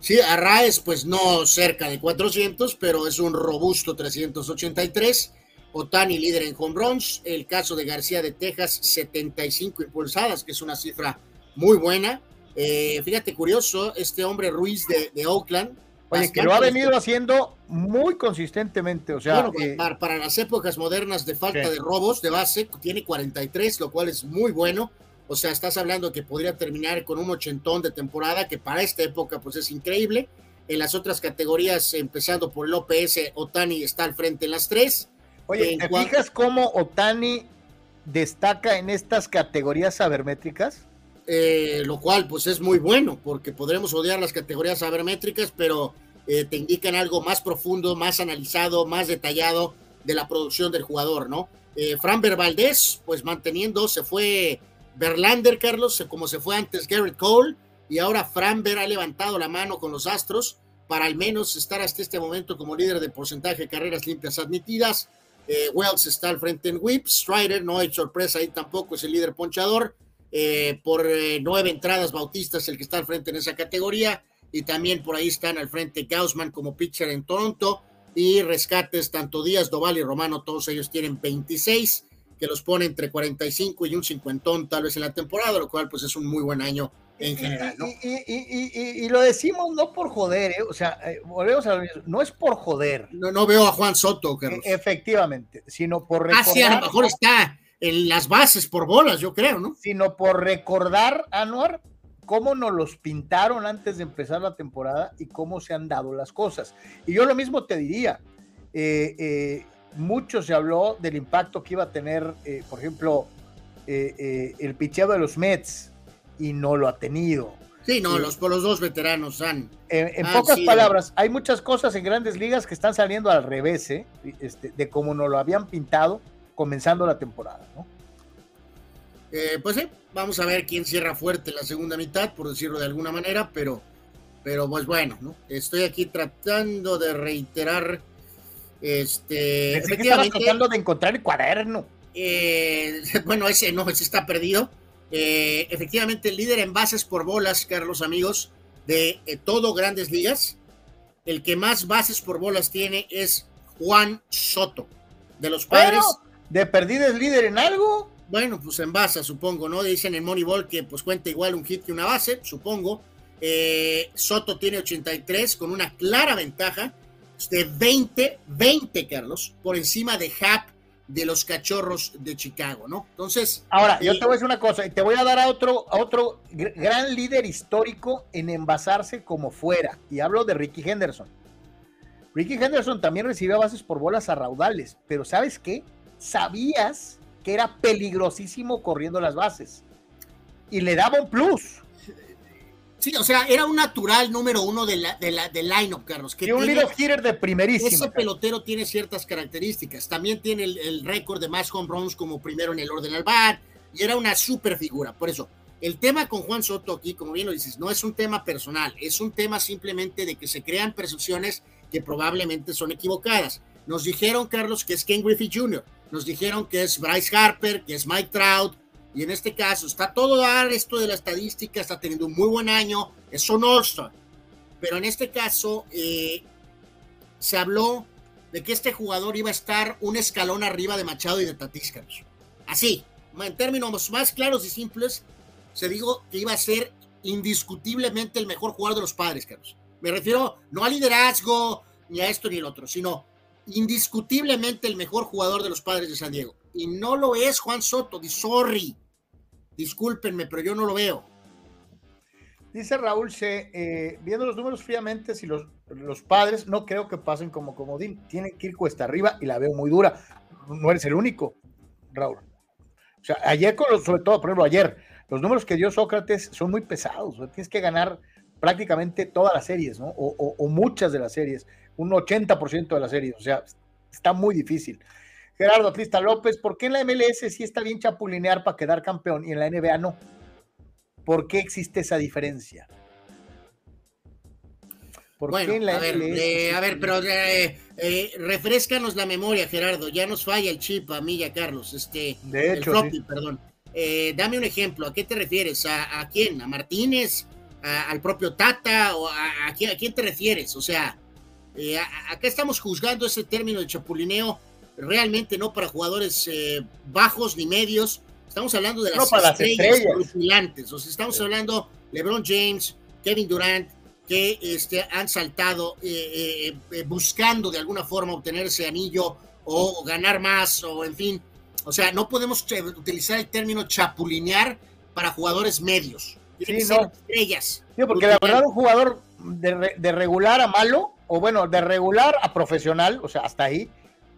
Speaker 2: Sí, Arraes, pues no cerca de 400, pero es un robusto 383. Otani líder en home runs. El caso de García de Texas, 75 impulsadas, que es una cifra muy buena. Eh, fíjate, curioso, este hombre Ruiz de, Oakland.
Speaker 1: Oye, que lo ha venido haciendo muy consistentemente, o sea.
Speaker 2: para, las épocas modernas de falta de robos de base, tiene 43, lo cual es muy bueno. O sea, estás hablando que podría terminar con un ochentón de temporada, que para esta época pues es increíble. En las otras categorías, empezando por el OPS, Otani está al frente en las tres.
Speaker 1: Oye, ¿te fijas cómo Otani destaca en estas categorías sabermétricas.
Speaker 2: Eh, lo cual pues es muy bueno porque podremos odiar las categorías sabermétricas, pero eh, te indican algo más profundo, más analizado, más detallado de la producción del jugador, ¿no? Eh, Fran Valdés, pues manteniendo, se fue Berlander, Carlos, como se fue antes Garrett Cole, y ahora Framber ha levantado la mano con los Astros para al menos estar hasta este momento como líder de porcentaje de carreras limpias admitidas. Eh, Wells está al frente en whips, Strider no hay sorpresa ahí tampoco, es el líder ponchador. Eh, por eh, nueve entradas, Bautista es el que está al frente en esa categoría. Y también por ahí están al frente Gaussman como pitcher en Toronto. Y rescates, tanto Díaz, Doval y Romano, todos ellos tienen 26, que los pone entre 45 y un cincuentón tal vez en la temporada, lo cual pues es un muy buen año en general, ¿no?
Speaker 1: Y, lo decimos no por joder, ¿eh? o sea, eh, volvemos a lo mismo, no es por joder.
Speaker 2: No, no veo a Juan Soto, Carlos.
Speaker 1: E, efectivamente, sino por
Speaker 2: recordar. Ah, sí, a lo mejor está en las bases por bolas, yo creo, ¿no?
Speaker 1: Sino por recordar, Anuar, cómo nos los pintaron antes de empezar la temporada y cómo se han dado las cosas. Y yo lo mismo te diría, eh, mucho se habló del impacto que iba a tener, por ejemplo, el picheo de los Mets y no lo ha tenido.
Speaker 2: Sí, no, los, los dos veteranos han.
Speaker 1: En, pocas palabras, hay muchas cosas en grandes ligas que están saliendo al revés, ¿eh? este, de como nos lo habían pintado comenzando la temporada, ¿no?
Speaker 2: Eh, pues sí, vamos a ver quién cierra fuerte la segunda mitad, por decirlo de alguna manera, pero, pero pues bueno, ¿no? Estoy aquí tratando de reiterar. Este.
Speaker 1: efectivamente, tratando de encontrar el cuaderno.
Speaker 2: Eh, bueno, ese no, ese está perdido. Eh, efectivamente, el líder en bases por bolas, Carlos, amigos, de todo Grandes Ligas. El que más bases por bolas tiene es Juan Soto, de los padres.
Speaker 1: ¿De perdida es líder en algo?
Speaker 2: Bueno, pues en base, supongo, ¿no? Dicen en Moneyball que pues cuenta igual un hit que una base, supongo. Eh, Soto tiene 83 con una clara ventaja de 20, 20, Carlos, por encima de Happ de los cachorros de Chicago, ¿no? Entonces.
Speaker 1: Ahora, yo te voy a decir una cosa, y te voy a dar a otro, a otro gran líder histórico en envasarse como fuera, y hablo de Ricky Henderson. Ricky Henderson también recibió bases por bolas a raudales, pero ¿sabes qué? Sabías que era peligrosísimo corriendo las bases. Y le daba un plus.
Speaker 2: Sí, o sea, era un natural número uno de la, de la, del line-up, Carlos.
Speaker 1: Que y un leader hitter de primerísimo.
Speaker 2: Ese pelotero tiene ciertas características. También tiene el, récord de más home runs como primero en el orden al bat. Y era una super figura. Por eso, el tema con Juan Soto aquí, como bien lo dices, no es un tema personal. Es un tema simplemente de que se crean percepciones que probablemente son equivocadas. Nos dijeron, Carlos, que es Ken Griffey Jr. Nos dijeron que es Bryce Harper, que es Mike Trout, y en este caso está todo dar esto de la estadística, está teniendo un muy buen año, es un All-Star. Pero en este caso eh, se habló de que este jugador iba a estar un escalón arriba de Machado y de Tatis, Así, en términos más claros y simples, se dijo que iba a ser indiscutiblemente el mejor jugador de los padres, Carlos. Me refiero no a liderazgo, ni a esto ni el otro, sino indiscutiblemente el mejor jugador de los padres de San Diego. Y no lo es Juan Soto, sorry. Discúlpenme, pero yo no lo veo.
Speaker 1: Dice Raúl C, eh, viendo los números fríamente, si los, padres no creo que pasen como comodín, tienen que ir cuesta arriba y la veo muy dura. No eres el único, Raúl. O sea, ayer, sobre todo, por ejemplo, ayer, los números que dio Sócrates son muy pesados. tienes que ganar prácticamente todas las series, ¿no? O muchas de las series, un 80% de las series. O sea, está muy difícil. Gerardo Atlista López, ¿por qué en la MLS sí está bien chapulinear para quedar campeón y en la NBA no? ¿Por qué existe esa diferencia?
Speaker 2: ¿Por bueno, qué en la a, ver, eh, a ver, pero eh, eh, refrescanos la memoria, Gerardo. Ya nos falla el chip a mí y a Carlos. Este,
Speaker 1: de hecho,
Speaker 2: el floppy, perdón. dame un ejemplo. ¿A qué te refieres? ¿A, quién? ¿A Martínez? ¿Al propio Tata? ¿O a, quién, a, quién, te refieres? O sea, acá estamos juzgando ese término de chapulineo realmente no para jugadores eh, bajos ni medios. Estamos hablando de las, estrellas, estrellas. O sea, estamos hablando LeBron James, Kevin Durant, que este, han saltado eh, eh, buscando de alguna forma obtener ese anillo o ganar más, o en fin. O sea, no podemos utilizar el término chapulinear para jugadores medios. Tienen que ser estrellas.
Speaker 1: porque la verdad, un jugador de, de regular a malo, o bueno, de regular a profesional, o sea, hasta ahí,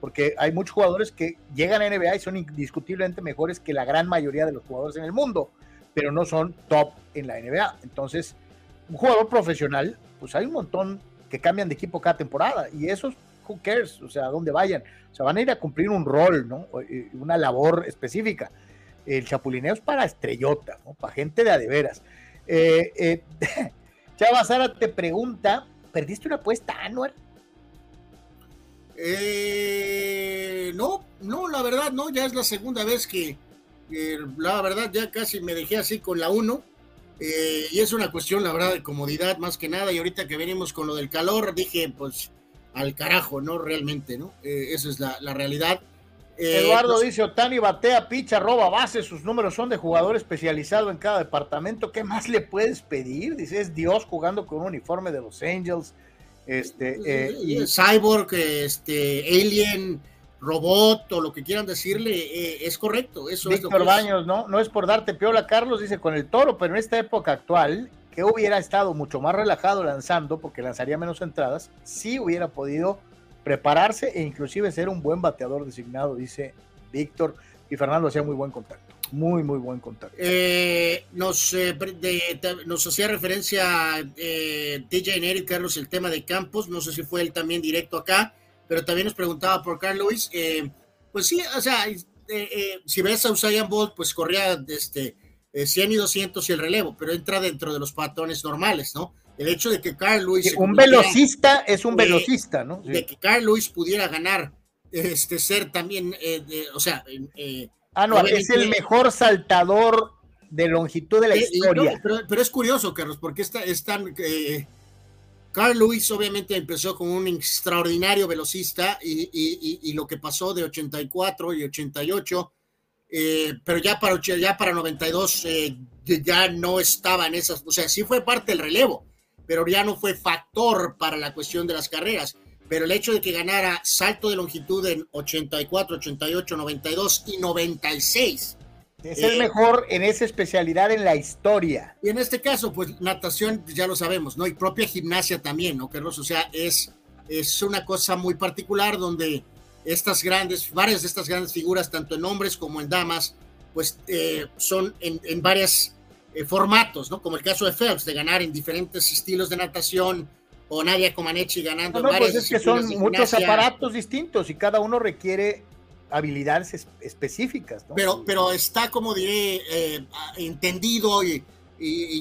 Speaker 1: porque hay muchos jugadores que llegan a NBA y son indiscutiblemente mejores que la gran mayoría de los jugadores en el mundo, pero no son top en la NBA. Entonces, un jugador profesional, pues hay un montón que cambian de equipo cada temporada y esos, who cares, o sea, a dónde vayan, o sea, van a ir a cumplir un rol, ¿no? Una labor específica. El chapulineo es para estrellotas, ¿no? Para gente de adeveras. Eh, eh, Chava Sara te pregunta, ¿perdiste una apuesta, Anuar?
Speaker 2: Eh, no, no, la verdad, no, ya es la segunda vez que, la verdad, ya casi me dejé así con la 1. Eh, y es una cuestión, la verdad, de comodidad más que nada. Y ahorita que venimos con lo del calor, dije, pues al carajo, ¿no? Realmente, ¿no? Eh, esa es la, realidad.
Speaker 1: Eh, Eduardo pues dice, Otani batea, picha, roba base, sus números son de jugador especializado en cada departamento. ¿Qué más le puedes pedir? Dice, es Dios jugando con un uniforme de los Angels. Este,
Speaker 2: y... Cyborg, este, Alien, robot o lo que quieran decirle, eh, es correcto. Eso
Speaker 1: Víctor
Speaker 2: es
Speaker 1: Baños, ¿no? No es por darte piola, Carlos, dice con el toro, pero en esta época actual, que hubiera estado mucho más relajado lanzando, porque lanzaría menos entradas, sí hubiera podido prepararse e inclusive ser un buen bateador designado, dice Víctor. Y Fernando hacía muy buen contacto, muy, muy buen contacto.
Speaker 2: Eh, nos, eh, hacía referencia DJ Neri, Carlos, el tema de Campos, no sé si fue él también directo acá pero también nos preguntaba por Carl Lewis. Eh, pues sí, o sea, eh, eh, si ves a Usain Bolt, pues corría este, 100 y 200 y el relevo, pero entra dentro de los patrones normales, ¿no? El hecho de que Carl Lewis.
Speaker 1: Un velocista es un velocista, ¿no?
Speaker 2: De que Carl Lewis pudiera ganar, este, ser también, o sea.
Speaker 1: ah, no, es el mejor saltador de longitud de la historia.
Speaker 2: pero, es curioso, Carlos, porque está, es tan Carl Lewis obviamente empezó como un extraordinario velocista y, lo que pasó de 84 y 88, eh, pero ya para, ya para 92 eh, ya no estaba en esas, o sea, sí fue parte del relevo, pero ya no fue factor para la cuestión de las carreras. Pero el hecho de que ganara salto de longitud en 84, 88, 92 y 96
Speaker 1: es el mejor en esa especialidad en la historia.
Speaker 2: Y en este caso, pues natación, ya lo sabemos, ¿no? Y propia gimnasia también, ¿no, Carlos? O sea, es, es una cosa muy particular donde estas grandes, varias de estas grandes figuras, tanto en hombres como en damas, pues eh, son en, en varios eh, formatos, ¿no? Como el caso de Phelps, de ganar en diferentes estilos de natación, o Nadia Comaneci ganando
Speaker 1: no, no, pues es que son muchos aparatos distintos y cada uno requiere habilidades específicas.
Speaker 2: Pero, pero está, como diré, eh, entendido y,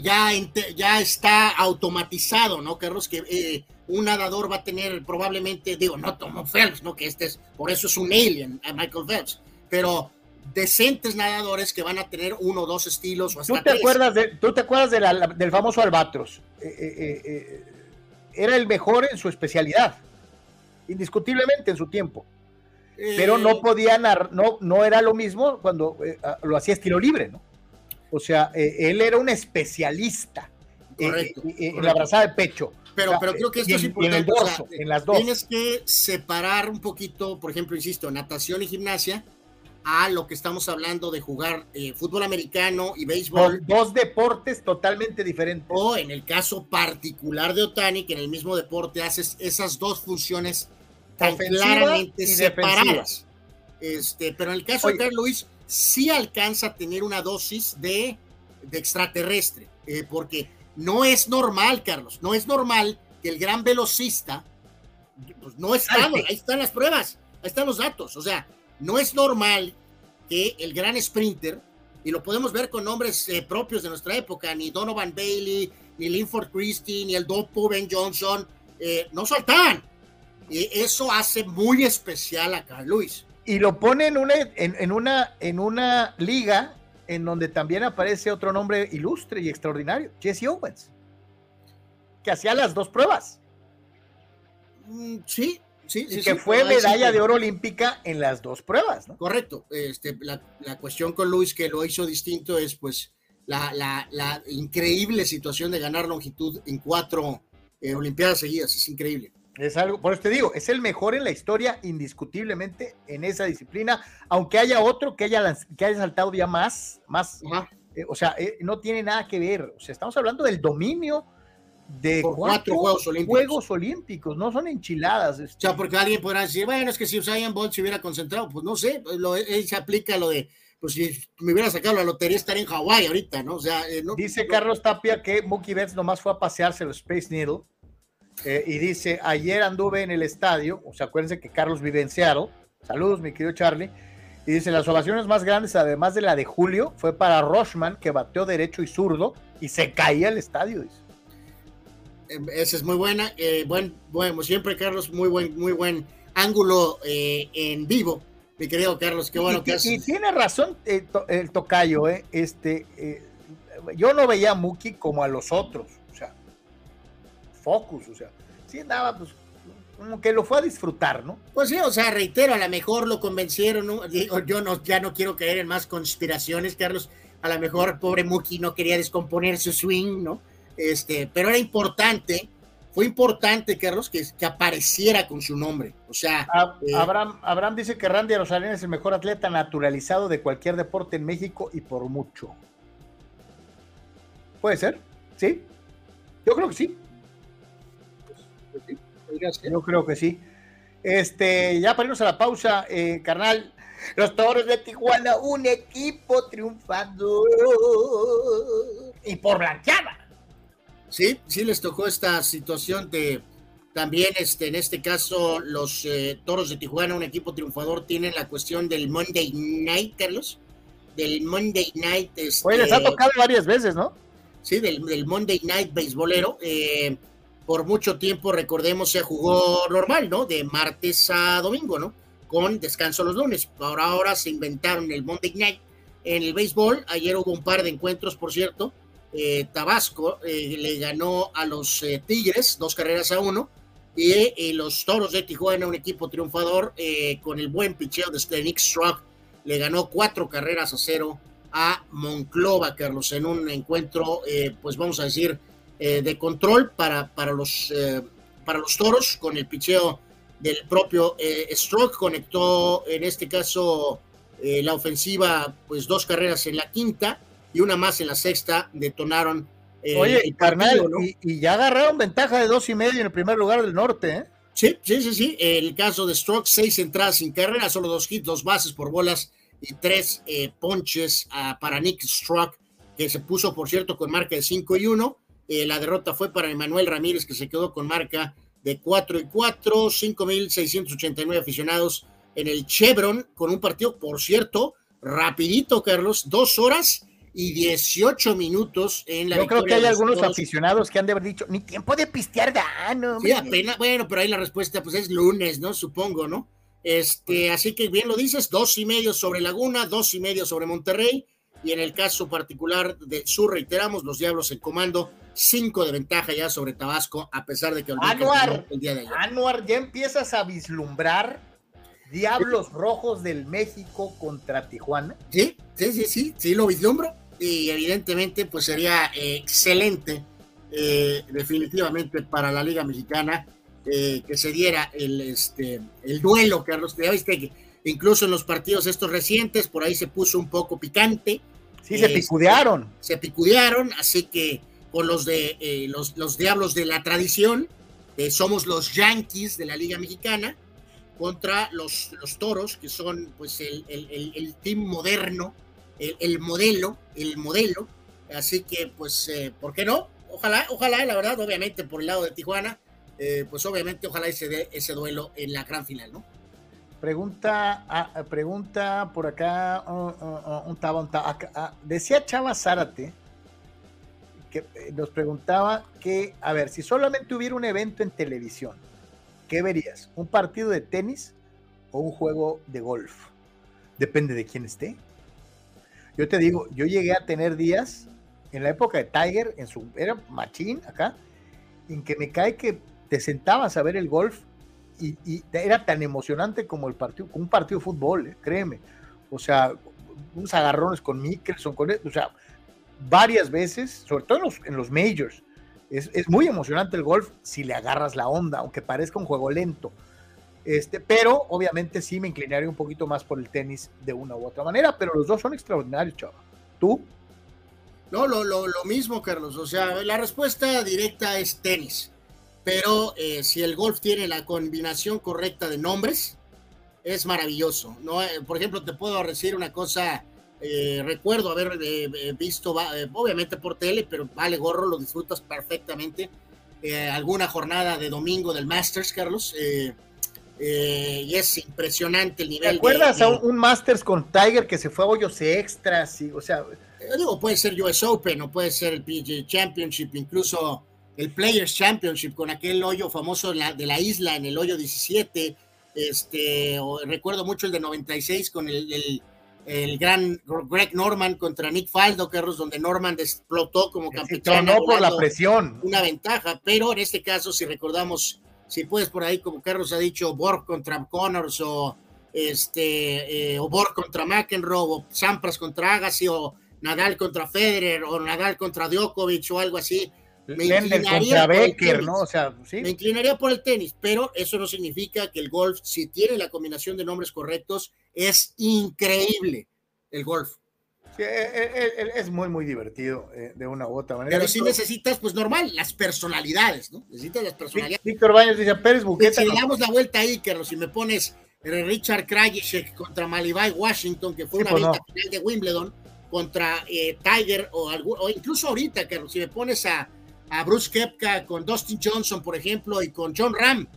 Speaker 2: ya, ya está automatizado, ¿no, Carlos? Que eh, un nadador va a tener probablemente, digo, no como Phelps, ¿no? Que este es, por eso es un alien, a Michael Phelps, pero decentes nadadores que van a tener uno o dos estilos o hasta
Speaker 1: ¿Tú te acuerdas, de, ¿tú te acuerdas del famoso Albatros? Eh, era el mejor en su especialidad, indiscutiblemente en su tiempo pero no eh, podía no, no era lo mismo cuando eh, lo hacía estilo libre, ¿no? O sea, eh, él era un especialista en la abrazada de pecho.
Speaker 2: Pero, pero creo que esto es importante.
Speaker 1: En, el dorso, en las dos.
Speaker 2: Tienes que separar un poquito, por ejemplo, insisto, natación y gimnasia a lo que estamos hablando de jugar fútbol americano y béisbol.
Speaker 1: Dos, deportes totalmente diferentes.
Speaker 2: O en el caso particular de Otani, que en el mismo deporte haces esas dos funciones tan claramente separadas. Este, pero en el caso de Carl Lewis, sí alcanza a tener una dosis de, de extraterrestre, eh, porque no es normal, Carlos, no es normal que el gran velocista, pues no estamos, ahí están las pruebas, ahí están los datos, o sea, no es normal que el gran sprinter, y lo podemos ver con nombres eh, propios de nuestra época, ni Donovan Bailey, ni Linford Christie, ni el Dopo Ben Johnson, eh, no saltaban y eso hace muy especial a Carl Luis.
Speaker 1: Y lo pone en una, en, una, en una liga en donde también aparece otro nombre ilustre y extraordinario, Jesse Owens, que hacía las dos pruebas.
Speaker 2: Mm, sí,
Speaker 1: que fue medalla de oro olímpica en las dos pruebas, ¿no?
Speaker 2: Correcto. Este, la, cuestión con Luis que lo hizo distinto es pues la, la, increíble situación de ganar longitud en cuatro eh, Olimpiadas seguidas, es increíble.
Speaker 1: Es algo, por eso te digo, es el mejor en la historia, indiscutiblemente, en esa disciplina, aunque haya otro que haya, que haya saltado ya más, más, eh, o sea, eh, no tiene nada que ver, o sea, estamos hablando del dominio de cuatro,
Speaker 2: cuatro Juegos Olímpicos.
Speaker 1: Juegos Olímpicos, no son enchiladas.
Speaker 2: O
Speaker 1: este.
Speaker 2: sea, porque alguien podrá decir, bueno, es que si Usain Bolt se hubiera concentrado, pues no sé, pues, lo, él se aplica lo de, pues si me hubiera sacado la lotería estaría en Hawái ahorita, ¿no? O sea, eh, no,
Speaker 1: Dice
Speaker 2: no-
Speaker 1: Carlos Tapia que Mookie Betts nomás fue a pasearse los Space Needle. eh, y dice, ayer anduve en el estadio, o sea, acuérdense que Carlos vive en Seattle. Saludos, mi querido Charlie. Y dice, las ovaciones más grandes, además de la de Julio, fue para Roshman, que bateó derecho y zurdo, y se caía el estadio. dice.
Speaker 2: Esa es muy buena. eh, buen, bueno, siempre, Carlos, muy buen, muy buen ángulo eh, en vivo. Mi querido Carlos, qué bueno
Speaker 1: y,
Speaker 2: que
Speaker 1: y- y
Speaker 2: haces.
Speaker 1: tiene razón eh, to- el tocayo, eh, este, eh, yo no veía a Mookie como a los otros, o sea, focus, o sea, sí andaba, pues, como que lo fue a disfrutar, ¿no?
Speaker 2: Pues sí, o sea, reitero, a lo mejor lo convencieron. ¿no? Digo, yo no, ya no quiero caer en más conspiraciones, Carlos. A lo mejor pobre Mookie no quería descomponer su swing, ¿no? Este, pero era importante, fue importante, Carlos, que, que apareciera con su nombre. O sea,
Speaker 1: A-
Speaker 2: Eh.
Speaker 1: Abraham, Abraham dice que Randy Rosalén es el mejor atleta naturalizado de cualquier deporte en México y por mucho. ¿Puede ser? ¿Sí? Yo creo que sí. Yo creo que sí. Este, ya para irnos a la pausa, eh, carnal. Los toros de Tijuana, un equipo triunfando. Y por blanqueada.
Speaker 2: Sí, sí les tocó esta situación de también este en este caso los eh, Toros de Tijuana, un equipo triunfador, tienen la cuestión del Monday Night, Carlos, del Monday Night. Este,
Speaker 1: Oye, les ha tocado varias veces, ¿no?
Speaker 2: sí, del, del Monday Night beisbolero. eh, por mucho tiempo, recordemos, se jugó normal, ¿no? De martes a domingo, ¿no? Con descanso los lunes. Ahora, ahora se inventaron el Monday Night en el béisbol. Ayer hubo un par de encuentros, por cierto. Eh, Tabasco eh, le ganó a los eh, Tigres dos carreras a uno. Y los Toros de Tijuana, un equipo triunfador, eh, con el buen picheo de Stenik Struck, le ganó cuatro carreras a cero a Monclova, Carlos, en un encuentro, eh, pues vamos a decir, de control para, para, los, para los toros, con el picheo del propio Stroke, conectó en este caso la ofensiva, pues dos carreras en la quinta y una más en la sexta, detonaron. eh,
Speaker 1: Oye,
Speaker 2: el
Speaker 1: carnal,
Speaker 2: ¿no?
Speaker 1: y, y ya agarraron ventaja de dos y medio en el primer lugar del norte, ¿eh?
Speaker 2: Sí, sí, sí, sí. El caso de Stroke, seis entradas sin carrera, solo dos hits, dos bases por bolas y tres eh, ponches ah, para Nick Stroke, que se puso, por cierto, con marca de 5 y 1. Eh, la derrota fue para Emanuel Ramírez, que se quedó con marca de 4 y 4, 5.689 aficionados en el Chevron, con un partido, por cierto, rapidito, Carlos, dos horas y 18 minutos en la
Speaker 1: Yo creo que hay
Speaker 2: de
Speaker 1: algunos aficionados que han de haber dicho, ni tiempo de pistear da, no.
Speaker 2: Sí,
Speaker 1: hombre".
Speaker 2: apenas, bueno, pero ahí la respuesta pues es lunes, ¿no? Supongo, ¿no? Este, así que bien lo dices, dos y medio sobre Laguna, dos y medio sobre Monterrey, y en el caso particular del sur, reiteramos, los Diablos en comando, cinco de ventaja ya sobre Tabasco, a pesar de que
Speaker 1: Anuar.
Speaker 2: el día de ayer.
Speaker 1: Anuar, ya empiezas a vislumbrar Diablos Rojos del México contra Tijuana.
Speaker 2: Sí, sí, sí, sí, sí lo vislumbro, y evidentemente pues sería eh, excelente, eh, definitivamente para la Liga Mexicana, eh, que se diera el, este, el duelo, Carlos, ya viste que incluso en los partidos estos recientes, por ahí se puso un poco picante,
Speaker 1: Sí, se
Speaker 2: Este,
Speaker 1: picudearon.
Speaker 2: se picudearon, así que con los de eh, los, los diablos de la tradición, somos los Yankees de la Liga Mexicana, contra los, los toros, que son pues el, el, el- el team moderno, el, el modelo, el modelo. Así que, pues, eh, ¿por qué no? Ojalá, ojalá, la verdad, obviamente por el lado de Tijuana, eh, pues obviamente ojalá se dé ese duelo en la gran final, ¿no?
Speaker 1: Pregunta, ah, pregunta por acá, uh, uh, uh, un taba, un taba, ah, decía Chava Zárate que eh, nos preguntaba que, a ver, si solamente hubiera un evento en televisión, ¿qué verías? ¿Un partido de tenis o un juego de golf? Depende de quién esté. Yo te digo, yo llegué a tener días en la época de Tiger, en su era machín acá, en que me cae que te sentabas a ver el golf y, y era tan emocionante como el partido, un partido de fútbol, eh, créeme. O sea, unos agarrones con Mickelson, con, o sea, varias veces, sobre todo en los, en los majors. Es, es, muy emocionante el golf si le agarras la onda, aunque parezca un juego lento. Este, pero obviamente sí me inclinaría un poquito más por el tenis de una u otra manera, pero los dos son extraordinarios, chaval. ¿Tú?
Speaker 2: No, lo, lo, lo, mismo, Carlos. O sea, la respuesta directa es tenis. Pero eh, si el golf tiene la combinación correcta de nombres, es maravilloso. ¿no? Eh, por ejemplo, te puedo decir una cosa. Eh, recuerdo haber visto, obviamente por tele, pero vale gorro, lo disfrutas perfectamente. alguna jornada de domingo del Masters, Carlos. Y es impresionante el nivel.
Speaker 1: ¿Te acuerdas de, a un, un, Masters con Tiger que se fue a hoyos extras? Y, o sea,
Speaker 2: digo, puede ser US Open o puede ser el PGA Championship, incluso el Players Championship con aquel hoyo famoso de la, de la isla en el hoyo 17. Este, o, recuerdo mucho el de 96 con el, el, el, gran Greg Norman contra Nick Faldo, Carlos, donde Norman explotó como campeón.
Speaker 1: No por la presión.
Speaker 2: Una ventaja, pero en este caso, si recordamos, si puedes por ahí, como Carlos ha dicho, Borg contra Connors o este, eh, o Borg contra McEnroe o Sampras contra Agassi o Nadal contra Federer o Nadal contra Djokovic o algo así.
Speaker 1: Me inclinaría, Becker, ¿no? o sea, ¿sí?
Speaker 2: me inclinaría por el tenis, pero eso no significa que el golf, si tiene la combinación de nombres correctos, es increíble el golf.
Speaker 1: Sí, es muy, muy divertido eh, de una u otra manera.
Speaker 2: Pero si necesitas, pues normal, las personalidades, ¿no? Necesitas las personalidades.
Speaker 1: Víctor Baños dice, Pérez Buqueta.
Speaker 2: Si le damos la vuelta ahí, Carlos, si me pones Richard Krajicek contra Malibay Washington, que fue
Speaker 1: Sí,
Speaker 2: una
Speaker 1: pues
Speaker 2: venta
Speaker 1: no.
Speaker 2: final de Wimbledon, contra eh, Tiger o, algún, o incluso ahorita, Carlos, si me pones a, a Bruce Kepka con Dustin Johnson, por ejemplo, y con John Ram,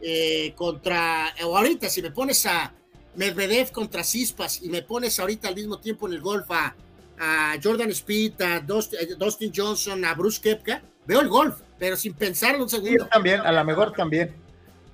Speaker 2: eh, contra, o ahorita si me pones a Medvedev contra Cispas y me pones ahorita al mismo tiempo en el golf a, a Jordan Speed, a Dustin, a Dustin Johnson, a Bruce Kepka, veo el golf, pero sin pensarlo un
Speaker 1: Sí,
Speaker 2: segundo.
Speaker 1: yo también, a lo mejor también.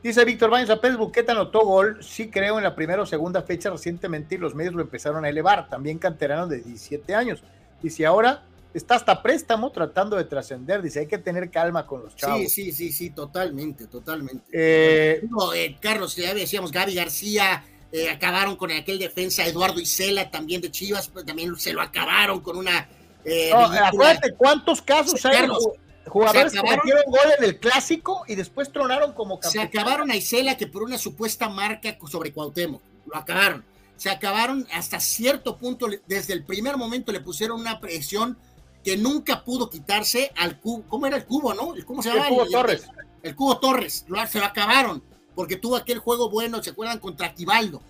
Speaker 1: Dice Víctor Baños, a Pérez Buqueta anotó gol, sí creo, en la primera o segunda fecha recientemente y los medios lo empezaron a elevar, también canterano de 17 años. Dice, ahora está hasta préstamo tratando de trascender, dice, hay que tener calma con los chavos.
Speaker 2: Sí, sí, sí, sí, totalmente, totalmente.
Speaker 1: Eh,
Speaker 2: No, eh, Carlos, ya decíamos, Gaby García, eh, acabaron con aquel defensa Eduardo Isela, también de Chivas, pues, también se lo acabaron con una... eh,
Speaker 1: no, acuérdate cuántos casos hay
Speaker 2: Carlos,
Speaker 1: jugadores
Speaker 2: se
Speaker 1: que metieron gol en el clásico y después tronaron como
Speaker 2: Se
Speaker 1: campeones.
Speaker 2: acabaron a Isela que por una supuesta marca sobre Cuauhtémoc, lo acabaron. Se acabaron hasta cierto punto, desde el primer momento le pusieron una presión que nunca pudo quitarse al cubo. ¿Cómo era el cubo, no? El- ¿Cómo se
Speaker 1: El
Speaker 2: llama?
Speaker 1: Cubo Torres.
Speaker 2: El Cubo Torres, lo, se lo acabaron, porque tuvo aquel juego bueno, ¿se acuerdan? Contra Tibaldo.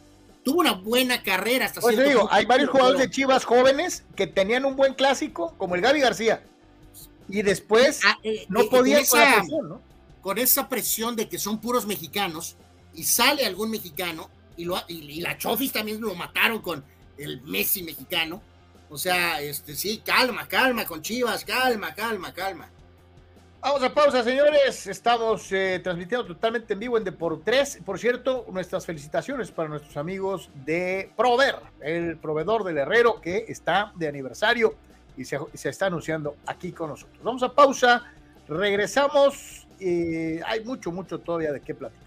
Speaker 2: Tuvo una buena carrera hasta
Speaker 1: Pues digo, hay varios jugadores de Chivas jóvenes que tenían un buen clásico, como el Gaby García, y después
Speaker 2: Ah, eh,
Speaker 1: no
Speaker 2: eh,
Speaker 1: podían
Speaker 2: con esa-
Speaker 1: presión, ¿no?
Speaker 2: con esa presión de que son puros mexicanos y sale algún mexicano y, lo, y, y la Chofis también lo mataron con el Messi mexicano. O sea, este sí, calma, calma con Chivas, calma, calma, calma.
Speaker 1: Vamos a pausa, señores. Estamos eh, transmitiendo totalmente en vivo en Deportes. Por cierto, nuestras felicitaciones para nuestros amigos de Prover, el proveedor del Herrero que está de aniversario y se, se está anunciando aquí con nosotros. Vamos a pausa, regresamos. y hay mucho, mucho todavía de qué platicar.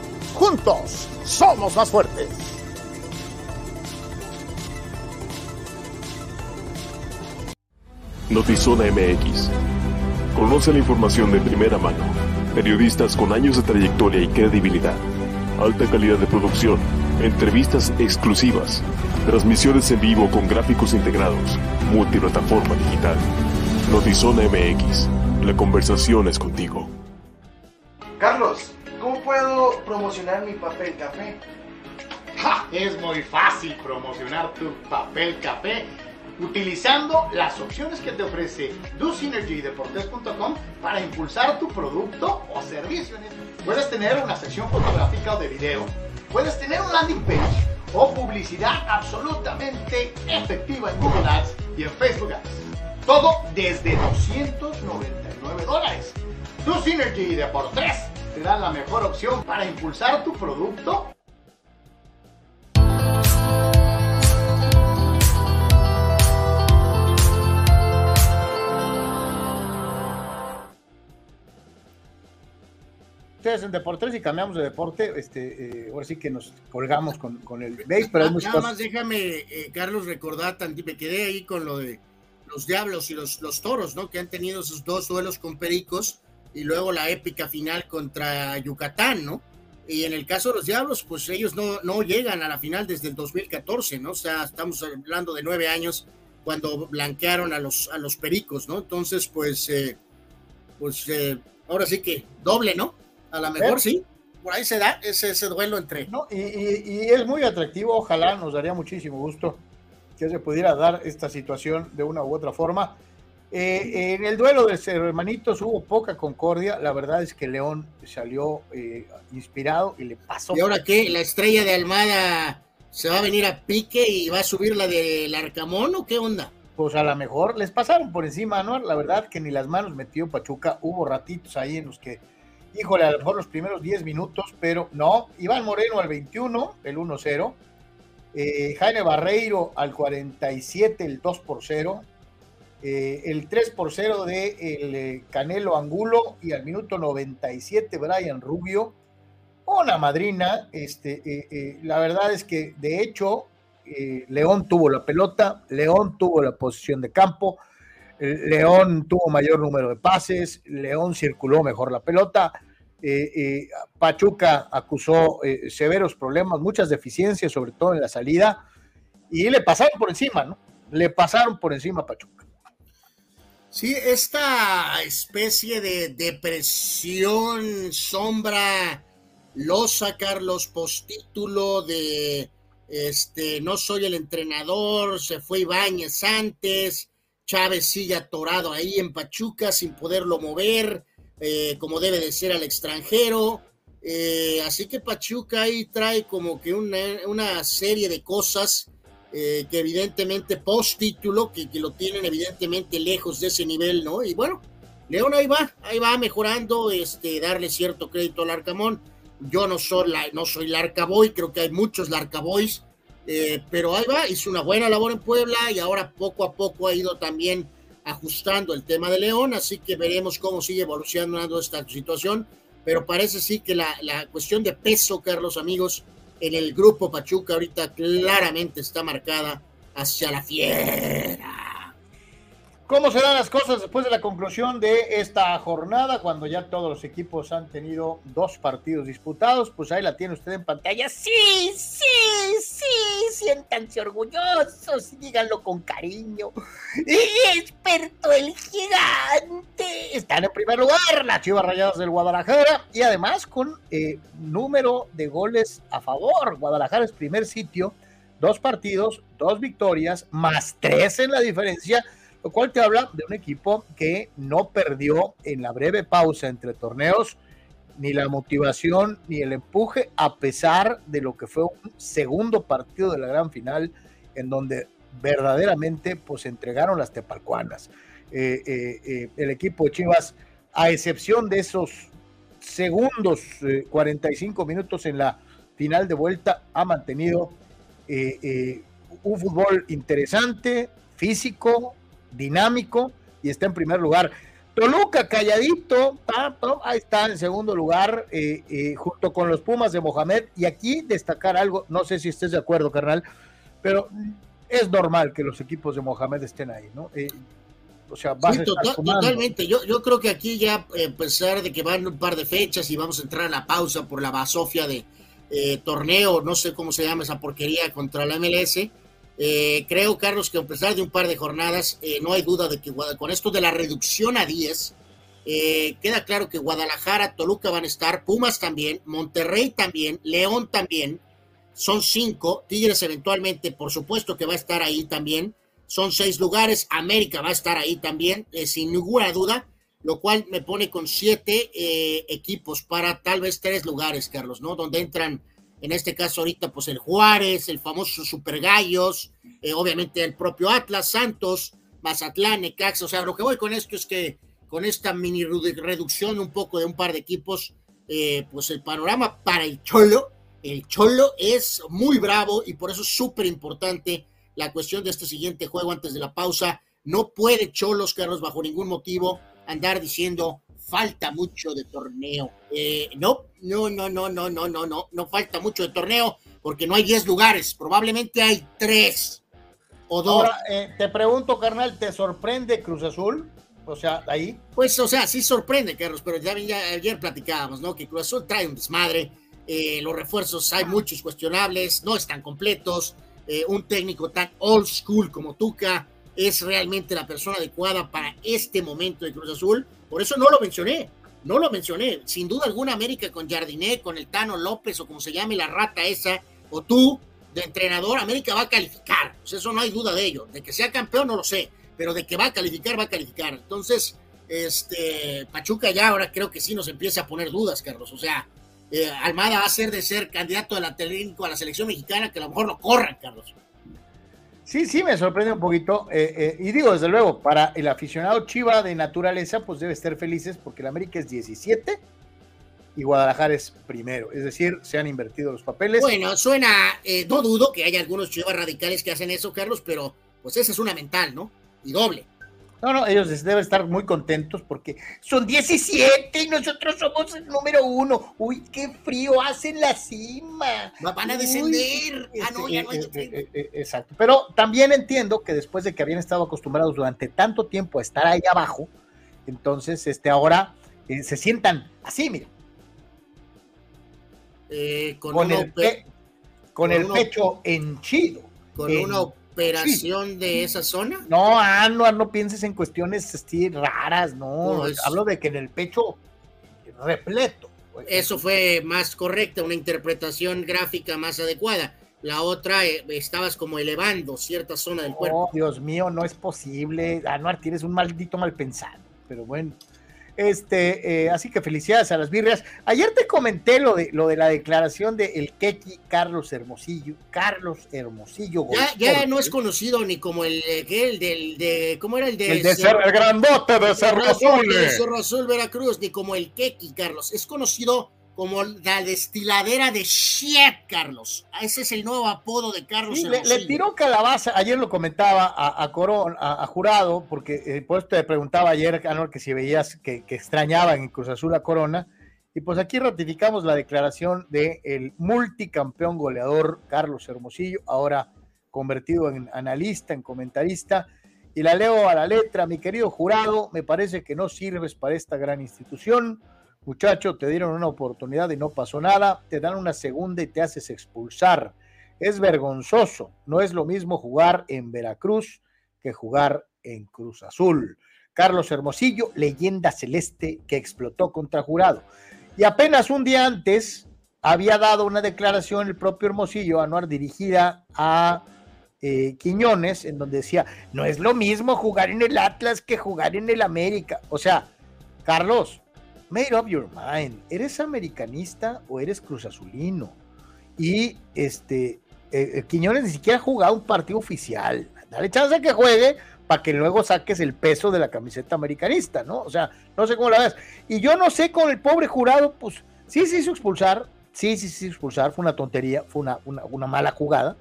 Speaker 6: Juntos somos más fuertes.
Speaker 4: Notizona MX. Conoce la información de primera mano. Periodistas con años de trayectoria y credibilidad. Alta calidad de producción. Entrevistas exclusivas. Transmisiones en vivo con gráficos integrados. Multiplataforma digital. Notizona MX. La conversación es contigo.
Speaker 7: Carlos, ¿cómo puedo promocionar mi papel café?
Speaker 1: ¡Ja! Es muy fácil promocionar tu papel café utilizando las opciones que te ofrece DoSynergy y Deportes.com para impulsar tu producto o servicio. Puedes tener una sección fotográfica o de video, puedes tener un landing page o publicidad absolutamente efectiva en Google Ads y en Facebook Ads. Todo desde 299 dólares.
Speaker 6: Tu Synergy de por 3 te da la mejor opción para impulsar tu producto.
Speaker 1: ustedes en Deportes y cambiamos de deporte, este, eh, ahora sí que nos colgamos con, con el base, pero hay
Speaker 2: Ah,
Speaker 1: muchas
Speaker 2: Nada
Speaker 1: cosas.
Speaker 2: más déjame, eh, Carlos, recordar, me quedé ahí con lo de los Diablos y los, los Toros, ¿no? Que han tenido esos dos duelos con Pericos y luego la épica final contra Yucatán, ¿no? Y en el caso de los Diablos, pues ellos no, no llegan a la final desde el 2014, ¿no? O sea, estamos hablando de nueve años cuando blanquearon a los, a los Pericos, ¿no? Entonces, pues, eh, pues eh, ahora sí que doble, ¿no? A lo mejor sí, por ahí se da ese, duelo entre...
Speaker 1: ¿no? Y, y- y es muy atractivo, ojalá nos daría muchísimo gusto que se pudiera dar esta situación de una u otra forma. Eh, en el duelo de hermanitos hubo poca concordia, la verdad es que León salió eh, inspirado y le pasó.
Speaker 2: ¿Y ahora qué? ¿La estrella de Almada se va a venir a pique y va a subir la del Arcamón o qué onda?
Speaker 1: Pues a lo mejor les pasaron por encima, ¿no? La verdad que ni las manos metió Pachuca, hubo ratitos ahí en los que, híjole, a lo mejor los primeros 10 minutos, pero no. Iván Moreno al 21, el 1-0. Eh, Jaime Barreiro al 47, el 2 por 0. Eh, el 3 por 0 de el, eh, Canelo Angulo y al minuto 97 Brian Rubio. Una madrina, este, eh, la verdad es que de hecho León tuvo la pelota, León tuvo la posición de campo, León tuvo mayor número de pases, León circuló mejor la pelota, Pachuca acusó severos problemas, muchas deficiencias, sobre todo en la salida, y le pasaron por encima, ¿no? Le pasaron por encima a Pachuca.
Speaker 2: Sí, esta especie de depresión, sombra, losa, Carlos, postítulo de este, no soy el entrenador, se fue Ibáñez antes, Chávez sigue atorado ahí en Pachuca sin poderlo mover, eh, como debe de ser al extranjero. Eh, así que Pachuca ahí trae como que una, una serie de cosas eh, que evidentemente post título, que, que, lo tienen evidentemente lejos de ese nivel, ¿no? Y bueno, León ahí va, ahí va mejorando, este, darle cierto crédito al Arcamón. Yo no soy, la, no soy Larcaboy, creo que hay muchos Larcaboys, eh, pero ahí va, hizo una buena labor en Puebla y ahora poco a poco ha ido también ajustando el tema de León, así que veremos cómo sigue evolucionando esta situación, pero parece sí que la, la cuestión de peso, Carlos, amigos, en el grupo Pachuca ahorita claramente está marcada hacia la fiera.
Speaker 1: ¿Cómo serán las cosas después de la conclusión de esta jornada, cuando ya todos los equipos han tenido dos partidos disputados? Pues ahí la tiene usted en pantalla. Sí, sí, sí, siéntanse orgullosos y díganlo con cariño. Y experto el gigante. Están en primer lugar las Chivas Rayadas del Guadalajara y además con eh, número de goles a favor. Guadalajara es primer sitio, dos partidos, dos victorias, más tres en la diferencia lo cual te habla de un equipo que no perdió en la breve pausa entre torneos ni la motivación ni el empuje, a pesar de lo que fue un segundo partido de la gran final, en donde verdaderamente pues entregaron las tepalcuanas. Eh, eh, eh, el equipo de Chivas, a excepción de esos segundos, 45 minutos en la final de vuelta, ha mantenido un fútbol interesante, físico, dinámico y está en primer lugar. Toluca calladito, pa, pa, ahí está en segundo lugar, eh, eh, junto con los Pumas de Mohamed. Y aquí destacar algo, no sé si estés de acuerdo, carnal, pero es normal que los equipos de Mohamed estén ahí, ¿no? Eh, o sea, vas
Speaker 2: sí, total, totalmente. Yo, yo creo que aquí ya, eh, a pesar de que van un par de fechas y vamos a entrar a la pausa por la basofia de torneo, no sé cómo se llama esa porquería contra la MLS, eh, creo, Carlos, que a pesar de un par de jornadas, eh, no hay duda de que con esto de la reducción a 10, eh, queda claro que Guadalajara, Toluca van a estar, Pumas también, Monterrey también, León también, son cinco, Tigres eventualmente, por supuesto que va a estar ahí también, son seis lugares, América va a estar ahí también, sin ninguna duda, lo cual me pone con siete equipos para tal vez tres lugares, Carlos, ¿no? Donde entran en este caso ahorita pues el Juárez, el famoso Super Gallos, eh, obviamente el propio Atlas, Santos, Mazatlán, Necaxa, o sea, lo que voy con esto es que con esta mini reducción un poco de un par de equipos, eh, pues el panorama para el Cholo, el Cholo es muy bravo y por eso es súper importante la cuestión de este siguiente juego antes de la pausa. No puede Cholos, Carlos, bajo ningún motivo andar diciendo falta mucho de torneo. no, no, no, no, no, no, no, no, no falta mucho de torneo porque no hay 10 lugares, probablemente hay 3 o 2. Ahora,
Speaker 1: te pregunto, carnal, ¿te sorprende Cruz Azul? O sea, ahí.
Speaker 2: Pues, o sea, sí sorprende, Carlos, pero ya, ayer platicábamos, ¿no? Que Cruz Azul trae un desmadre, los refuerzos hay muchos cuestionables, no están completos, un técnico tan old school como Tuca es realmente la persona adecuada para este momento de Cruz Azul, por eso no lo mencioné, no lo mencioné. Sin duda alguna, América con Jardiné, con el Tano López o como se llame la rata esa, o tú, de entrenador, América va a calificar. Eso no hay duda de ello. De que sea campeón, no lo sé, pero de que va a calificar, va a calificar. Entonces, este, Pachuca ya ahora creo que sí nos empieza a poner dudas, Carlos. O sea, eh, Almada va a ser de ser candidato a la, a la selección mexicana, que a lo mejor lo corran, Carlos.
Speaker 1: Sí, sí, me sorprende un poquito. Eh, eh, y digo, desde luego, para el aficionado Chiva de naturaleza, pues debe estar felices porque el América es 17 y Guadalajara es primero. Es decir, se han invertido los papeles.
Speaker 2: Bueno, suena, eh, no dudo que haya algunos Chivas radicales que hacen eso, Carlos, pero pues esa es una mental, ¿no? Y doble.
Speaker 1: No, no, ellos deben estar muy contentos porque son 17 y nosotros somos el número uno. Uy, qué frío hace en la cima.
Speaker 2: Van a descender. ah, no, ya no
Speaker 1: hay eh, eh, Exacto. Pero también entiendo que después de que habían estado acostumbrados durante tanto tiempo a estar ahí abajo, entonces este, ahora eh, se sientan así, mira. con, el, con, el pecho henchido.
Speaker 2: Con una operación de esa zona?
Speaker 1: No, Anuar, no pienses en cuestiones así raras, no. Hablo de que en el pecho repleto.
Speaker 2: Eso fue más correcta, una interpretación gráfica más adecuada. La otra, eh, estabas como elevando cierta zona del cuerpo.
Speaker 1: Dios mío, no es posible. Anuar, tienes un maldito mal pensado. Pero bueno. Este, eh, así que felicidades a las birrias. Ayer te comenté lo de, lo de la declaración de el Keki Carlos Hermosillo. Carlos Hermosillo.
Speaker 2: Ya, ya no es conocido ni como el, eh, el del, de, ¿cómo era el de?
Speaker 1: El, de el grandote de Cerro Azul.
Speaker 2: De Cerro Azul, Veracruz, ni como el Keki Carlos. Es conocido como la destiladera de shit, Carlos. Ese es el nuevo apodo de Carlos.
Speaker 1: le, tiró calabaza, ayer lo comentaba a, a Corón, a, Jurado, porque eh, por eso te preguntaba ayer, que si veías que, que, extrañaban en Cruz Azul a Corona. Y pues aquí ratificamos la declaración del multicampeón goleador Carlos Hermosillo, ahora convertido en analista, en comentarista. Y la leo a la letra, mi querido jurado, me parece que no sirves para esta gran institución Muchacho, te dieron una oportunidad y no pasó nada, te dan una segunda y te haces expulsar. Es vergonzoso, no es lo mismo jugar en Veracruz que jugar en Cruz Azul. Carlos Hermosillo, leyenda celeste que explotó contra jurado. Y apenas un día antes había dado una declaración el propio Hermosillo, Anuar, dirigida a eh, Quiñones, en donde decía, no es lo mismo jugar en el Atlas que jugar en el América. O sea, Carlos, made up your mind. ¿Eres americanista o eres cruzazulino? Y este, eh, eh, Quiñones ni siquiera ha jugado un partido oficial. Dale chance a que juegue para que luego saques el peso de la camiseta americanista, ¿no? O sea, no sé cómo la ves. Y yo no sé con el pobre jurado, pues sí se hizo expulsar, sí, sí, sí, expulsar, fue una tontería, fue una, una, mala jugada,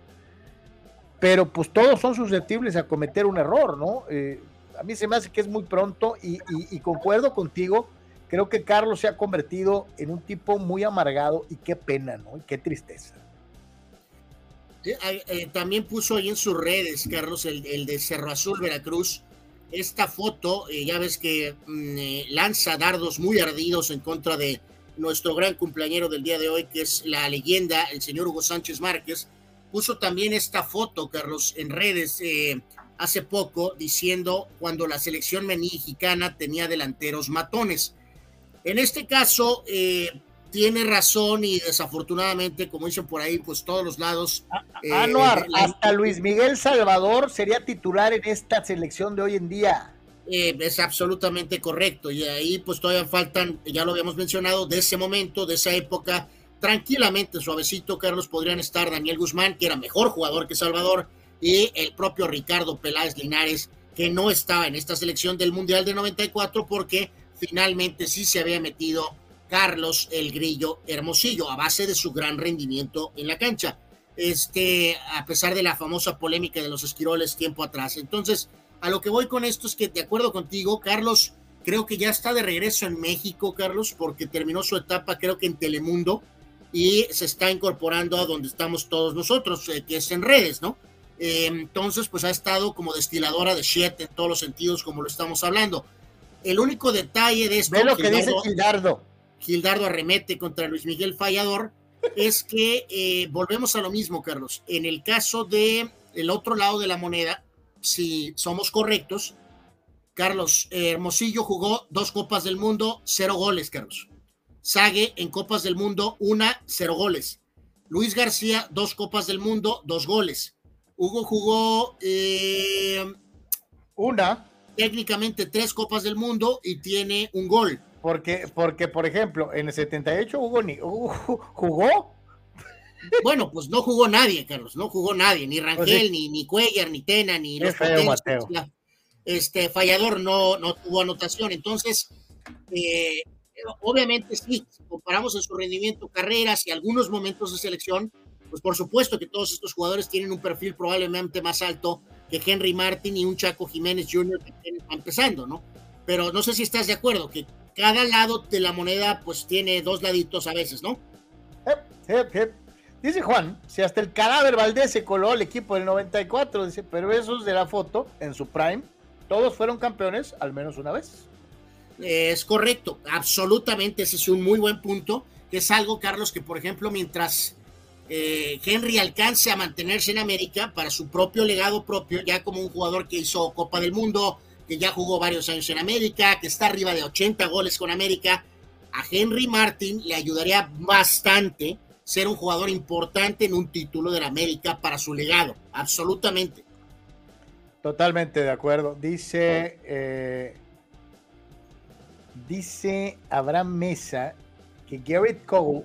Speaker 1: pero pues todos son susceptibles a cometer un error, ¿no? Eh, a mí se me hace que es muy pronto y concuerdo contigo creo que Carlos se ha convertido en un tipo muy amargado y qué pena, ¿no? Y qué tristeza.
Speaker 2: Eh, también puso ahí en sus redes, Carlos, el, de Cerro Azul, Veracruz, esta foto, eh, ya ves que mm, eh, lanza dardos muy ardidos en contra de nuestro gran cumpleañero del día de hoy, que es la leyenda, el señor Hugo Sánchez Márquez, puso también esta foto, Carlos, en redes hace poco, diciendo cuando la selección mexicana tenía delanteros matones. En este caso, eh, tiene razón y desafortunadamente, como dicen por ahí, pues todos los lados.
Speaker 1: Eh, Anuar, hasta Luis Miguel Salvador sería titular en esta selección de hoy en día.
Speaker 2: Eh, es absolutamente correcto. Y ahí pues todavía faltan, ya lo habíamos mencionado, de ese momento, de esa época, tranquilamente, suavecito, Carlos, podrían estar Daniel Guzmán, que era mejor jugador que Salvador, y el propio Ricardo Peláez Linares, que no estaba en esta selección del Mundial de 94 porque finalmente sí se había metido Carlos el Grillo Hermosillo a base de su gran rendimiento en la cancha. Este, a pesar de la famosa polémica de los esquiroles tiempo atrás. Entonces, a lo que voy con esto es que, de acuerdo contigo, Carlos, creo que ya está de regreso en México, Carlos, porque terminó su etapa, creo que en Telemundo, y se está incorporando a donde estamos todos nosotros, eh, que es en redes, ¿no? Eh, entonces, pues ha estado como destiladora de shit en todos los sentidos, como lo estamos hablando. El único detalle de esto.
Speaker 1: Ve lo que dice Gildardo.
Speaker 2: Gildardo arremete contra Luis Miguel Fallador, es que eh, volvemos a lo mismo, Carlos. En el caso de el otro lado de la moneda, si somos correctos, Carlos Hermosillo jugó dos Copas del Mundo, cero goles, Carlos. Sague en Copas del Mundo, una, cero goles. Luis García, dos Copas del Mundo, dos goles. Hugo jugó eh,
Speaker 1: una.
Speaker 2: Técnicamente tres Copas del Mundo y tiene un gol.
Speaker 1: Porque, porque por ejemplo, en el 78 Hugo ni, jugó.
Speaker 2: Bueno, pues no jugó nadie, Carlos, no jugó nadie, ni pues Rangel, ni, ni Cuellar, ni Tena, ni
Speaker 1: los
Speaker 2: Este fallador no, no tuvo anotación. Entonces, eh, obviamente sí, si comparamos en su rendimiento, carreras y algunos momentos de selección, pues por supuesto que todos estos jugadores tienen un perfil probablemente más alto que Henry Martin y un Chaco Jiménez Jr. que empezando, ¿no? Pero no sé si estás de acuerdo, que cada lado de la moneda pues tiene dos laditos a veces, ¿no?
Speaker 1: Dice Juan, si hasta el cadáver Valdés se coló al equipo del 94, dice, pero esos de la foto, en su prime, todos fueron campeones al menos una vez.
Speaker 2: Es correcto, absolutamente, ese es un muy buen punto, que es algo, Carlos, que por ejemplo, mientras eh, Henry alcance a mantenerse en América para su propio legado propio, ya como un jugador que hizo Copa del Mundo, que ya jugó varios años en América, que está arriba de 80 goles con América, a Henry Martin le ayudaría bastante ser un jugador importante en un título de la América para su legado, absolutamente.
Speaker 1: Totalmente de acuerdo. Dice eh, Dice Abraham Mesa que Garrett Cole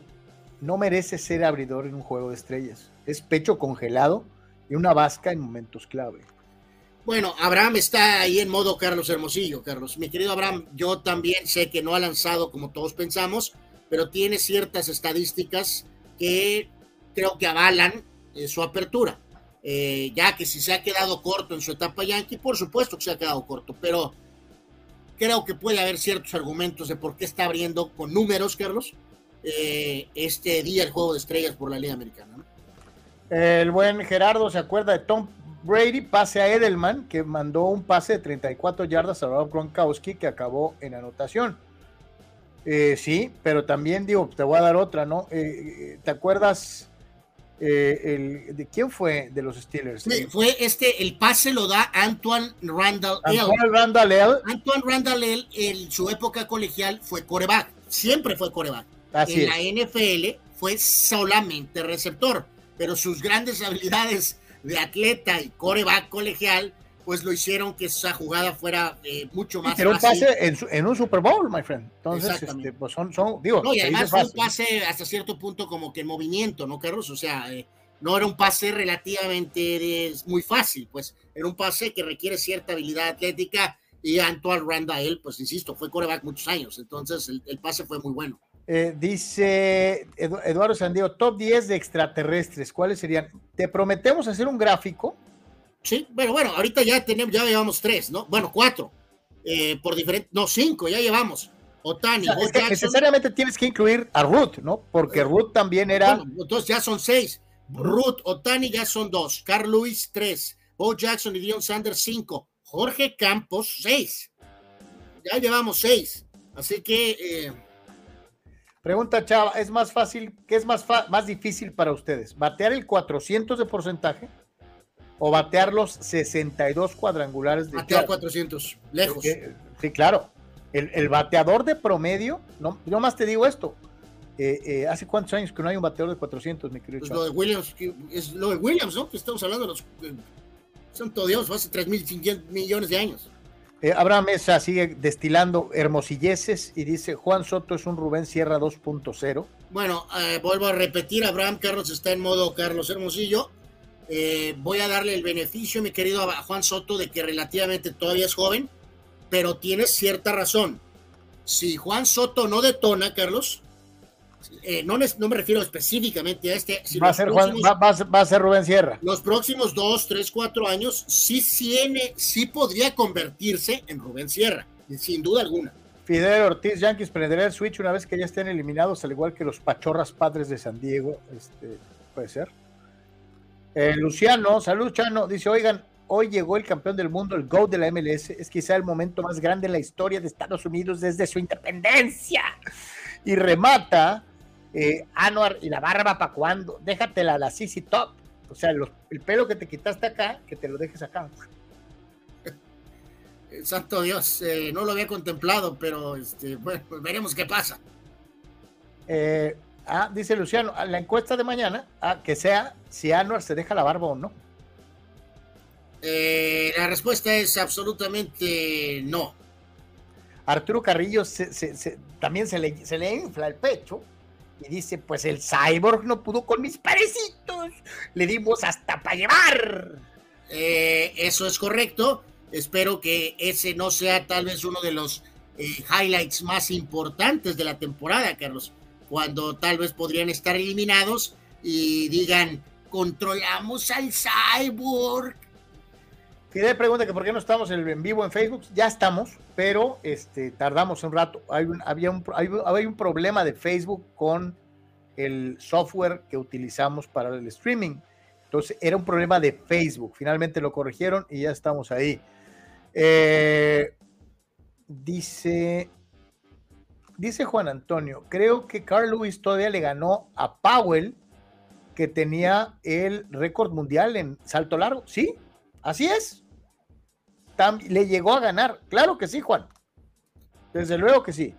Speaker 1: no merece ser abridor en un juego de estrellas. Es pecho congelado y una vasca en momentos clave.
Speaker 2: Bueno, Abraham está ahí en modo Carlos Hermosillo, Carlos. Mi querido Abraham, yo también sé que no ha lanzado como todos pensamos, pero tiene ciertas estadísticas que creo que avalan eh, su apertura. Eh, ya que si se ha quedado corto en su etapa Yankee, por supuesto que se ha quedado corto, pero creo que puede haber ciertos argumentos de por qué está abriendo con números, Carlos, eh, este día el juego de estrellas por la Liga Americana.
Speaker 1: El buen Gerardo se acuerda de Tom Brady, pase a Edelman, que mandó un pase de 34 yardas a Rob Gronkowski, que acabó en anotación. Eh, sí, pero también digo, te voy a dar otra, ¿no? Eh, ¿Te acuerdas el, ¿de quién fue de los Steelers?
Speaker 2: fue este, el pase lo da Antoine Randall
Speaker 1: Antoine Randall L.
Speaker 2: Antoine Randall L. en su época colegial fue coreback, siempre fue coreback. En la NFL fue solamente receptor, pero sus grandes habilidades de atleta y coreback colegial pues lo hicieron que esa jugada fuera eh, mucho más
Speaker 1: Pero un pase en, un Super Bowl, my friend. Entonces, este, pues son, son, digo,
Speaker 2: no, y además fue un pase hasta cierto punto como que en movimiento, ¿no, Carlos? O sea, eh, no era un pase relativamente muy fácil, pues era un pase que requiere cierta habilidad atlética y Antoine Randall, pues insisto, fue coreback muchos años, entonces el, pase fue muy bueno.
Speaker 1: Eh, dice Eduardo Sandiego, top 10 de extraterrestres, ¿cuáles serían? Te prometemos hacer un gráfico
Speaker 2: Sí, bueno, bueno, ahorita ya tenemos, ya llevamos tres, ¿no? Bueno, cuatro, eh, por diferente, no, cinco, ya llevamos. Otani,
Speaker 1: o necesariamente tienes que incluir a Ruth, ¿no? Porque Ruth también era.
Speaker 2: Bueno, entonces ya son seis. Ruth, Otani ya son dos. Carl Lewis, tres. Bo Jackson y Dion Sanders, cinco. Jorge Campos, seis. Ya llevamos seis. Así que. Eh...
Speaker 1: Pregunta Chava, ¿es más fácil, qué es más, más difícil para ustedes? ¿Batear el 400 de porcentaje? o batear los 62 cuadrangulares
Speaker 2: de Batear 400, lejos.
Speaker 1: sí, claro. El, bateador de promedio, no, yo más te digo esto. Eh, eh, ¿Hace cuántos años que no hay un bateador de 400, mi querido?
Speaker 2: Pues lo de Williams, es lo de Williams, ¿no? Que estamos hablando de los. Eh, santo Dios, hace 3 mil millones de años.
Speaker 1: Abraham Mesa sigue destilando hermosilleces y dice Juan Soto es un Rubén Sierra 2.0.
Speaker 2: Bueno, vuelvo a repetir, Abraham Carlos está en modo Carlos Hermosillo Eh, voy a darle el beneficio, mi querido Juan Soto, de que relativamente todavía es joven, pero tienes cierta razón. Si Juan Soto no detona, Carlos, eh, no, les- no me refiero específicamente a este, sino
Speaker 1: Va a, ser Juan- va, va a ser- va a ser Rubén Sierra.
Speaker 2: los próximos dos, tres, cuatro años, sí, tiene, sí podría convertirse en Rubén Sierra, sin duda alguna.
Speaker 1: Fidel Ortiz Yankees prenderá el switch una vez que ya estén eliminados, al igual que los Pachorras Padres de San Diego. Este, puede ser. Eh, Luciano, salud Chano, dice, oigan, hoy llegó el campeón del mundo, el GOAT de la MLS, es quizá el momento más grande en la historia de Estados Unidos desde su independencia. Y remata, eh, Anuar, ¿y la barba para cuándo? Déjatela la CC Top. O sea, los- el pelo que te quitaste acá, que te lo dejes acá.
Speaker 2: Eh, Santo Dios, eh, no lo había contemplado, pero este, bueno, pues veremos qué pasa.
Speaker 1: Eh, ah, dice Luciano, a la encuesta de mañana, ah, que sea si Anuar se deja la barba o no.
Speaker 2: Eh, la respuesta es absolutamente no.
Speaker 1: Arturo Carrillo se- se- se- también se le, se le infla el pecho y dice, pues el cyborg no pudo con mis parecitos, le dimos hasta para llevar.
Speaker 2: Eh, eso es correcto. Espero que ese no sea tal vez uno de los eh, highlights más importantes de la temporada, Carlos. Cuando tal vez podrían estar eliminados y digan, controlamos al cyborg.
Speaker 1: Fidel pregunta que por qué no estamos en, vivo en Facebook. Ya estamos, pero este, tardamos un rato. Hay un, había un problema de Facebook con el software que utilizamos para el streaming. Entonces era un problema de Facebook. Finalmente lo corrigieron y ya estamos ahí. Eh, dice, dice Juan Antonio, creo que Carl Lewis todavía le ganó a Powell, que tenía el récord mundial en salto largo. Sí, así es. Le llegó a ganar. Claro que sí, Juan. Desde luego que sí.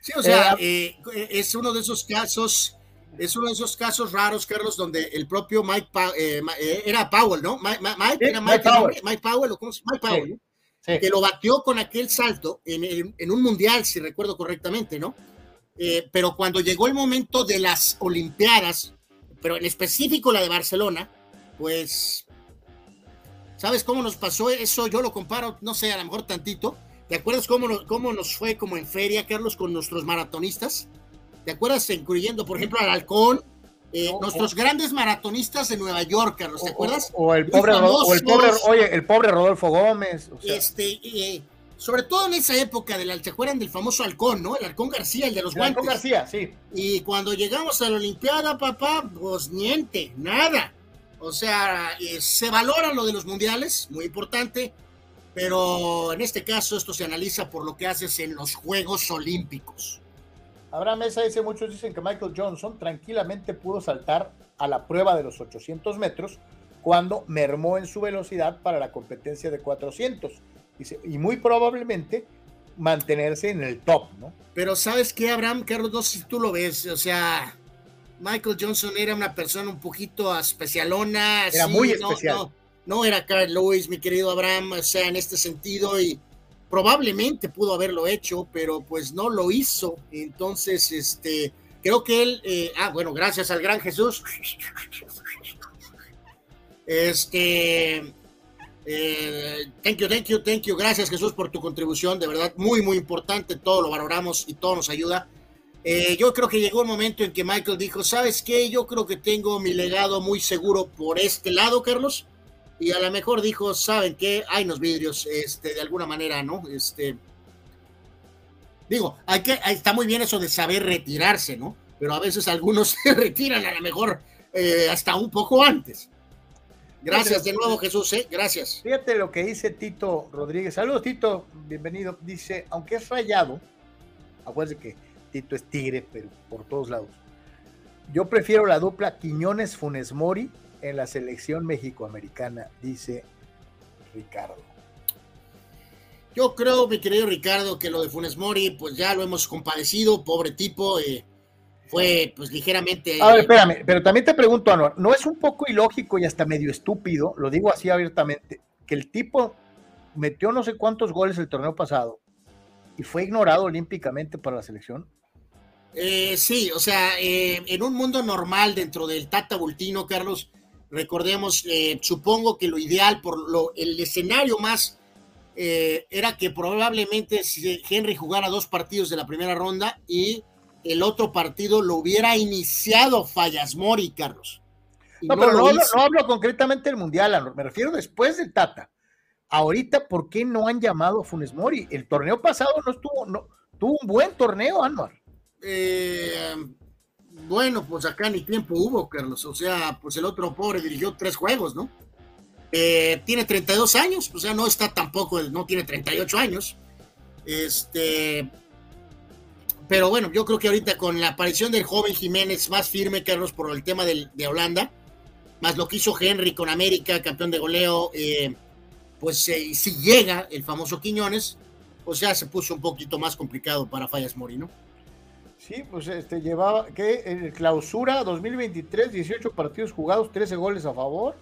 Speaker 2: Sí, o sea,
Speaker 1: Eh,
Speaker 2: eh, es uno de esos casos, es uno de esos casos raros, Carlos, donde el propio Mike eh, eh, era Powell, ¿no? Mike,
Speaker 1: Sí,
Speaker 2: era
Speaker 1: Mike
Speaker 2: Mike,
Speaker 1: Powell.
Speaker 2: Mike Powell, ¿o cómo se- Mike Powell,
Speaker 1: Sí,
Speaker 2: ¿no?
Speaker 1: sí.
Speaker 2: que lo batió con aquel salto en, en un mundial, si recuerdo correctamente, ¿no? Eh, pero cuando llegó el momento de las Olimpiadas, pero en específico la de Barcelona, pues, ¿sabes cómo nos pasó eso? Yo lo comparo, no sé, a lo mejor tantito. ¿Te acuerdas cómo, nos- cómo nos fue como en feria, Carlos, con nuestros maratonistas? ¿Te acuerdas, incluyendo, por ejemplo, al Halcón? eh,
Speaker 1: No,
Speaker 2: nuestros grandes maratonistas de Nueva York, Carlos, ¿te acuerdas?
Speaker 1: O, o el pobre, o el pobre, oye, el pobre Rodolfo Gómez. o sea,
Speaker 2: este, eh, sobre todo en esa época, del, ¿se acuerdan del famoso halcón, no? El halcón García, el de los
Speaker 1: Blanco
Speaker 2: guantes.
Speaker 1: García, sí.
Speaker 2: Y cuando llegamos a la Olimpiada, papá, pues niente, nada. O sea, eh, se valora lo de los mundiales, muy importante, pero en este caso esto se analiza por lo que haces en los Juegos Olímpicos.
Speaker 1: Abraham Mesa dice, muchos dicen que Michael Johnson tranquilamente pudo saltar a la prueba de los 800 metros cuando mermó en su velocidad para la competencia de 400. Dice, y muy probablemente mantenerse en el top, ¿no?
Speaker 2: Pero ¿sabes qué, Abraham? Carlos, no sé si tú lo ves, o sea, Michael Johnson era una persona un poquito especialona.
Speaker 1: Era
Speaker 2: sí,
Speaker 1: muy
Speaker 2: no,
Speaker 1: especial.
Speaker 2: No, no era Carl Lewis, mi querido Abraham, o sea, en este sentido, y probablemente pudo haberlo hecho, pero pues no lo hizo. Entonces, este, creo que él, eh, ah, bueno, gracias al gran Jesús. Este, eh, thank you, thank you, thank you. Gracias Jesús por tu contribución, de verdad, muy, muy importante. Todo lo valoramos y todo nos ayuda. Eh, yo creo que llegó el momento en que Michael dijo, ¿sabes qué? Yo creo que tengo mi legado muy seguro por este lado, Carlos. Y a lo mejor dijo, ¿saben qué? Hay unos vidrios, este, de alguna manera, ¿no? Este, digo, hay que, está muy bien eso de saber retirarse, ¿no? Pero a veces algunos se retiran a lo mejor eh, hasta un poco antes. Gracias de nuevo, Jesús, ¿eh? Gracias.
Speaker 1: Fíjate lo que dice Tito Rodríguez. Saludos, Tito. Bienvenido. Dice, aunque es rayado, acuérdense que Tito es tigre, pero por todos lados. Yo prefiero la dupla Quiñones-Funes Mori en la selección mexicoamericana, dice Ricardo.
Speaker 2: Yo creo, mi querido Ricardo, que lo de Funes Mori, pues ya lo hemos compadecido, pobre tipo, eh, fue pues ligeramente...
Speaker 1: A ver, espérame, pero también te pregunto, Anuar, ¿no es un poco ilógico y hasta medio estúpido, lo digo así abiertamente, que el tipo metió no sé cuántos goles el torneo pasado y fue ignorado olímpicamente para la selección?
Speaker 2: Eh, sí, o sea, eh, en un mundo normal dentro del Tata Bultino, Carlos, Recordemos, eh, supongo que lo ideal, por lo, el escenario más eh, era que probablemente Henry jugara dos partidos de la primera ronda y el otro partido lo hubiera iniciado Fallas Mori, Carlos.
Speaker 1: No, pero no, hablo, concretamente del Mundial, me refiero después del Tata. Ahorita, ¿por qué no han llamado a Funes Mori? El torneo pasado no estuvo, no, tuvo un buen torneo, Anwar.
Speaker 2: Eh, bueno, pues acá ni tiempo hubo, Carlos. O sea, pues el otro pobre dirigió tres juegos, ¿no? Eh, tiene 32 años, o sea, no está tampoco, no tiene 38 años. Este, pero bueno, yo creo que ahorita con la aparición del joven Jiménez más firme, Carlos, por el tema de Holanda, más lo que hizo Henry con América, campeón de goleo, eh, pues eh, si llega el famoso Quiñones, pues ya se puso un poquito más complicado para Fallas Mori, ¿no?
Speaker 1: Sí, pues este llevaba que en clausura 2023, 18 partidos jugados, 13 goles a favor.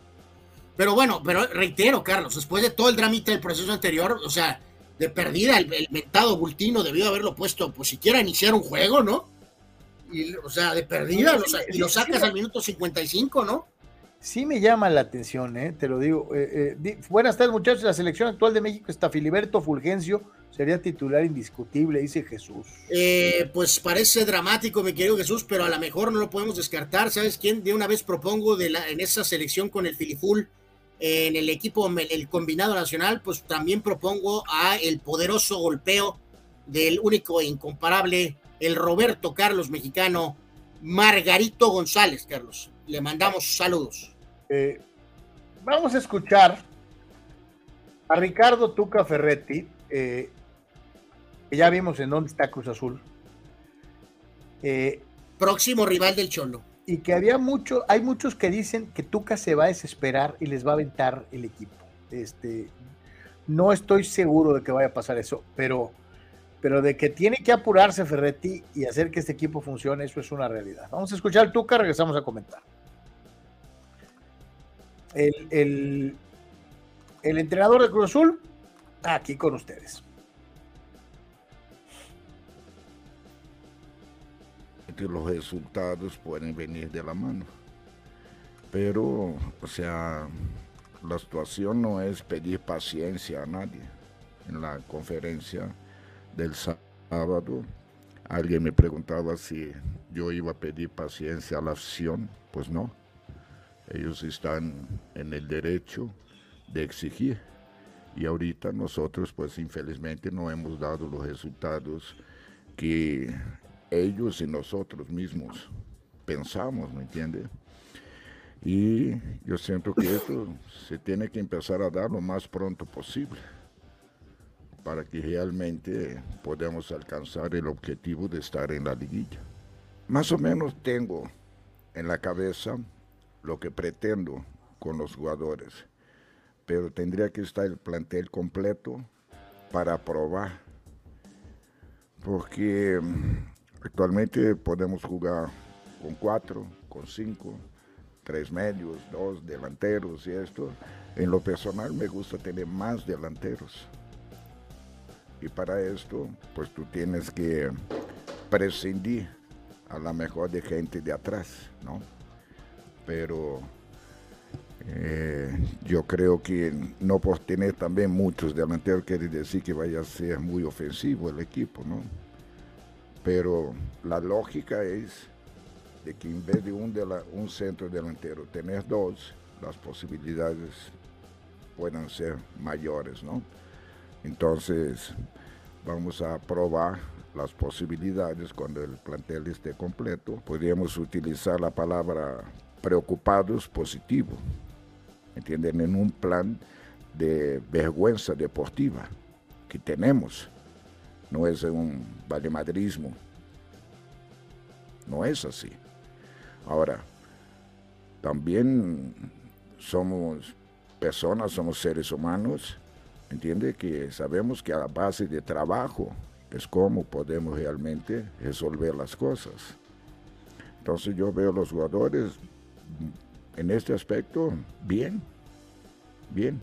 Speaker 2: Pero bueno, pero reitero, Carlos, después de todo el dramita del proceso anterior, o sea, de perdida, el, el mentado Bultino debió haberlo puesto, pues siquiera iniciar un juego, ¿no? Y, o sea, de perdida, y lo sacas al minuto 55, ¿no?
Speaker 1: Sí me llama la atención, ¿eh? te lo digo. Eh, eh, buenas tardes, muchachos. La selección actual de México está Filiberto Fulgencio, sería titular indiscutible, dice Jesús.
Speaker 2: Eh, pues parece dramático, mi querido Jesús, pero a lo mejor no lo podemos descartar. ¿Sabes quién? De una vez propongo en esa selección con el Filiful, en el equipo, el combinado nacional, pues también propongo a el poderoso golpeo del único e incomparable, el Roberto Carlos mexicano, Margarito González, Carlos. Le mandamos saludos.
Speaker 1: Eh, vamos a escuchar a Ricardo Tuca Ferretti, eh, que ya vimos en dónde está Cruz Azul.
Speaker 2: Eh, Próximo rival del Cholo.
Speaker 1: Y que había mucho, hay muchos que dicen que Tuca se va a desesperar y les va a aventar el equipo. Este, no estoy seguro de que vaya a pasar eso, pero, pero de que tiene que apurarse Ferretti y hacer que este equipo funcione, eso es una realidad. Vamos a escuchar al Tuca, regresamos a comentar el, el, entrenador de Cruz Azul, aquí con ustedes.
Speaker 8: Los resultados pueden venir de la mano. Pero, o sea, la situación no es pedir paciencia a nadie. En la conferencia del sábado, alguien me preguntaba si yo iba a pedir paciencia a la acción. Pues no ellos están en el derecho de exigir. Y ahorita nosotros, pues infelizmente, no hemos dado los resultados que ellos y nosotros mismos pensamos, ¿me entiende? Y yo siento que esto se tiene que empezar a dar lo más pronto posible para que realmente podamos alcanzar el objetivo de estar en la liguilla. Más o menos tengo en la cabeza lo que pretendo con los jugadores, pero tendría que estar el plantel completo para probar, porque mm, actualmente podemos jugar con cuatro, con cinco, tres medios, dos delanteros y esto. En lo personal me gusta tener más delanteros. Y para esto, pues tú tienes que prescindir a la mejor de gente de atrás, ¿no? Pero eh, yo creo que no por tener también muchos delanteros quiere decir que vaya a ser muy ofensivo el equipo, ¿no? Pero la lógica es de que en vez de un, de un centro delantero tener dos, las posibilidades puedan ser mayores, ¿no? Entonces, vamos a probar las posibilidades cuando el plantel esté completo. Podríamos utilizar la palabra preocupados positivo, ¿entienden? En un plan de vergüenza deportiva que tenemos. No es un valemadrismo. No es así. Ahora, también somos personas, somos seres humanos, entiende que sabemos que a base de trabajo es como podemos realmente resolver las cosas. Entonces yo veo los jugadores en este aspecto, bien, bien.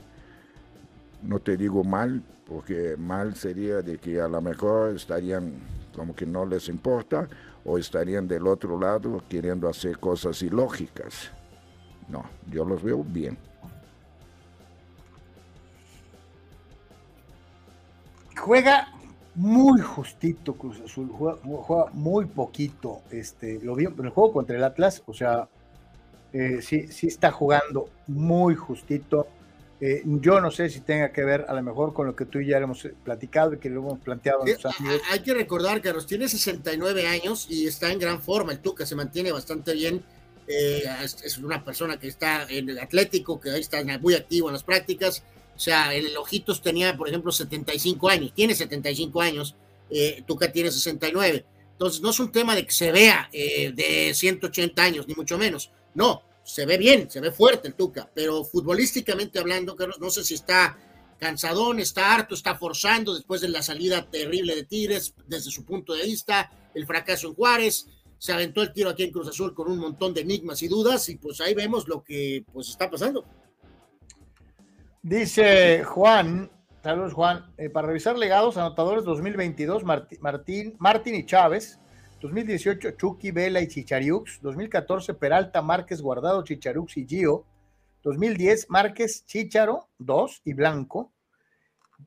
Speaker 8: No te digo mal, porque mal sería de que a lo mejor estarían como que no les importa o estarían del otro lado queriendo hacer cosas ilógicas. No, yo los veo bien.
Speaker 1: Juega muy justito Cruz Azul, juega, muy poquito. Este, lo vi en el juego contra el Atlas, o sea, eh, sí, sí está jugando muy justito. Eh, yo no sé si tenga que ver a lo mejor con lo que tú y ya hemos platicado y que lo hemos planteado.
Speaker 2: Sí, hay que recordar, Carlos, tiene 69 años y está en gran forma. El Tuca se mantiene bastante bien. Eh, es, es, una persona que está en el Atlético, que ahí está muy activo en las prácticas. O sea, el Ojitos tenía, por ejemplo, 75 años, tiene 75 años, eh, Tuca tiene 69. Entonces, no es un tema de que se vea eh, de 180 años, ni mucho menos. No, se ve bien, se ve fuerte el Tuca, pero futbolísticamente hablando, no sé si está cansadón, está harto, está forzando después de la salida terrible de Tigres, desde su punto de vista, el fracaso en Juárez, se aventó el tiro aquí en Cruz Azul con un montón de enigmas y dudas, y pues ahí vemos lo que pues está pasando.
Speaker 1: Dice Juan, saludos Juan, eh, para revisar legados, anotadores 2022, Martín, Martín, Martín y Chávez, 2018 Chucky, Vela y Chichariux, 2014 Peralta, Márquez, Guardado, Chicharux y Gio, 2010 Márquez, Chicharo, 2 y Blanco,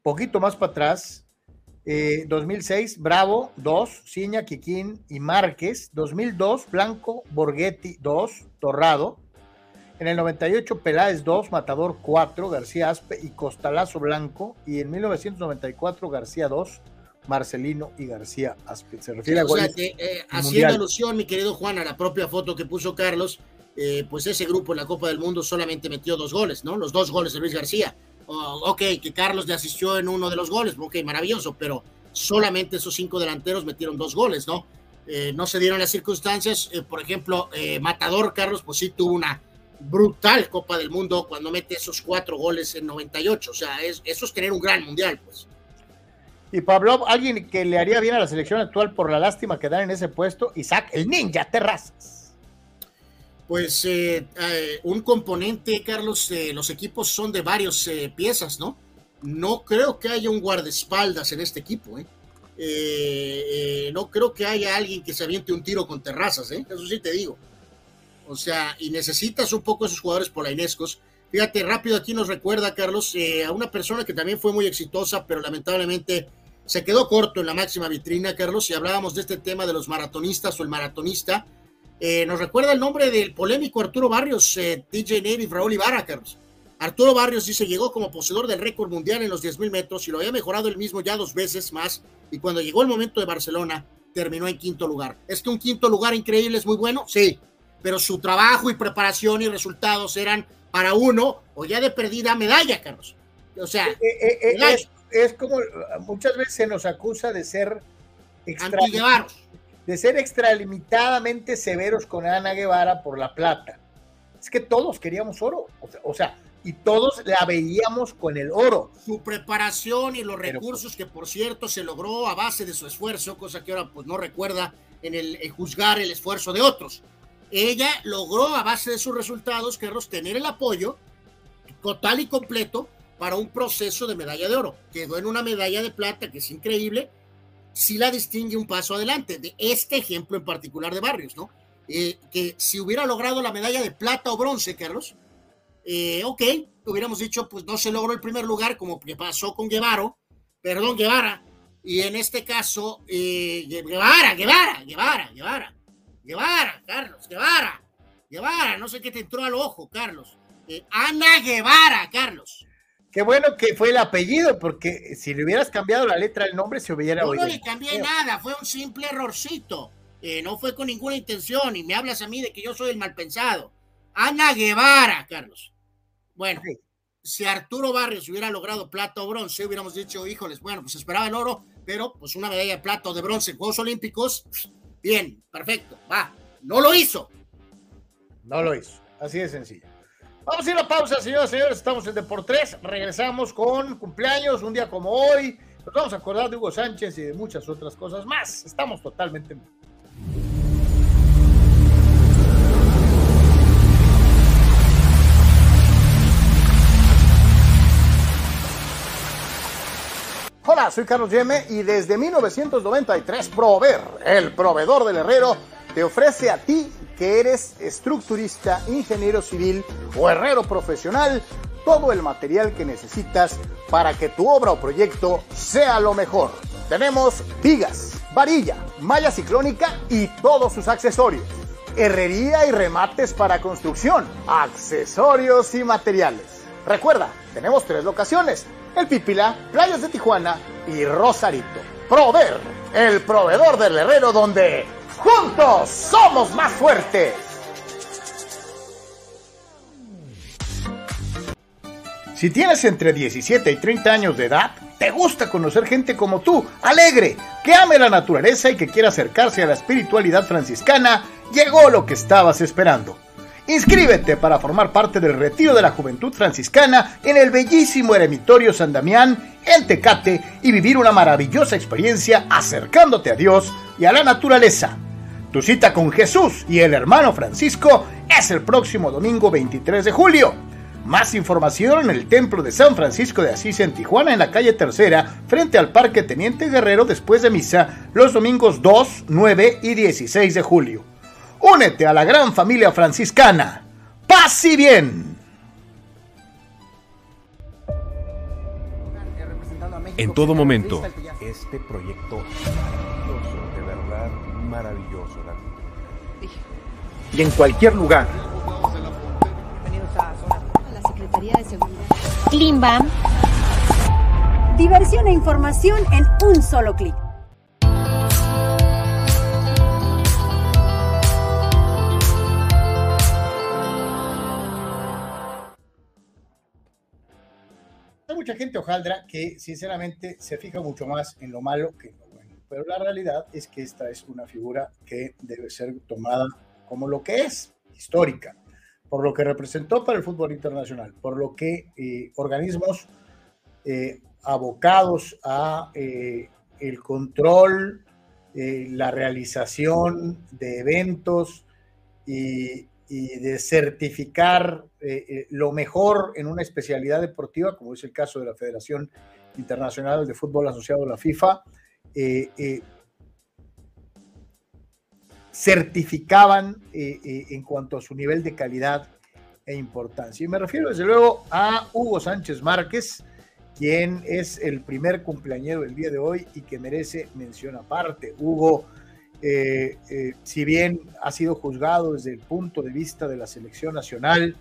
Speaker 1: poquito más para atrás, eh, 2006 Bravo, 2, Ciña, Quiquín y Márquez, 2002 Blanco, Borghetti, 2, Torrado, en el 98, Peláez 2, Matador 4, García Aspe y Costalazo Blanco. Y en 1994, García 2, Marcelino y García Aspe. Se refiere
Speaker 2: o
Speaker 1: a
Speaker 2: sea, que, eh, haciendo alusión, mi querido Juan, a la propia foto que puso Carlos, eh, pues ese grupo en la Copa del Mundo solamente metió dos goles, ¿no? Los dos goles de Luis García. Oh, ok, que Carlos le asistió en uno de los goles, ok, maravilloso, pero solamente esos cinco delanteros metieron dos goles, ¿no? Eh, no se dieron las circunstancias. por ejemplo, Matador Carlos, pues sí tuvo una brutal Copa del Mundo cuando mete esos cuatro goles en 98. O sea, es, eso es tener un gran mundial, pues.
Speaker 1: Y Pablo, alguien que le haría bien a la selección actual por la lástima que dan en ese puesto, Isaac, el ninja Terrazas.
Speaker 2: Pues eh, eh, un componente, Carlos, los equipos son de varias eh, piezas, ¿no? No creo que haya un guardaespaldas en este equipo, ¿eh? no creo que haya alguien que se aviente un tiro con terrazas, ¿eh? Eso sí te digo. O sea, y necesitas un poco esos jugadores polainescos. Fíjate, rápido aquí nos recuerda, Carlos, a una persona que también fue muy exitosa, pero lamentablemente se quedó corto en la máxima vitrina, Carlos, y hablábamos de este tema de los maratonistas o el maratonista. Eh, nos recuerda el nombre del polémico Arturo Barrios, eh, DJ Navy, Raúl Ibarra, Carlos. Arturo Barrios dice llegó como poseedor del récord mundial en los 10.000 metros y lo había mejorado él mismo ya dos veces más. Y cuando llegó el momento de Barcelona, terminó en quinto lugar. ¿Es que un quinto lugar increíble es muy bueno? Sí, pero su trabajo y preparación y resultados eran para uno o ya de perdida medalla, Carlos. O sea,
Speaker 1: eh, eh, es, como muchas veces se nos acusa de ser
Speaker 2: extra,
Speaker 1: de ser extralimitadamente severos con Ana Guevara por la plata. Es que todos queríamos oro, o sea, o sea y todos la veíamos con el oro.
Speaker 2: Su preparación y los recursos que por cierto se logró a base de su esfuerzo, cosa que ahora pues no recuerda en el en juzgar el esfuerzo de otros ella logró a base de sus resultados, Carlos, tener el apoyo total y completo para un proceso de medalla de oro. Quedó en una medalla de plata que es increíble, si la distingue un paso adelante de este ejemplo en particular de Barrios, ¿no? Eh, que si hubiera logrado la medalla de plata o bronce, Carlos, eh, ok, hubiéramos dicho, pues no se logró el primer lugar como que pasó con Guevara, perdón, Guevara, y en este caso, eh, Guevara, Guevara, Guevara, Guevara Guevara, Carlos, Guevara, Guevara, no sé qué te entró al ojo, Carlos. Eh, Ana Guevara, Carlos.
Speaker 1: Qué bueno que fue el apellido, porque si le hubieras cambiado la letra del nombre, se hubiera
Speaker 2: Yo
Speaker 1: oído.
Speaker 2: no le cambié nada, fue un simple errorcito. Eh, no fue con ninguna intención, y me hablas a mí de que yo soy el mal pensado. Ana Guevara, Carlos. Bueno, sí. si Arturo Barrios hubiera logrado plata o bronce, hubiéramos dicho, híjoles, bueno, pues esperaba el oro, pero pues una medalla de plata o de bronce en Juegos Olímpicos, Bien, perfecto, va. No lo hizo.
Speaker 1: No lo hizo. Así de sencillo. Vamos a ir a pausa, señoras y señores. Estamos en Deportes. Regresamos con cumpleaños, un día como hoy. Nos vamos a acordar de Hugo Sánchez y de muchas otras cosas más. Estamos totalmente. Hola, soy Carlos Yeme y desde 1993 Prover, el proveedor del herrero,
Speaker 6: te ofrece a ti que eres estructurista, ingeniero civil o herrero profesional todo el material que necesitas para que tu obra o proyecto sea lo mejor. Tenemos vigas, varilla, malla ciclónica y todos sus accesorios. Herrería y remates para construcción, accesorios y materiales. Recuerda, tenemos tres locaciones, el Pípila, Playas de Tijuana y Rosarito. Prover, el proveedor del herrero donde juntos somos más fuertes. Si tienes entre 17 y 30 años de edad, te gusta conocer gente como tú, alegre, que ame la naturaleza y que quiera acercarse a la espiritualidad franciscana, llegó lo que estabas esperando. Inscríbete para formar parte del retiro de la juventud franciscana en el bellísimo eremitorio San Damián, en Tecate, y vivir una maravillosa experiencia acercándote a Dios y a la naturaleza. Tu cita con Jesús y el hermano Francisco es el próximo domingo 23 de julio. Más información en el Templo de San Francisco de Asís en Tijuana, en la calle Tercera, frente al Parque Teniente Guerrero, después de misa, los domingos 2, 9 y 16 de julio. Únete a la gran familia franciscana. ¡Paz y bien!
Speaker 3: En todo momento, este proyecto maravilloso, de verdad maravilloso.
Speaker 6: Y en cualquier lugar
Speaker 5: de Seguridad. Klimbam. Diversión e información en un solo clic.
Speaker 1: Hay mucha gente hojaldra que sinceramente se fija mucho más en lo malo que en lo bueno, pero la realidad es que esta es una figura que debe ser tomada como lo que es, histórica por lo que representó para el fútbol internacional, por lo que eh, organismos eh, abocados a eh, el control, la realización de eventos y, de certificar lo mejor en una especialidad deportiva, como es el caso de la Federación Internacional de Fútbol Asociado a la FIFA, certificaban eh, eh, en cuanto a su nivel de calidad e importancia. Y me refiero desde luego a Hugo Sánchez Márquez, quien es el primer cumpleañero del día de hoy y que merece mención aparte. Hugo, eh, si bien ha sido juzgado desde el punto de vista de la selección nacional,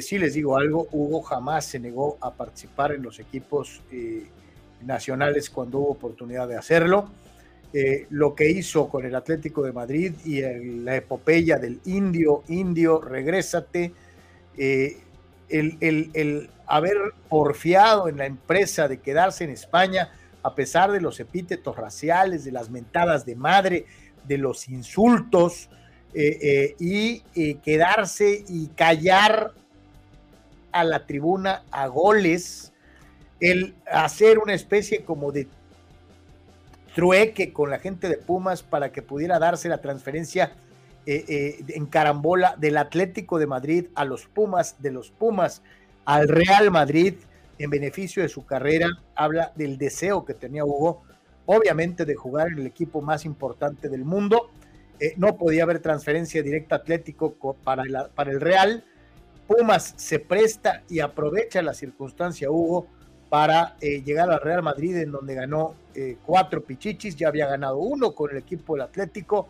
Speaker 1: si les digo algo, Hugo jamás se negó a participar en los equipos nacionales cuando hubo oportunidad de hacerlo eh, lo que hizo con el Atlético de Madrid y la epopeya del indio, indio, regrésate, eh, el, haber porfiado en la empresa de quedarse en España a pesar de los epítetos raciales, de las mentadas de madre, de los insultos, eh, y quedarse y callar a la tribuna a goles, el hacer una especie como de trueque con la gente de Pumas para que pudiera darse la transferencia eh, eh, en carambola del Atlético de Madrid a los Pumas, de los Pumas al Real Madrid en beneficio de su carrera. Habla del deseo que tenía Hugo, obviamente, de jugar en el equipo más importante del mundo. Eh, no podía haber transferencia directa Atlético para, para el Real. Pumas se presta y aprovecha la circunstancia, Hugo, para eh, llegar al Real Madrid, en donde ganó eh, cuatro pichichis, ya había ganado uno con el equipo del Atlético.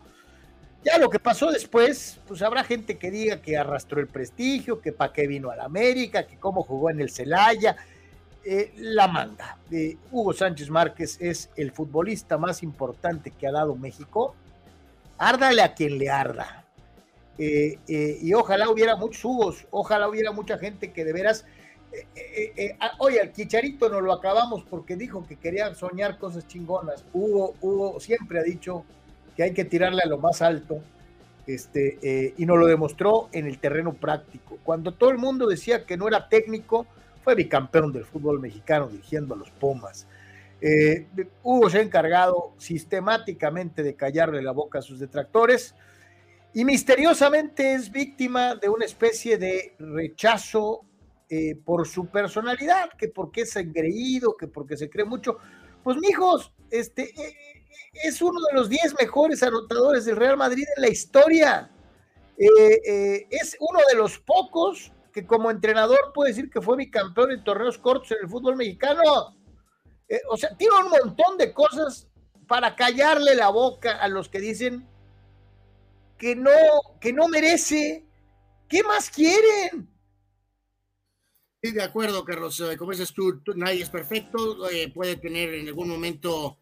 Speaker 1: Ya lo que pasó después, pues habrá gente que diga que arrastró el prestigio, que para qué vino al América, que cómo jugó en el Celaya. Eh, la manda. Hugo Sánchez Márquez es el futbolista más importante que ha dado México. Árdale a quien le arda. y ojalá hubiera muchos Hugos, ojalá hubiera mucha gente que de veras eh, eh, eh, ah, oye, al Chicharito no lo acabamos porque dijo que quería soñar cosas chingonas. Hugo, siempre ha dicho que hay que tirarle a lo más alto este, y nos lo demostró en el terreno práctico. Cuando todo el mundo decía que no era técnico, fue bicampeón del fútbol mexicano dirigiendo a los Pumas. Hugo se ha encargado sistemáticamente de callarle la boca a sus detractores y misteriosamente es víctima de una especie de rechazo eh, por su personalidad, que porque es engreído, que porque se cree mucho. Pues, mijos, este, e, e, es uno de los 10 mejores anotadores del Real Madrid en la historia. Eh, eh, es uno de los pocos que como entrenador puede decir que fue bicampeón en torneos cortos en el fútbol mexicano. Eh, o sea, tiene un montón de cosas para callarle la boca a los que dicen que no, que no merece. ¿Qué más quieren?
Speaker 2: De acuerdo, Carlos. Como dices tú, nadie es perfecto. puede tener en algún momento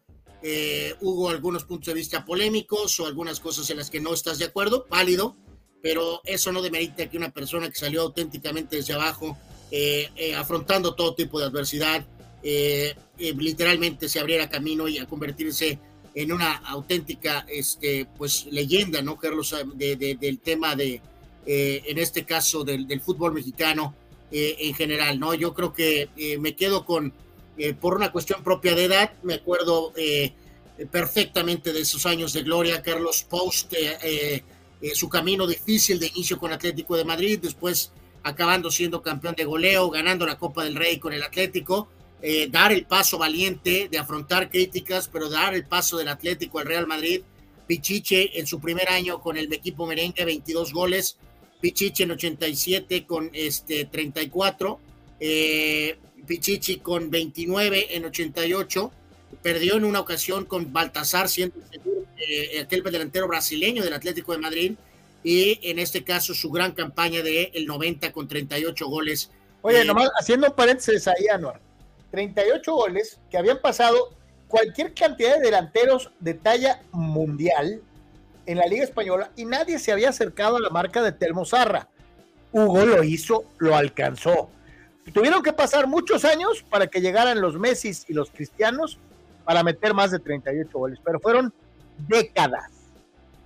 Speaker 2: hubo algunos puntos de vista polémicos o algunas cosas en las que no estás de acuerdo, válido pero eso no demerita que una persona que salió auténticamente desde abajo, eh, eh, afrontando todo tipo de adversidad, eh, literalmente se abriera camino y a convertirse en una auténtica este, pues, leyenda, ¿no, Carlos? del tema de, en este caso, del, del fútbol mexicano en general, ¿no? Yo creo que me quedo con, por una cuestión propia de edad, me acuerdo perfectamente de esos años de gloria, Carlos Post, eh, su camino difícil de inicio con Atlético de Madrid, después acabando siendo campeón de goleo, ganando la Copa del Rey con el Atlético, eh, dar el paso valiente de afrontar críticas, pero dar el paso del Atlético al Real Madrid. Pichiche en su primer año con el equipo merengue, 22 goles. Pichiche en 87 con este, 34. Eh, Pichichi con 29 en 88. Perdió en una ocasión con Baltasar, siendo eh, aquel delantero brasileño del Atlético de Madrid, y en este caso su gran campaña de el 90 con 38 goles.
Speaker 1: Oye, eh, nomás haciendo un paréntesis ahí, Anuar, 38 goles que habían pasado cualquier cantidad de delanteros de talla mundial en la Liga Española y nadie se había acercado a la marca de Telmo Zarra. Hugo lo hizo, lo alcanzó. Tuvieron que pasar muchos años para que llegaran los Messi y los Cristianos para meter más de 38 goles, pero fueron décadas.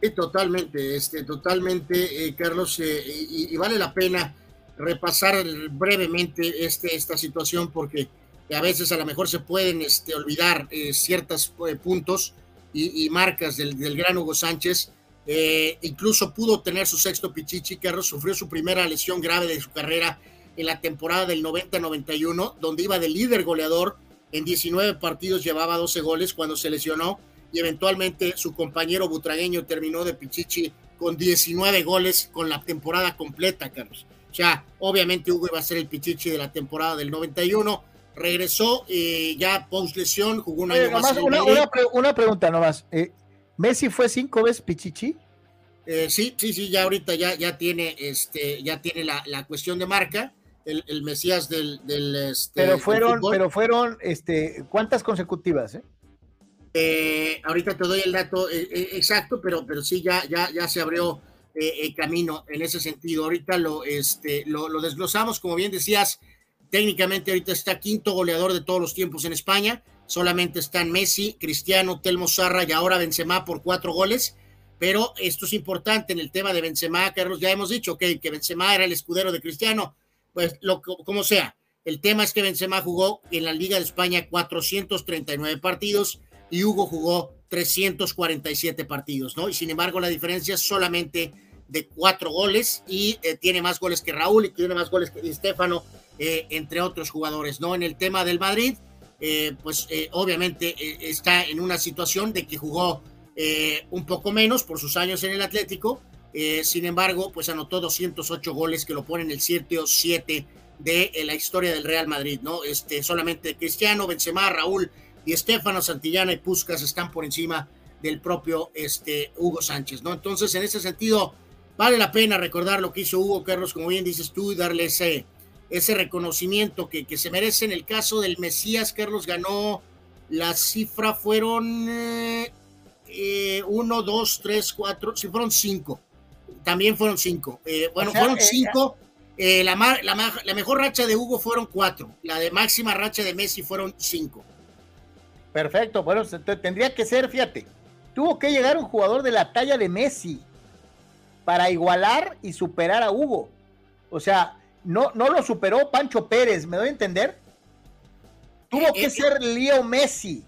Speaker 2: Sí, totalmente, este, totalmente, eh, Carlos, eh, y, vale la pena repasar brevemente este, esta situación porque a veces a lo mejor se pueden este, olvidar eh, ciertos puntos y, marcas del, del, gran Hugo Sánchez. incluso pudo tener su sexto pichichi, Carlos sufrió su primera lesión grave de su carrera en la temporada del 90-91, donde iba de líder goleador en 19 partidos, llevaba 12 goles cuando se lesionó y eventualmente su compañero butragueño terminó de Pichichi con 19 goles con la temporada completa, Carlos. O sea, obviamente Hugo iba a ser el Pichichi de la temporada del 91. Regresó y ya post lesión, jugó un año más.
Speaker 1: Una, una, pregunta nomás. Eh, ¿Messi fue cinco veces Pichichi?
Speaker 2: Eh, sí, sí, sí, ya ahorita ya, ya tiene, este, ya tiene la, la cuestión de marca. El, el Mesías del, del este,
Speaker 1: pero fueron, pero fueron, este, ¿cuántas consecutivas? Eh?
Speaker 2: Eh, ahorita te doy el dato eh, eh, exacto, pero, pero sí, ya, ya, ya se abrió el camino en ese sentido. Ahorita lo, este, lo, lo, desglosamos, como bien decías, técnicamente ahorita está quinto goleador de todos los tiempos en España. Solamente están Messi, Cristiano, Telmo Zarra y ahora Benzema por cuatro goles. Pero esto es importante en el tema de Benzema, Carlos, ya hemos dicho que Benzema era el escudero de Cristiano, pues lo, como sea. El tema es que Benzema jugó en la Liga de España 439 partidos, y Hugo jugó 347 partidos, ¿no? Y sin embargo, la diferencia es solamente de cuatro goles y eh, tiene más goles que Raúl y tiene más goles que Estefano, eh, entre otros jugadores, ¿no? En el tema del Madrid, eh, pues obviamente está en una situación de que jugó un poco menos por sus años en el Atlético, sin embargo, pues anotó 208 goles que lo ponen el 7 o 7 de la historia del Real Madrid, ¿no? Este, solamente Cristiano, Benzema, Raúl y Estefano Santillana y Puscas están por encima del propio este, Hugo Sánchez, ¿no? Entonces, en ese sentido, vale la pena recordar lo que hizo Hugo Carlos, como bien dices tú, y darle ese, ese reconocimiento que, que se merece. En el caso del Mesías, Carlos ganó, la cifra fueron eh, eh, uno, dos, tres, cuatro, sí, fueron cinco. También fueron cinco. Eh, bueno, fueron cinco. la, la, la mejor racha de Hugo fueron cuatro. La de máxima racha de Messi fueron cinco.
Speaker 1: Perfecto, bueno, tendría que ser, fíjate, tuvo que llegar un jugador de la talla de Messi para igualar y superar a Hugo. O sea, no, no lo superó Pancho Pérez, ¿me doy a entender? Tuvo eh, que eh, ser Leo Messi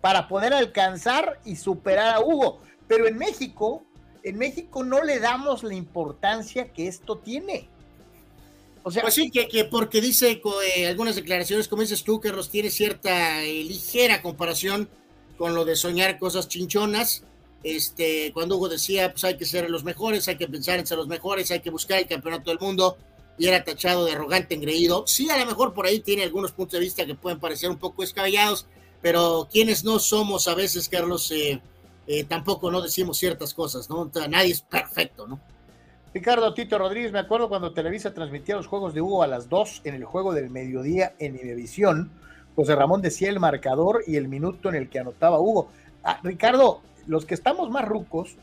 Speaker 1: para poder alcanzar y superar a Hugo. Pero en México, en México no le damos la importancia que esto tiene.
Speaker 2: O sea, pues sí, que, que porque dice eh, algunas declaraciones, como dices tú, Carlos, tiene cierta ligera comparación con lo de soñar cosas chinchonas. Este, cuando Hugo decía, pues hay que ser los mejores, hay que pensar en ser los mejores, hay que buscar el campeonato del mundo, y era tachado de arrogante, engreído. Sí, a lo mejor por ahí tiene algunos puntos de vista que pueden parecer un poco escabellados, pero quienes no somos a veces, Carlos, eh, eh, tampoco no decimos ciertas cosas, ¿no? nadie es perfecto, ¿no?
Speaker 1: Ricardo Tito Rodríguez, me acuerdo cuando Televisa transmitía los juegos de Hugo a las 2 en el juego del mediodía en Imevisión. José Ramón decía el marcador y el minuto en el que anotaba Hugo. Ah, Ricardo, los que estamos más rucos,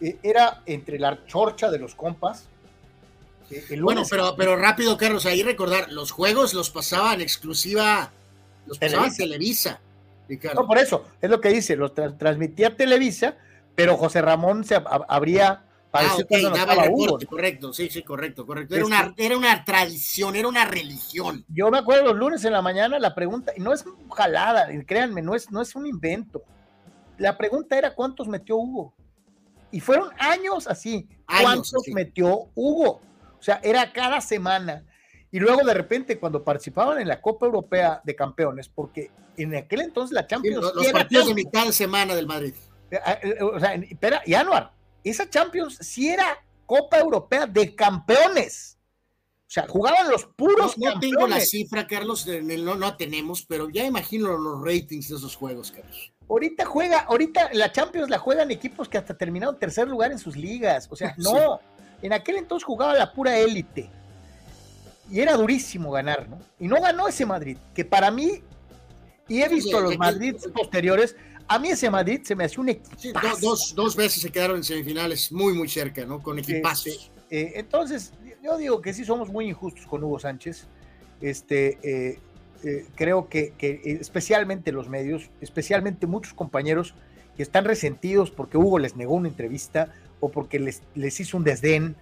Speaker 1: eh, era entre la chorcha de los compas.
Speaker 2: Bueno, pero, pero rápido, Carlos, ahí recordar, los juegos los pasaban exclusiva, los pasaban Televisa.
Speaker 1: No, por eso, es lo que dice, los transmitía Televisa, pero José Ramón se abría
Speaker 2: Ah, daba el correcto, sí, sí, correcto, correcto. Era, una, era una tradición, era una religión.
Speaker 1: Yo me acuerdo los lunes en la mañana, la pregunta, y no es jalada, créanme, no es, no es un invento. La pregunta era cuántos metió Hugo. Y fueron años así. ¿Cuántos metió Hugo? O sea, era cada semana. Y luego de repente cuando participaban en la Copa Europea de Campeones, porque en aquel entonces la Champions...
Speaker 2: los, partidos de mitad de semana del Madrid.
Speaker 1: Eh, eh, o sea, espera, y Anuar, esa Champions sí era Copa Europea de campeones. O sea, jugaban los puros
Speaker 2: no, no tengo la cifra, Carlos, no, no tenemos, pero ya imagino los ratings de esos juegos, Carlos.
Speaker 1: Ahorita juega, ahorita la Champions la juegan equipos que hasta terminaron tercer lugar en sus ligas. O sea, no. En aquel entonces jugaba la pura élite. Y era durísimo ganar, ¿no? Y no ganó ese Madrid, que para mí, y he visto los Madrid posteriores, a mí ese Madrid se me hace un equipo.
Speaker 2: dos, veces se quedaron en semifinales, muy, muy cerca, ¿no? Con equipazos.
Speaker 1: Eh, entonces, yo digo que sí somos muy injustos con Hugo Sánchez. Este, eh, eh, creo que, especialmente los medios, especialmente muchos compañeros que están resentidos porque Hugo les negó una entrevista o porque les, les hizo un desdén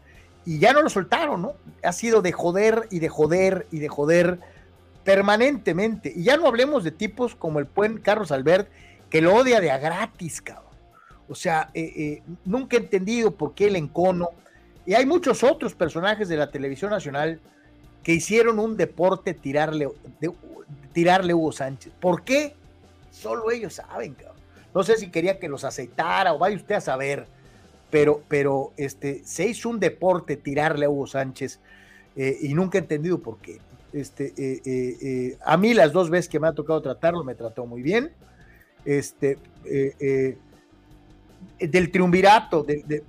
Speaker 1: y ya no lo soltaron, ¿no? Ha sido de joder y de joder y de joder permanentemente. Y ya no hablemos de tipos como el buen Carlos Albert, que lo odia de a gratis, cabrón. O sea, eh, eh, nunca he entendido por qué el encono. Y hay muchos otros personajes de la televisión nacional que hicieron un deporte tirarle, tirarle Hugo Sánchez. ¿Por qué? Solo ellos saben, cabrón. No sé si quería que los aceitara o vaya usted a saber, pero, pero este, se hizo un deporte tirarle a Hugo Sánchez eh, y nunca he entendido por qué. Este, a mí las dos veces que me ha tocado tratarlo me trató muy bien este, eh, eh, del triunvirato, de,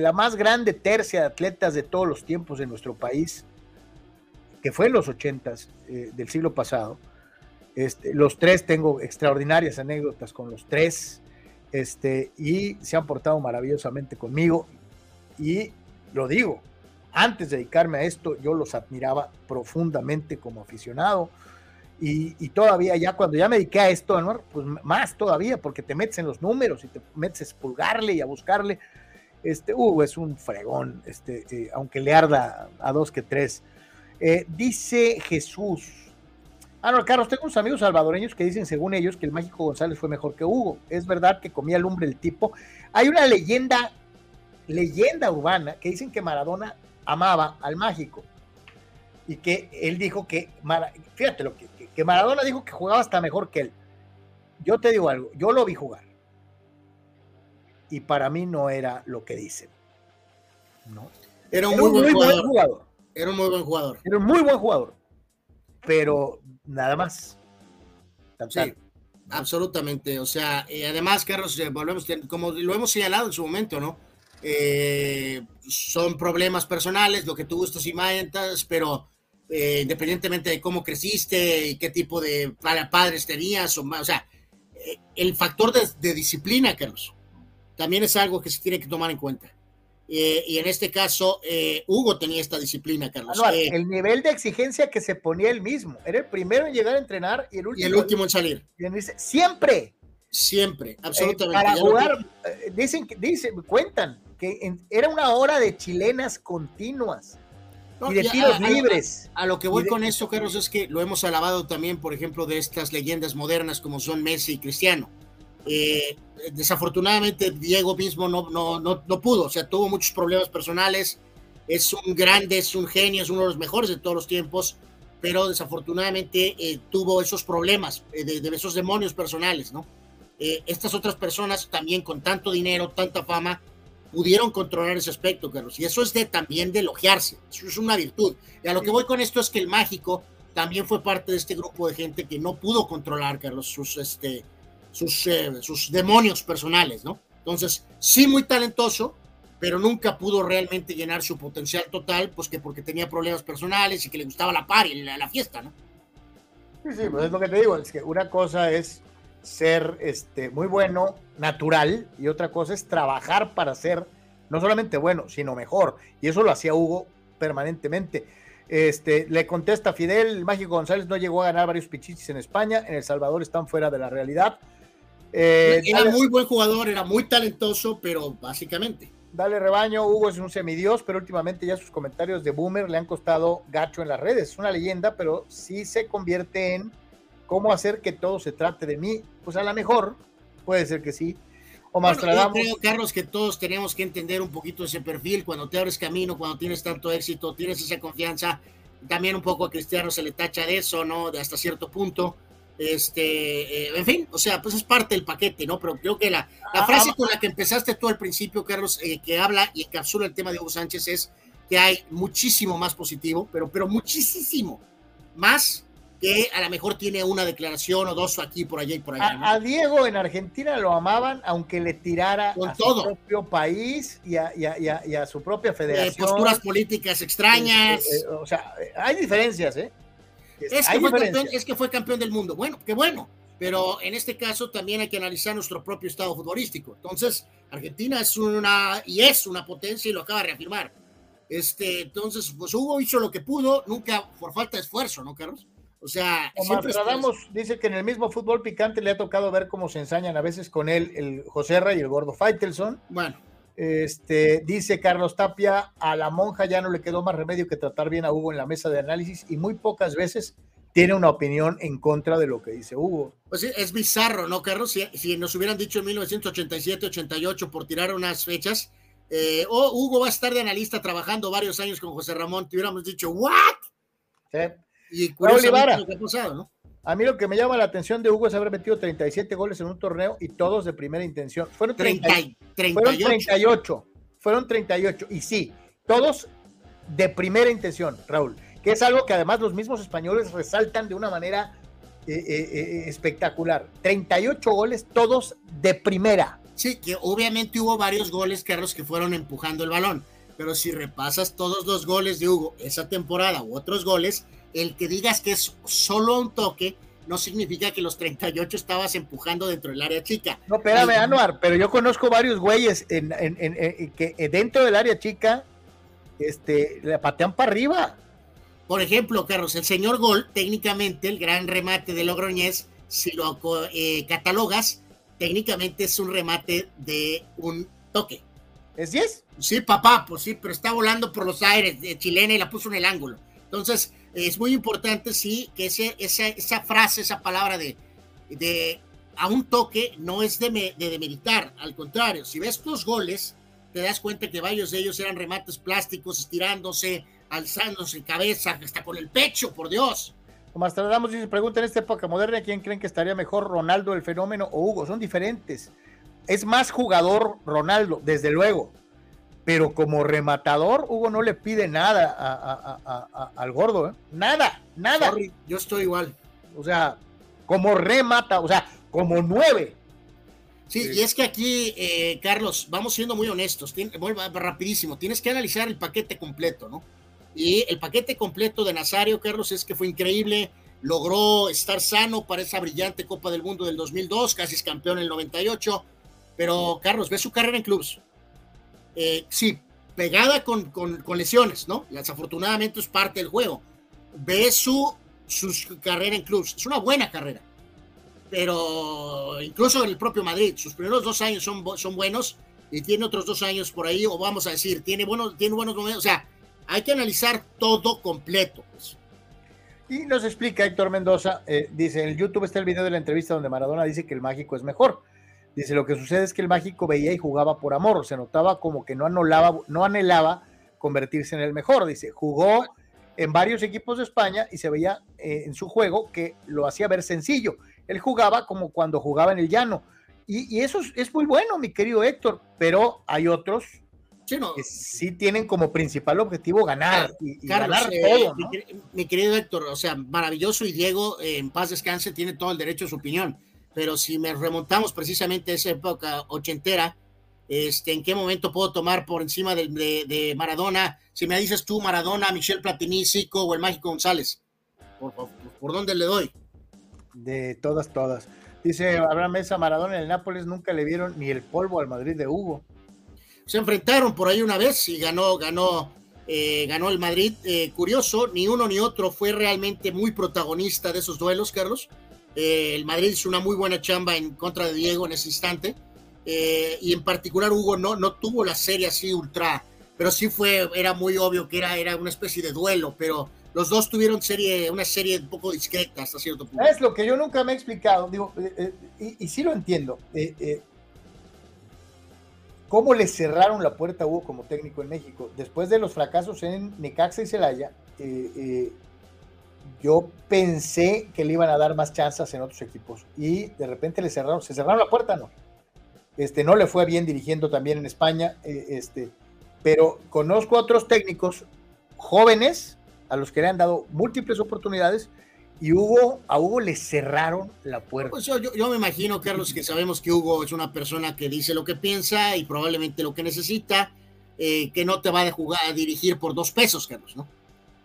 Speaker 1: la más grande tercia de atletas de todos los tiempos de nuestro país, que fue en los ochentas eh, del siglo pasado. Este, los tres, tengo extraordinarias anécdotas con los tres, este, y se han portado maravillosamente conmigo. Y lo digo, antes de dedicarme a esto, yo los admiraba profundamente como aficionado y, todavía ya cuando ya me dediqué a esto, pues más todavía, porque te metes en los números y te metes a expulgarle y a buscarle. Este, uh, es un fregón, este, eh, aunque le arda a dos que tres. Eh, dice Jesús. Ah, no, Carlos, tengo unos amigos salvadoreños que dicen, según ellos, que el Mágico González fue mejor que Hugo. Es verdad que comía lumbre el tipo. Hay una leyenda, leyenda urbana, que dicen que Maradona amaba al Mágico. Y que él dijo que, fíjate lo que, que Maradona dijo que jugaba hasta mejor que él. Yo te digo algo, yo lo vi jugar. Y para mí no era lo que dicen. ¿no?
Speaker 2: Era un, muy, buen, jugador. Era un muy buen jugador.
Speaker 1: Era un muy buen jugador. Pero nada más.
Speaker 2: sí, absolutamente. O sea, y además, Carlos, eh, volvemos, como lo hemos señalado en su momento, ¿no? Eh, son problemas personales, lo que tú gustas y mantas, pero eh, independientemente de cómo creciste y qué tipo de padres tenías, o, o sea, eh, el factor de, disciplina, Carlos, también es algo que se tiene que tomar en cuenta. Eh, y en este caso, Hugo tenía esta disciplina, Carlos.
Speaker 1: el nivel de exigencia que se ponía él mismo. Era el primero en llegar a entrenar y el último,
Speaker 2: el último en salir.
Speaker 1: Siempre.
Speaker 2: Siempre, absolutamente.
Speaker 1: para jugar, dicen, dicen, cuentan que era una hora de chilenas continuas y de tiros libres.
Speaker 2: A, lo que voy con esto, Carlos, es que lo hemos alabado también, por ejemplo, de estas leyendas modernas como son Messi y Cristiano. Eh, desafortunadamente, Diego mismo no, no, no, no, pudo, o sea, tuvo muchos problemas personales. Es un grande, es un genio, es uno de los mejores de todos los tiempos, pero desafortunadamente eh, tuvo esos problemas, eh, de, esos demonios personales, ¿no? Estas otras personas también con tanto dinero, tanta fama, pudieron controlar ese aspecto, Carlos, y eso es de también de elogiarse, eso es una virtud. Y a lo que voy con esto es que el mágico también fue parte de este grupo de gente que no pudo controlar, Carlos, sus, este, sus, sus demonios personales, ¿no? Entonces, sí muy talentoso, pero nunca pudo realmente llenar su potencial total, pues que porque tenía problemas personales y que le gustaba la party, la, la fiesta, ¿no?
Speaker 1: Sí, sí, pues es lo que te digo, es que una cosa es ser este, muy bueno, natural, y otra cosa es trabajar para ser no solamente bueno, sino mejor. Y eso lo hacía Hugo permanentemente. Este, le contesta Fidel, el Mágico González no llegó a ganar varios pichichis en España, en El Salvador están fuera de la realidad.
Speaker 2: Eh, era dale, muy buen jugador, era muy talentoso, pero básicamente.
Speaker 1: Dale rebaño, Hugo es un semidios, pero últimamente ya sus comentarios de Boomer le han costado gacho en las redes. Es una leyenda, pero sí se convierte en cómo hacer que todo se trate de mí. Pues a lo mejor puede ser que sí. O más
Speaker 2: bueno, yo creo, Carlos, que todos tenemos que entender un poquito ese perfil. Cuando te abres camino, cuando tienes tanto éxito, tienes esa confianza. También un poco a Cristiano se le tacha de eso, ¿no? De hasta cierto punto este, eh, en fin, o sea, pues es parte del paquete, ¿no? Pero creo que la, la frase con la que empezaste tú al principio, Carlos, eh, que habla y encapsula el tema de Hugo Sánchez es que hay muchísimo más positivo, pero, pero muchísimo más que a lo mejor tiene una declaración o dos aquí, por allá y por allá.
Speaker 1: ¿no? A, a, Diego en Argentina lo amaban, aunque le tirara
Speaker 2: Con
Speaker 1: a
Speaker 2: todo.
Speaker 1: su propio país y a, y a, y a, y su propia
Speaker 2: Eh,
Speaker 1: federación.
Speaker 2: posturas políticas extrañas.
Speaker 1: Eh, eh, o sea, hay diferencias, ¿eh?
Speaker 2: Es que, fue campeón, es que, fue campeón, del mundo. Bueno, qué bueno. Pero en este caso también hay que analizar nuestro propio estado futbolístico. Entonces, Argentina es una y es una potencia y lo acaba de reafirmar. Este, entonces, pues Hugo hizo lo que pudo, nunca por falta de esfuerzo, ¿no, Carlos? O sea,
Speaker 1: Omar Radamos dice que en el mismo fútbol picante le ha tocado ver cómo se ensañan a veces con él el José Ra y el gordo Faitelson.
Speaker 2: Bueno.
Speaker 1: Este, dice Carlos Tapia, a la monja ya no le quedó más remedio que tratar bien a Hugo en la mesa de análisis y muy pocas veces tiene una opinión en contra de lo que dice Hugo.
Speaker 2: Pues es bizarro, ¿no, Carlos? Si, si nos hubieran dicho en 1987-88 por tirar unas fechas, eh, oh, Hugo va a estar de analista trabajando varios años con José Ramón, te hubiéramos dicho, ¿what?
Speaker 1: Sí.
Speaker 2: Y
Speaker 1: Olivara,
Speaker 2: lo que ha pasado, ¿no?
Speaker 1: A mí lo que me llama la atención de Hugo es haber metido 37 goles en un torneo y todos de primera intención. Fueron 30,
Speaker 2: 30, 38.
Speaker 1: Fueron 38. Fueron 38. Y sí, todos de primera intención, Raúl. Que es algo que además los mismos españoles resaltan de una manera eh, eh, eh, espectacular. 38 goles, todos de primera.
Speaker 2: Sí, que obviamente hubo varios goles, Carlos, que fueron empujando el balón. Pero si repasas todos los goles de Hugo esa temporada u otros goles, el que digas que es solo un toque no significa que los 38 estabas empujando dentro del área chica.
Speaker 1: No, espérame, el... Anuar, pero yo conozco varios güeyes en, en, en, que dentro del área chica este, le patean para arriba.
Speaker 2: Por ejemplo, Carlos, el señor Gol, técnicamente el gran remate de Logroñez, si lo eh, catalogas, técnicamente es un remate de un toque.
Speaker 1: ¿Es 10?
Speaker 2: Sí, papá, pues sí, pero está volando por los aires de chilena y la puso en el ángulo. Entonces, es muy importante, sí, que ese, esa, esa frase, esa palabra de, de a un toque no es de, de demeritar, al contrario, si ves tus goles, te das cuenta que varios de ellos eran remates plásticos, estirándose, alzándose cabeza, hasta con el pecho, por Dios.
Speaker 1: Como Astradamos dice, pregunta en esta época moderna, ¿quién creen que estaría mejor, Ronaldo el fenómeno o Hugo? Son diferentes. Es más jugador Ronaldo, desde luego, pero como rematador, Hugo no le pide nada a, a, a, al gordo, ¿eh? nada, nada.
Speaker 2: Sorry, yo estoy igual.
Speaker 1: O sea, como remata, o sea, como nueve.
Speaker 2: Sí, sí. y es que aquí, eh, Carlos, vamos siendo muy honestos, Tien, rapidísimo, tienes que analizar el paquete completo, ¿no? Y el paquete completo de Nazario, Carlos, es que fue increíble, logró estar sano para esa brillante Copa del Mundo del 2002, casi es campeón en el 98, pero Carlos, ve su carrera en clubes, eh, sí, pegada con, con, con, lesiones, ¿no? Desafortunadamente es parte del juego. Ve su, su carrera en clubes. Es una buena carrera. Pero incluso en el propio Madrid, sus primeros dos años son, son buenos y tiene otros dos años por ahí, o vamos a decir, tiene buenos, tiene buenos momentos. O sea, hay que analizar todo completo. Pues.
Speaker 1: Y nos explica Héctor Mendoza, eh, dice, en YouTube está el video de la entrevista donde Maradona dice que el mágico es mejor. Dice, lo que sucede es que el mágico veía y jugaba por amor, se notaba como que no anhelaba, no anhelaba convertirse en el mejor. Dice, jugó en varios equipos de España y se veía eh, en su juego que lo hacía ver sencillo. Él jugaba como cuando jugaba en el llano. Y, eso es, muy bueno, mi querido Héctor, pero hay otros que sí tienen como principal objetivo ganar y, ganar
Speaker 2: eh, todo. Mi, querido Héctor, o sea, maravilloso y Diego, eh, en paz descanse, tiene todo el derecho a su opinión. Pero si me remontamos precisamente a esa época ochentera, este, ¿en qué momento puedo tomar por encima de, de, Maradona? Si me dices tú Maradona, Michel Platini, Zico o el Mágico González, ¿por, por dónde le doy?
Speaker 1: De todas, todas. Dice Abraham Mesa, Maradona en el Nápoles nunca le vieron ni el polvo al Madrid de Hugo.
Speaker 2: Se enfrentaron por ahí una vez y ganó, ganó, eh, ganó el Madrid. Eh, curioso, ni uno ni otro fue realmente muy protagonista de esos duelos, Carlos. Eh, el Madrid hizo una muy buena chamba en contra de Diego en ese instante. y en particular Hugo no, no tuvo la serie así ultra, pero sí fue, era muy obvio que era, era una especie de duelo, pero los dos tuvieron serie, una serie un poco discreta hasta cierto punto.
Speaker 1: Es lo que yo nunca me he explicado, digo, eh, eh, y, sí lo entiendo. Eh, ¿Cómo le cerraron la puerta a Hugo como técnico en México? Después de los fracasos en Necaxa y Celaya, yo pensé que le iban a dar más chances en otros equipos y de repente le cerraron, se cerraron la puerta, no. Este, no le fue bien dirigiendo también en España, este, pero conozco a otros técnicos jóvenes a los que le han dado múltiples oportunidades y Hugo, a Hugo le cerraron la puerta.
Speaker 2: Pues yo, me imagino, Carlos, que sabemos que Hugo es una persona que dice lo que piensa y probablemente lo que necesita, eh, que no te va a jugar a dirigir por dos pesos, Carlos, ¿no?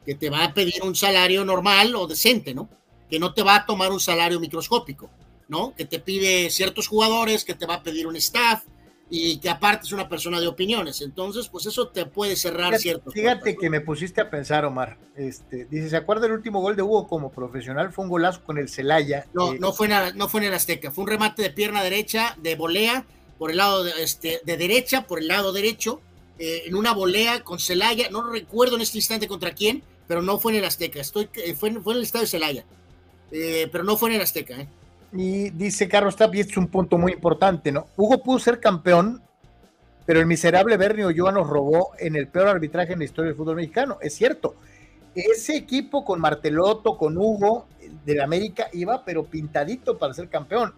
Speaker 2: Que te va a pedir un salario normal o decente, ¿no? Que no te va a tomar un salario microscópico, ¿no? Que te pide ciertos jugadores, que te va a pedir un staff, y que aparte es una persona de opiniones. Entonces, pues eso te puede cerrar cierto.
Speaker 1: Fíjate que me pusiste a pensar, Omar. Este, dice, ¿se acuerda el último gol de Hugo como profesional? Fue un golazo con el Celaya.
Speaker 2: No, eh, no, fue en, no fue en el Azteca. Fue un remate de pierna derecha, de volea, por el lado de, este, de derecha, por el lado derecho, eh, en una volea con Celaya. No recuerdo en este instante contra quién, pero no fue en el Azteca. Estoy, eh, fue, fue en el estado de Celaya. pero no fue en el Azteca, ¿eh?
Speaker 1: Y dice Carlos Tapi, este es un punto muy importante, ¿no? Hugo pudo ser campeón, pero el miserable Bernie Oyoa nos robó en el peor arbitraje en la historia del fútbol mexicano. Es cierto. Ese equipo con Marteloto, con Hugo, del América, iba pero pintadito para ser campeón.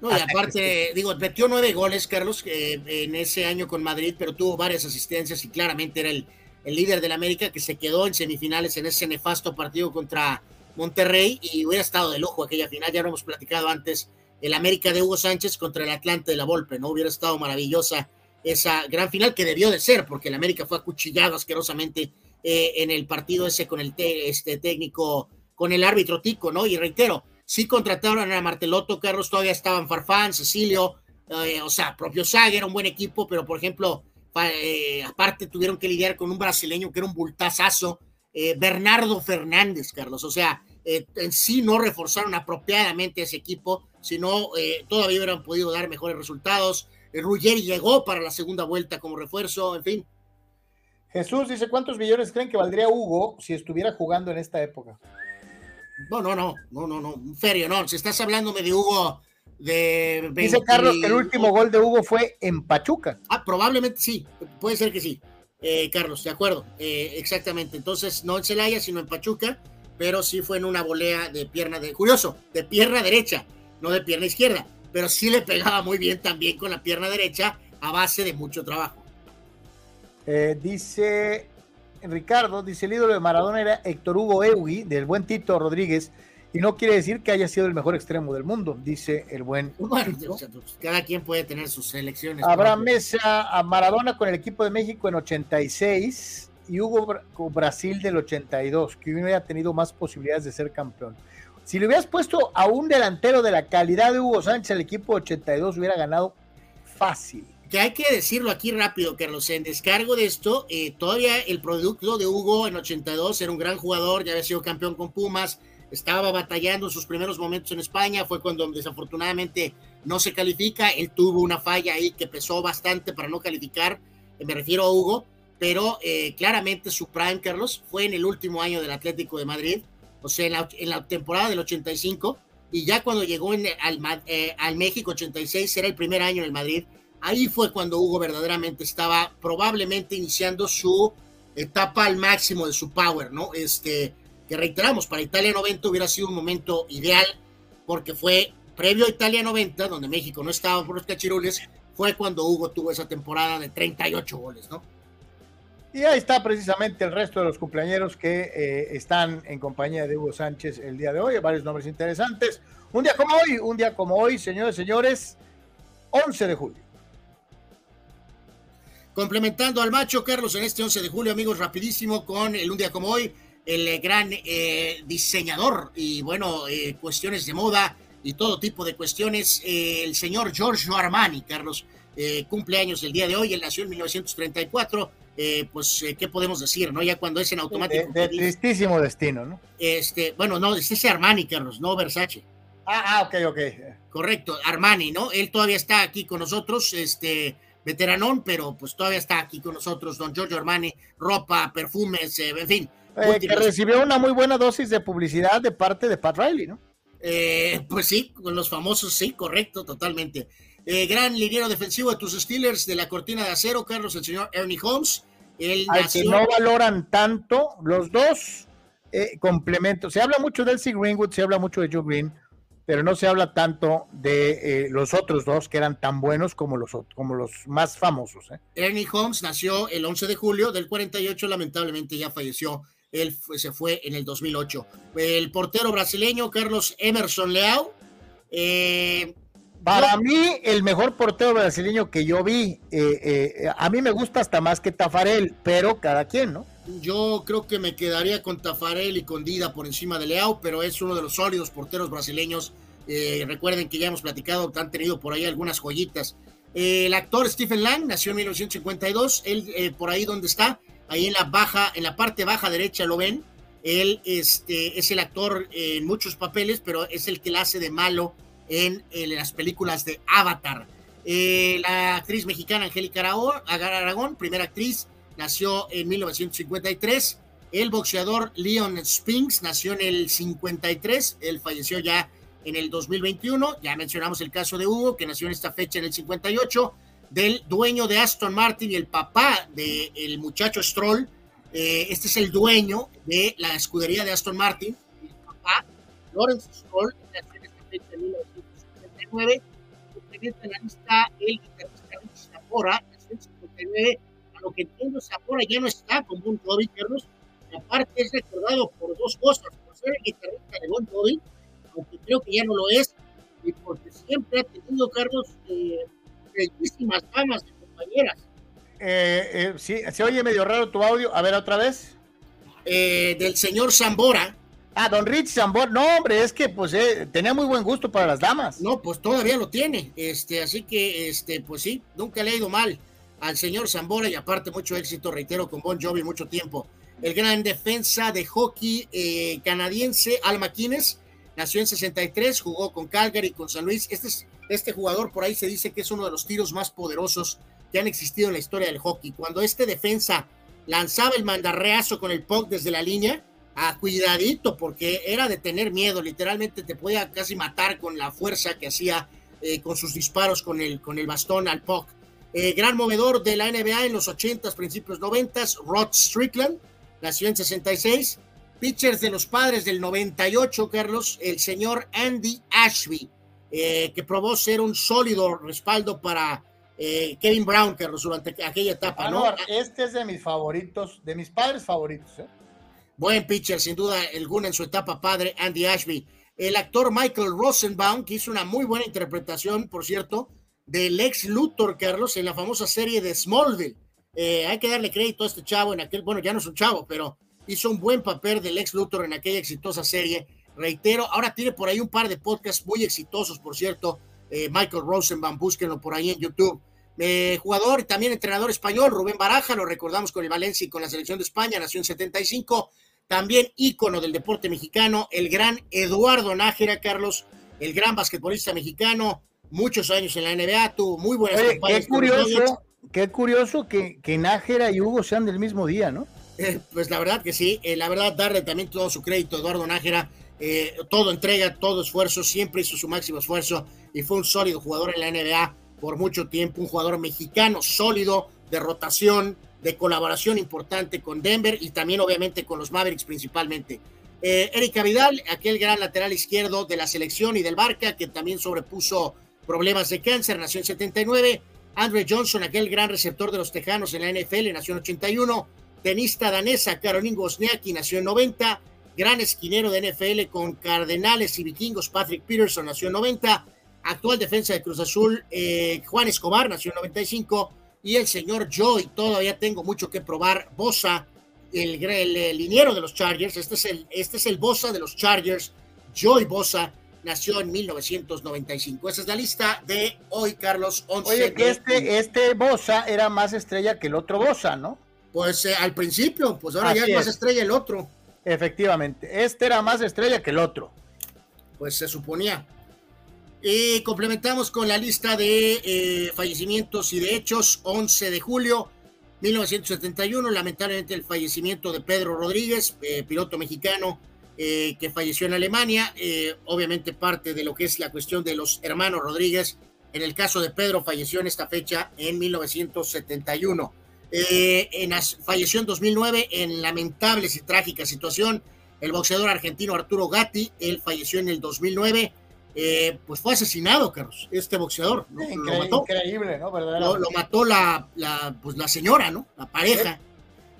Speaker 2: No, y aparte, digo, metió nueve goles, Carlos, en ese año con Madrid, pero tuvo varias asistencias y claramente era el, el líder del América que se quedó en semifinales en ese nefasto partido contra Monterrey y hubiera estado de lujo aquella final, ya lo hemos platicado antes, el América de Hugo Sánchez contra el Atlante de la Volpe, ¿no? Hubiera estado maravillosa esa gran final que debió de ser, porque el América fue acuchillado asquerosamente eh, en el partido ese con el este técnico, con el árbitro Tico, ¿no? Y reitero, sí contrataron a Marteloto, Carlos, todavía estaban Farfán, Cecilio, eh, o sea, propio Saga era un buen equipo, pero por ejemplo, eh, aparte tuvieron que lidiar con un brasileño que era un bultazazo, eh, Bernardo Fernández, Carlos. O sea, eh, en sí no reforzaron apropiadamente ese equipo, sino todavía hubieran podido dar mejores resultados. Ruggeri llegó para la segunda vuelta como refuerzo, en fin.
Speaker 1: Jesús dice, ¿cuántos millones creen que valdría Hugo si estuviera jugando en esta época?
Speaker 2: No, no, no, no, no, no, ferio, no. Si estás hablándome de Hugo de...
Speaker 1: Dice Carlos que el último gol de Hugo fue en Pachuca.
Speaker 2: Ah, probablemente sí, puede ser que sí. Eh, Carlos, de acuerdo, eh, exactamente. Entonces, no en Celaya, sino en Pachuca, pero sí fue en una volea de pierna de curioso, de pierna derecha, no de pierna izquierda, pero sí le pegaba muy bien también con la pierna derecha a base de mucho trabajo.
Speaker 1: Eh, dice Ricardo, dice el ídolo de Maradona era Héctor Hugo Eugui, del buen Tito Rodríguez, y no quiere decir que haya sido el mejor extremo del mundo, dice el buen.
Speaker 2: Bueno, pues, cada quien puede tener sus selecciones.
Speaker 1: Habrá mesa a Maradona con el equipo de México en 86 y Hugo con Brasil del 82, que hubiera tenido más posibilidades de ser campeón. Si le hubieras puesto a un delantero de la calidad de Hugo Sánchez, el equipo 82 hubiera ganado fácil.
Speaker 2: Que hay que decirlo aquí rápido, Carlos, en descargo de esto, eh, todavía el producto de Hugo en 82 era un gran jugador, ya había sido campeón con Pumas, estaba batallando en sus primeros momentos en España, fue cuando desafortunadamente no se califica, él tuvo una falla ahí que pesó bastante para no calificar, eh, me refiero a Hugo, pero eh, claramente su prime, Carlos, fue en el último año del Atlético de Madrid, o sea, en la, temporada del 85, y ya cuando llegó en, al, eh, al México 86, era el primer año en el Madrid, ahí fue cuando Hugo verdaderamente estaba probablemente iniciando su etapa al máximo de su power, ¿no? Este, que reiteramos, para Italia 90 hubiera sido un momento ideal porque fue previo a Italia 90, donde México no estaba por los cachirules, fue cuando Hugo tuvo esa temporada de 38 goles, ¿no?
Speaker 1: Y ahí está precisamente el resto de los cumpleaños que eh, están en compañía de Hugo Sánchez el día de hoy, varios nombres interesantes. Un día como hoy, un día como hoy, señores señores, 11 de julio.
Speaker 2: Complementando al macho, Carlos, en este 11 de julio, amigos, rapidísimo, con el un día como hoy, el gran eh, diseñador y, bueno, eh, cuestiones de moda y todo tipo de cuestiones, eh, el señor Giorgio Armani, Carlos, cumpleaños el día de hoy, él nació en 1934, pues, ¿qué podemos decir, no? Ya cuando es en automático.
Speaker 1: De, tristísimo destino, ¿no?
Speaker 2: Este, bueno, no, es ese Armani, Carlos, no Versace.
Speaker 1: Ah, ah, ok, ok.
Speaker 2: Correcto, Armani, ¿no? Él todavía está aquí con nosotros, este, veteranón, pero pues todavía está aquí con nosotros, don Giorgio Armani, ropa, perfumes, eh, en fin.
Speaker 1: Eh, que recibió una muy buena dosis de publicidad de parte de Pat Riley, ¿no?
Speaker 2: Eh, pues sí, con los famosos, sí, correcto, totalmente. gran liniero defensivo de tus Steelers de la cortina de acero, Carlos, el señor Ernie Holmes.
Speaker 1: El Al que no valoran tanto, los dos complementos. Se habla mucho de Elsie Greenwood, se habla mucho de Joe Green pero no se habla tanto de eh, los otros dos que eran tan buenos como los, como los más famosos. ¿eh?
Speaker 2: Ernie Holmes nació el 11 de julio del 48, lamentablemente ya falleció. Él se fue en el 2008. El portero brasileño Carlos Emerson Leao.
Speaker 1: Eh, Para mí, el mejor portero brasileño que yo vi, a mí me gusta hasta más que Tafarel, pero cada quien, ¿no?
Speaker 2: Yo creo que me quedaría con Tafarel y con Dida por encima de Leao, pero es uno de los sólidos porteros brasileños. Eh, recuerden que ya hemos platicado que han tenido por ahí algunas joyitas. Eh, el actor Stephen Lang nació en 1952, él eh, por ahí donde está, ahí en la baja, en la parte baja derecha lo ven. Él este, es el actor en muchos papeles, pero es el que la hace de malo en, las películas de Avatar. la actriz mexicana Angélica Aragón, primera actriz nació en 1953. El boxeador Leon Spinks nació en el 53, él falleció ya en el 2021. Ya mencionamos el caso de Hugo, que nació en esta fecha en el 58, del dueño de Aston Martin y el papá del muchacho Stroll. Eh, este es el dueño de la escudería de Aston Martin, el papá, Lawrence Stroll, nació en esta fecha en 1959. En la lista el guitarrista Richie Zapora, nació en 59 lo que entiendo, Zapora ya no está con Bon Jovi, Carlos. aparte es recordado por dos cosas, por ser el guitarrista de Bon Jovi, aunque creo que ya no lo es, y porque siempre ha tenido, Carlos, eh, bellísimas damas de compañeras.
Speaker 1: Eh, eh, sí, se oye medio raro tu audio. A ver, otra vez.
Speaker 2: Eh, del señor Zambora.
Speaker 1: Ah, don Rich Zambora. No, hombre, es que pues tenía muy buen gusto para las damas.
Speaker 2: No, pues todavía lo tiene. Este, así que, este, pues sí, nunca le ha ido mal al señor Zambora y aparte mucho éxito, reitero, con Bon Jovi mucho tiempo. El gran defensa de hockey eh, canadiense, Al McInnes, nació en 63, jugó con Calgary, con San Luis. Este, es, este jugador por ahí se dice que es uno de los tiros más poderosos que han existido en la historia del hockey. Cuando este defensa lanzaba el mandarreazo con el puck desde la línea, a cuidadito, porque era de tener miedo, literalmente te podía casi matar con la fuerza que hacía eh, con sus disparos con el, con el bastón al puck. Eh, gran movedor de la NBA en los 80s, principios 90s, Rod Strickland, nació en 66. Pitchers de los padres del 98, Carlos, el señor Andy Ashby, eh, que probó ser un sólido respaldo para eh, Kevin Brown, Carlos, durante aquella etapa, ¿no?
Speaker 1: Este es de mis favoritos, de mis padres favoritos.
Speaker 2: Buen pitcher, sin duda alguna en su etapa padre, Andy Ashby. El actor Michael Rosenbaum, que hizo una muy buena interpretación, por cierto, del ex Luthor, Carlos, en la famosa serie de Smallville. Eh, hay que darle crédito a este chavo en aquel, bueno, ya no es un chavo, pero hizo un buen papel del ex Luthor en aquella exitosa serie. Reitero, ahora tiene por ahí un par de podcasts muy exitosos, por cierto. Eh, Michael Rosenbaum, búsquenlo por ahí en YouTube. Eh, jugador y también entrenador español, Rubén Baraja, lo recordamos con el Valencia y con la selección de España, nació en 75. También ícono del deporte mexicano, el gran Eduardo Nájera, Carlos, el gran basquetbolista mexicano, muchos años en la NBA, tuvo muy buenas
Speaker 1: Oye, Qué curioso, qué curioso que, que Nájera y Hugo sean del mismo día, ¿no?
Speaker 2: Eh, pues la verdad que sí, eh, la verdad darle también todo su crédito a Eduardo Nájera, eh, todo entrega, todo esfuerzo, siempre hizo su máximo esfuerzo y fue un sólido jugador en la NBA por mucho tiempo, un jugador mexicano sólido, de rotación, de colaboración importante con Denver y también obviamente con los Mavericks principalmente. Eh, Erika Vidal, aquel gran lateral izquierdo de la selección y del Barca, que también sobrepuso problemas de cáncer, nació en 79. Andre Johnson, aquel gran receptor de los Tejanos en la NFL, nació en 81. Tenista danesa Caroline Wozniacki, nació en 90. Gran esquinero de NFL con Cardenales y Vikingos, Patrick Peterson, nació en 90. Actual defensa de Cruz Azul, eh, Juan Escobar, nació en 95 y el señor Joy, todavía tengo mucho que probar, Bosa, el, el, liniero de los Chargers, este es el, este es el Bosa de los Chargers, Joy Bosa, nació en 1995. Esa es la lista de hoy, Carlos.
Speaker 1: 11 Oye, que este, este Bosa era más estrella que el otro Bosa, ¿no?
Speaker 2: Pues eh, al principio, pues ahora ya es más estrella el otro.
Speaker 1: Efectivamente, este era más estrella que el otro.
Speaker 2: Pues se suponía. Y complementamos con la lista de eh, fallecimientos y de hechos. 11 de julio 1971, lamentablemente el fallecimiento de Pedro Rodríguez, eh, piloto mexicano eh, que falleció en Alemania. obviamente parte de lo que es la cuestión de los hermanos Rodríguez. En el caso de Pedro falleció en esta fecha en 1971. En, falleció en 2009 en lamentables y trágica situación el boxeador argentino Arturo Gatti. Él falleció en el 2009 eh, pues fue asesinado, Carlos, este boxeador. ¿no?
Speaker 1: lo mató. Increíble, ¿no?
Speaker 2: Lo, mató la, la, pues la señora, ¿no? La pareja.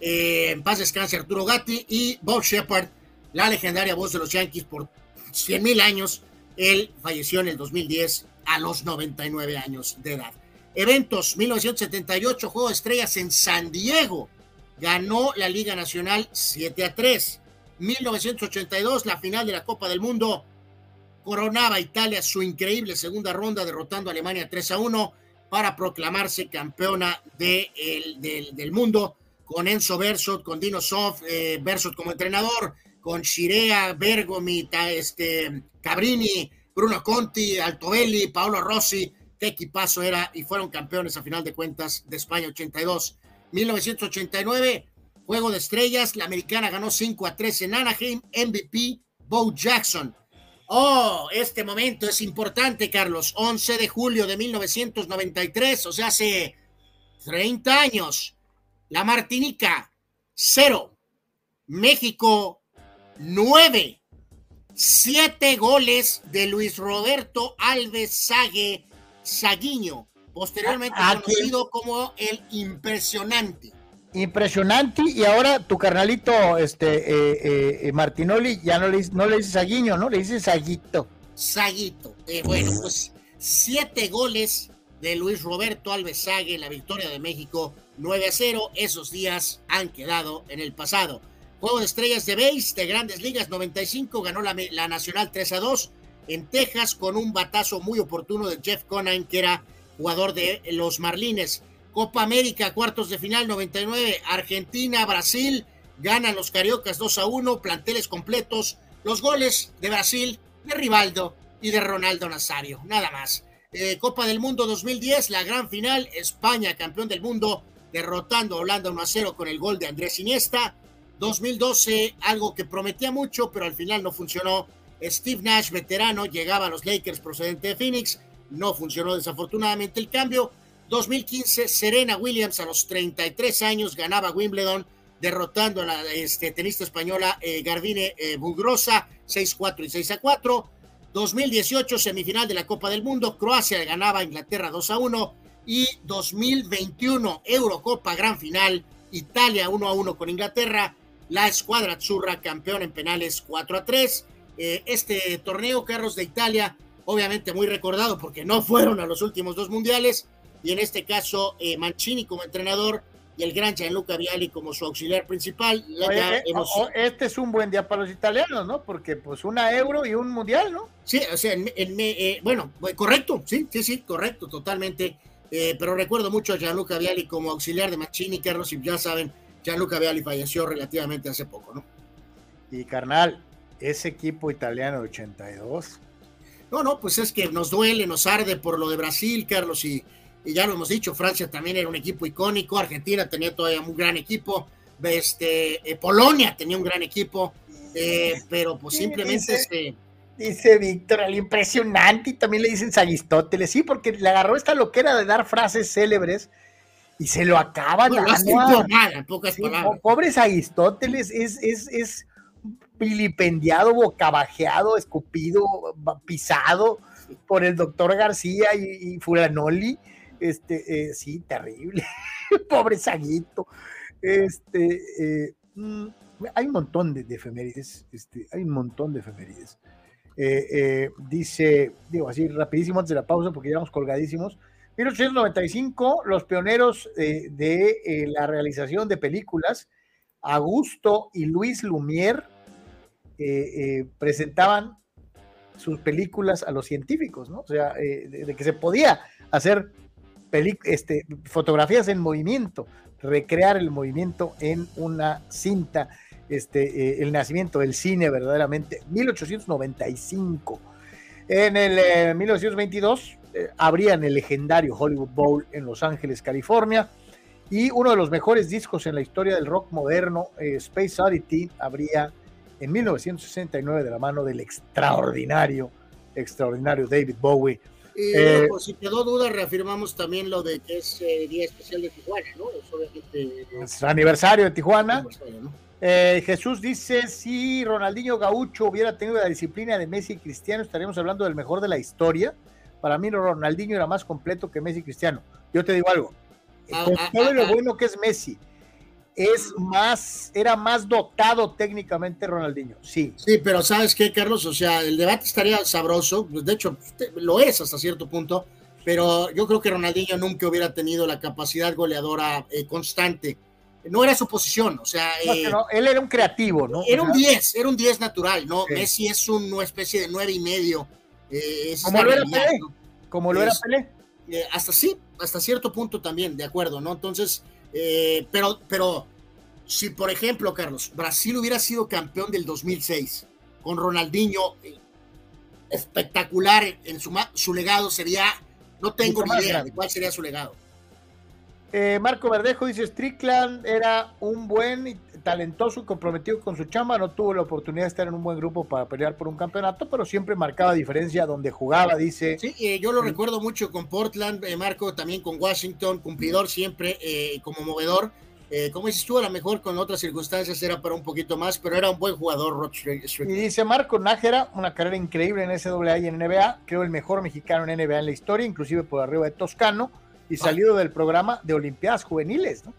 Speaker 2: Eh, en paz descanse Arturo Gatti y Bob Shepard, la legendaria voz de los Yankees por 100 mil años. Él falleció en el 2010 a los 99 años de edad. Eventos, 1978, Juego de Estrellas en San Diego. Ganó la Liga Nacional 7 a 3. 1982, la final de la Copa del Mundo coronaba Italia su increíble segunda ronda derrotando a Alemania 3 a 1 para proclamarse campeona de del, mundo con Enzo Bersot, con Dino Sof, eh, Bersot como entrenador, con Shirea, Bergomi, este, Cabrini, Bruno Conti, Altobelli, Paolo Rossi, qué equipazo era y fueron campeones a final de cuentas de España 82. 1989, Juego de Estrellas, la americana ganó 5 a 3 en Anaheim, MVP Bo Jackson. Oh, este momento es importante, Carlos. 11 de julio de 1993, o sea, hace 30 años. La Martinica, 0. México, 9. 7 goles de Luis Roberto Alves Sague Saguiño, posteriormente conocido como el impresionante.
Speaker 1: Impresionante. Y ahora tu carnalito, este, eh, eh, eh, Martinoli, ya no le, no le dices Saguiño, ¿no? Le dices Saguito.
Speaker 2: Saguito. bueno, pues siete goles de Luis Roberto Alves Sague, la victoria de México 9 a 0. Esos días han quedado en el pasado. Juego de estrellas de base de Grandes Ligas 95, ganó la, la Nacional 3 a 2 en Texas con un batazo muy oportuno de Jeff Conine, que era jugador de los Marlines. Copa América, cuartos de final 99, Argentina, Brasil, ganan los Cariocas 2 a 1, planteles completos, los goles de Brasil, de Rivaldo y de Ronaldo Nazario, nada más. Eh, Copa del Mundo 2010, la gran final, España, campeón del mundo, derrotando a Holanda 1 a 0 con el gol de Andrés Iniesta. 2012, algo que prometía mucho, pero al final no funcionó. Steve Nash, veterano, llegaba a los Lakers procedente de Phoenix, no funcionó desafortunadamente el cambio 2015, Serena Williams a los 33 años ganaba Wimbledon derrotando a la este, tenista española eh, Garbine eh, Bugrosa 6-4 y 6-4. 2018, semifinal de la Copa del Mundo, Croacia ganaba a Inglaterra 2-1 y 2021, Eurocopa Gran Final, Italia 1-1 con Inglaterra, la escuadra Azzurra campeón en penales 4-3. Eh, este torneo, Carros de Italia, obviamente muy recordado porque no fueron a los últimos dos mundiales, y en este caso eh, Mancini como entrenador y el gran Gianluca Viali como su auxiliar principal.
Speaker 1: Eh, este es un buen día para los italianos, ¿no? Porque pues una euro y un mundial, ¿no?
Speaker 2: Sí, o sea, en, eh, bueno, correcto, sí, sí, sí, correcto, totalmente. pero recuerdo mucho a Gianluca Viali como auxiliar de Mancini, Carlos, y ya saben, Gianluca Viali falleció relativamente hace poco, ¿no?
Speaker 1: Y carnal, ese equipo italiano de 82.
Speaker 2: No, no, pues es que nos duele, nos arde por lo de Brasil, Carlos, y y ya lo hemos dicho, Francia también era un equipo icónico, Argentina tenía todavía un gran equipo, este, eh, Polonia tenía un gran equipo, eh, pero pues simplemente
Speaker 1: dice,
Speaker 2: se...
Speaker 1: Dice Víctor, el impresionante, y también le dicen Aristóteles, sí, porque le agarró esta loquera de dar frases célebres y se lo acaba
Speaker 2: No, lo
Speaker 1: dando
Speaker 2: nada, en pocas
Speaker 1: Sí,
Speaker 2: palabras.
Speaker 1: po- pobres Aristóteles es, es, es vilipendiado, bocabajeado, escupido, pisado por el doctor García y, y Fulanoli. Este, eh, sí, terrible. Pobre Saguito. Este, eh, mm, hay un montón de, de efemérides. Este, hay un montón de efemérides. Eh, dice, digo así rapidísimo antes de la pausa porque llevamos colgadísimos. 1895, los pioneros de la realización de películas, Augusto y Luis Lumière, eh, eh, presentaban sus películas a los científicos, ¿no? O sea, eh, de, que se podía hacer este, fotografías en movimiento, recrear el movimiento en una cinta, este, el nacimiento del cine verdaderamente, 1895. En el eh, 1922 eh, abrían el legendario Hollywood Bowl en Los Ángeles, California, y uno de los mejores discos en la historia del rock moderno, Space Oddity, abría en 1969 de la mano del extraordinario, extraordinario David Bowie.
Speaker 2: Y
Speaker 1: Eh,
Speaker 2: pues, si quedó duda, reafirmamos también lo de que es eh, Día Especial de Tijuana, ¿no? Es
Speaker 1: aniversario de Tijuana.
Speaker 2: aniversario, ¿no?
Speaker 1: Eh, Jesús dice, si Ronaldinho Gaucho hubiera tenido la disciplina de Messi y Cristiano, estaríamos hablando del mejor de la historia. Para mí Ronaldinho era más completo que Messi y Cristiano. Yo te digo algo,
Speaker 2: Ah,
Speaker 1: con
Speaker 2: ah,
Speaker 1: todo
Speaker 2: ah,
Speaker 1: lo
Speaker 2: ah.
Speaker 1: bueno que es Messi, es más, era más dotado técnicamente Ronaldinho. Sí,
Speaker 2: Sí, pero ¿sabes qué, Carlos? O sea, el debate estaría sabroso, pues, de hecho, lo es hasta cierto punto, pero yo creo que Ronaldinho nunca hubiera tenido la capacidad goleadora eh, constante. No era su posición, o sea,
Speaker 1: No,
Speaker 2: eh,
Speaker 1: no, él era un creativo, ¿no?
Speaker 2: era un
Speaker 1: sea,
Speaker 2: 10, era un 10 natural, ¿no?
Speaker 1: Sí.
Speaker 2: Messi es un- una especie de nueve y medio. eh,
Speaker 1: Como lo era Pelé.
Speaker 2: ¿no?
Speaker 1: como lo era
Speaker 2: es-
Speaker 1: Pelé.
Speaker 2: Eh, hasta sí, hasta cierto punto también, de acuerdo, ¿no? Entonces, eh, pero, pero si por ejemplo, Carlos, Brasil hubiera sido campeón del 2006 con Ronaldinho espectacular en su, su legado sería, no tengo ni idea
Speaker 1: grande.
Speaker 2: de cuál sería su legado.
Speaker 1: Eh, Marco Verdejo dice, Strickland era un buen, y talentoso y comprometido con su chamba, no tuvo la oportunidad de estar en un buen grupo para pelear por un campeonato, pero siempre marcaba diferencia donde jugaba, dice.
Speaker 2: Sí, eh, yo lo recuerdo mucho con Portland, eh, Marco, también con Washington, cumplidor siempre, eh, como movedor. Eh, como dices tú, a lo mejor con otras circunstancias era para un poquito más, pero era un buen jugador, Rod
Speaker 1: Y dice Marco Nájera, una carrera increíble en SAA y en NBA, creo el mejor mexicano en NBA en la historia, inclusive por arriba de Toscano, y salido del programa de Olimpiadas Juveniles, ¿no?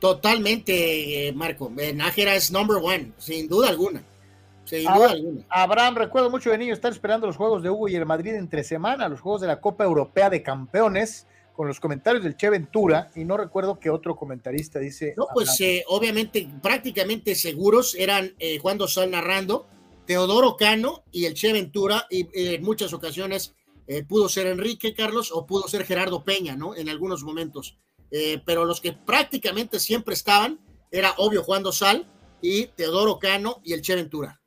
Speaker 2: Totalmente, eh, Marco. Eh, Nájera es number one, sin duda alguna. Sin
Speaker 1: Ah,
Speaker 2: duda alguna.
Speaker 1: Abraham, recuerdo mucho de niño estar esperando los juegos de Hugo y el Madrid entre semana, los juegos de la Copa Europea de Campeones, con los comentarios del Che Ventura, y no recuerdo que otro comentarista dice.
Speaker 2: No, pues eh, obviamente prácticamente seguros eran eh, Juan Dosal narrando, Teodoro Cano y el Che Ventura, y en muchas ocasiones eh, pudo ser Enrique Carlos o pudo ser Gerardo Peña, ¿no? En algunos momentos. Eh, pero los que prácticamente siempre estaban era obvio Juan Dosal y Teodoro Cano y el Che Ventura.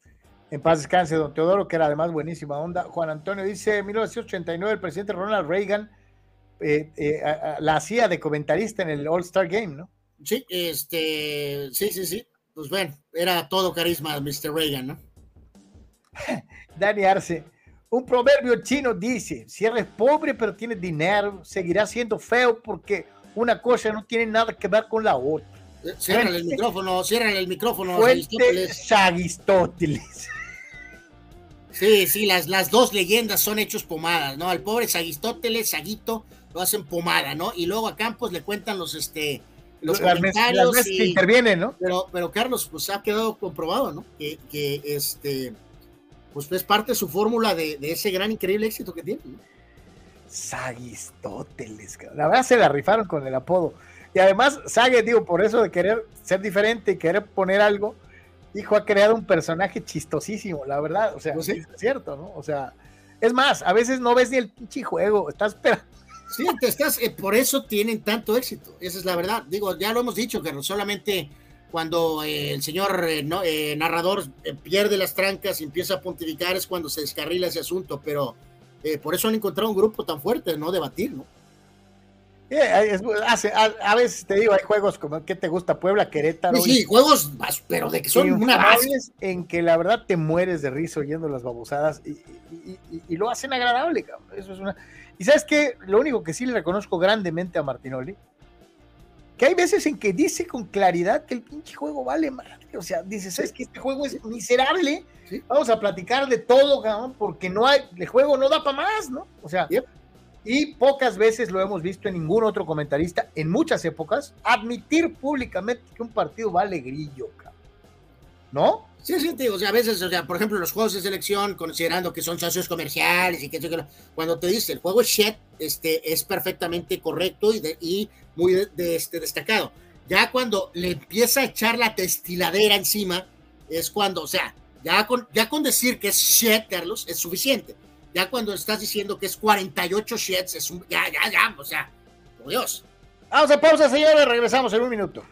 Speaker 1: En paz descanse, don Teodoro, que era además buenísima onda. Juan Antonio dice, en 1989 el presidente Ronald Reagan eh, eh, a- a- la hacía de comentarista en el All-Star Game, ¿no?
Speaker 2: Sí, este, sí, sí, sí. Pues bueno, era todo carisma Mr. Reagan, ¿no?
Speaker 1: Dani Arce, un proverbio chino dice, si eres pobre pero tienes dinero, seguirás siendo feo porque una cosa no tiene nada que ver con la otra.
Speaker 2: Cierran el micrófono, cierran el micrófono.
Speaker 1: Fuente. Sagistóteles.
Speaker 2: Sí, sí, las, las dos leyendas son hechos pomadas, ¿no? Al pobre Sagistóteles, Saguito, lo hacen pomada, ¿no? Y luego a Campos le cuentan los, este, los
Speaker 1: Las
Speaker 2: comentarios.
Speaker 1: veces
Speaker 2: y-
Speaker 1: que intervienen, ¿no?
Speaker 2: Pero, pero Carlos, pues ha quedado comprobado, ¿no? Que, que este, pues es parte de su fórmula de, de ese gran, increíble éxito que tiene, ¿no?
Speaker 1: Sagistóteles, la verdad se la rifaron con el apodo. Y además, Sague, digo, por eso de querer ser diferente y querer poner algo, hijo, ha creado un personaje chistosísimo, la verdad. O sea,
Speaker 2: Pues sí.
Speaker 1: es cierto, ¿no? O sea, es más, a veces no ves ni el pinche juego, estás esperando.
Speaker 2: Sí, te estás, eh, por eso tienen tanto éxito, esa es la verdad. Digo, ya lo hemos dicho, Carlos, solamente cuando eh, el señor eh, no- eh, narrador pierde las trancas y empieza a pontificar es cuando se descarrila ese asunto, pero por eso han encontrado un grupo tan fuerte, ¿no? Debatir, ¿no?
Speaker 1: Es- hace- a, a veces te digo, hay juegos como ¿qué te gusta? Puebla, Querétaro.
Speaker 2: Sí, sí, juegos, pero de que son una base.
Speaker 1: en que la verdad te mueres de risa oyendo las babosadas y, y- y- y lo hacen agradable, cabrón. Eso es una. Y sabes qué, lo único que sí le reconozco grandemente a Martinoli que hay veces en que dice con claridad que el pinche juego vale madre. O sea, dice, ¿sabes que Este juego es miserable. Vamos a platicar de todo, cabrón, porque no hay, el juego no da para más, ¿no? O sea, y pocas veces lo hemos visto en ningún otro comentarista, en muchas épocas, admitir públicamente que un partido vale grillo, cabrón. ¿No?
Speaker 2: Sí, sí, digo, o sea, a veces, o sea, por ejemplo, los juegos de selección, considerando que son socios comerciales y que cuando te dice el juego es shit, este, es perfectamente correcto y, de, y muy de, este, destacado. Ya cuando le empieza a echar la testiladera encima, es cuando, o sea, ya con, ya con decir que es shit, Carlos, es suficiente. Ya cuando estás diciendo que es 48 shits, es un, ya, ya, ya, o sea, por Dios.
Speaker 1: Vamos a pausa, señores, regresamos en un minuto.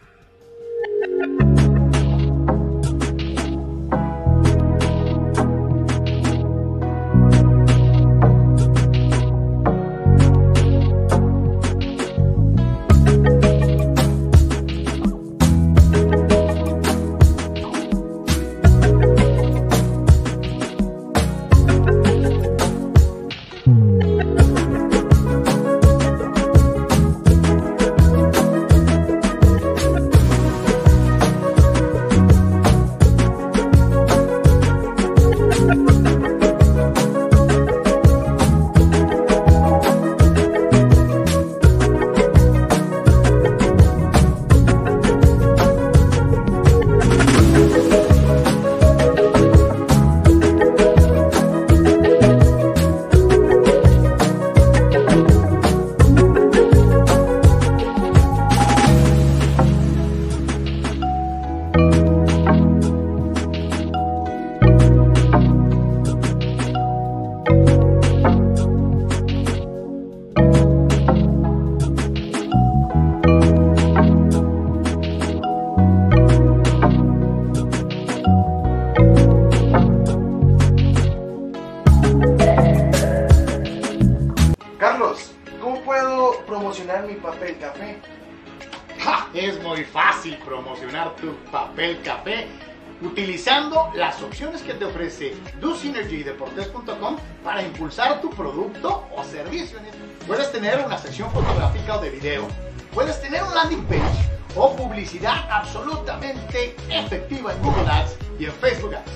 Speaker 6: Opciones que te ofrece DoSynergyDeportes.com para impulsar tu producto o servicio. Puedes tener una sección fotográfica o de video, puedes tener un landing page o publicidad absolutamente efectiva en Google Ads y en Facebook Ads.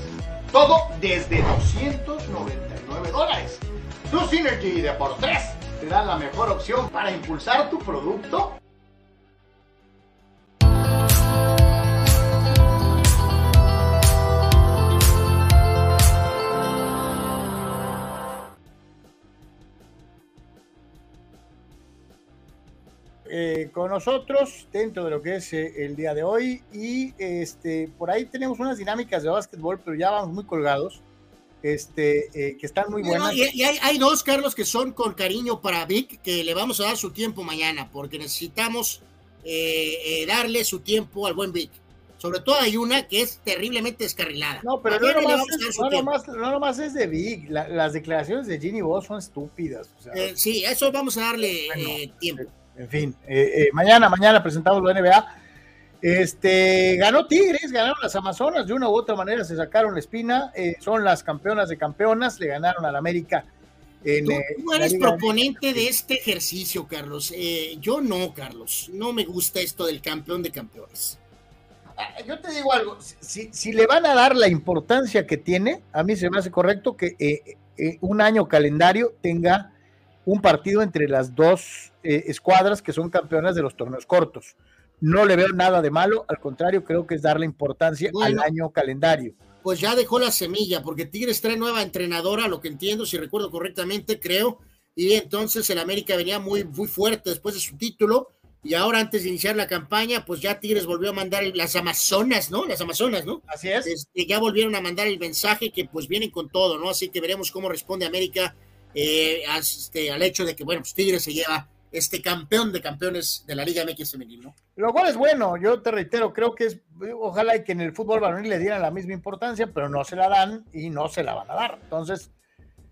Speaker 6: Todo desde 299 dólares. Tu Synergy Deportes te da la mejor opción para impulsar tu producto
Speaker 1: Eh, con nosotros dentro de lo que es eh, el día de hoy. Y este por ahí tenemos unas dinámicas de básquetbol pero ya vamos muy colgados. Este eh, que están muy buenas.
Speaker 2: y, y hay, hay, dos Carlos que son con cariño para Vic que le vamos a dar su tiempo mañana porque necesitamos darle su tiempo al buen Vic. Sobre todo hay una que es terriblemente descarrilada.
Speaker 1: No, pero no nomás, es, no, nomás, no nomás, es de Vic, la, las declaraciones de Ginny Voss son estúpidas. O sea,
Speaker 2: sí, eso vamos a darle bueno, tiempo
Speaker 1: en fin, eh, eh, mañana, mañana presentamos la NBA. Este, ganó Tigres, ganaron las Amazonas, de una u otra manera se sacaron la espina, eh, son las campeonas de campeonas, le ganaron al América.
Speaker 2: En, tú, tú eres proponente de este ejercicio, Carlos. yo no, Carlos. No me gusta esto del campeón de campeones.
Speaker 1: Ah, yo te digo algo, si, si, le van a dar la importancia que tiene, a mí se me hace correcto que un año calendario tenga un partido entre las dos eh, escuadras que son campeonas de los torneos cortos. No le veo nada de malo, al contrario, creo que es darle importancia bueno, al año calendario.
Speaker 2: Pues ya dejó la semilla, porque Tigres trae nueva entrenadora, lo que entiendo, si recuerdo correctamente, creo, y entonces el América venía muy, muy fuerte después de su título, y ahora antes de iniciar la campaña, pues ya Tigres volvió a mandar las Amazonas, ¿no? Las Amazonas, ¿no?
Speaker 1: Así es.
Speaker 2: Este, ya volvieron a mandar el mensaje que pues vienen con todo, ¿no? Así que veremos cómo responde América eh, este, al hecho de que, bueno, pues Tigres se lleva este campeón de campeones de la Liga MX femenil, ¿no?
Speaker 1: Lo cual es bueno, yo te reitero, creo que es, ojalá y que en el fútbol varonil le dieran la misma importancia, pero no se la dan y no se la van a dar. Entonces,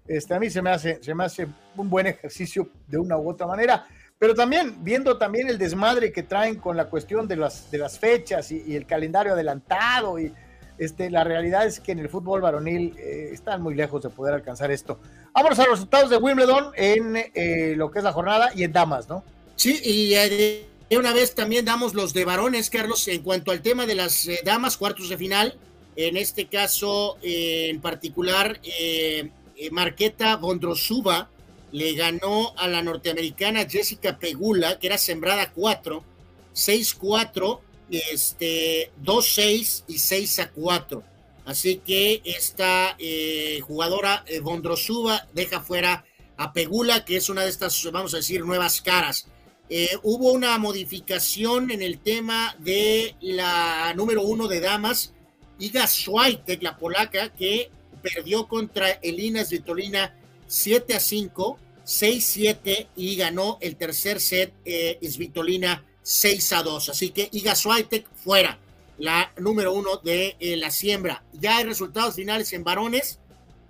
Speaker 1: este, a mí se me hace, se me hace un buen ejercicio de una u otra manera, pero también viendo también el desmadre que traen con la cuestión de las, de las fechas y, y el calendario adelantado y este, la realidad es que en el fútbol varonil eh, están muy lejos de poder alcanzar esto. Vamos a los resultados de Wimbledon en eh, lo que es la jornada y en damas, ¿no?
Speaker 2: Sí, y eh, una vez también damos los de varones, Carlos, en cuanto al tema de las eh, damas, cuartos de final. En este caso, eh, en particular, Marqueta Bondrosuba le ganó a la norteamericana Jessica Pegula, que era sembrada 4, 6-4, este, 2-6 y 6 4. Así que esta jugadora Bondrosuba deja fuera a Pegula, que es una de estas, vamos a decir, nuevas caras eh, hubo una modificación en el tema de la número uno de damas, Iga Swiatek, la polaca, que perdió contra Elina Svitolina 7 a 5, 6-7 y ganó el tercer set eh, Svitolina 6 a 2. Así que Iga Swiatek fuera, la número uno de eh, la siembra. Ya hay resultados finales en varones.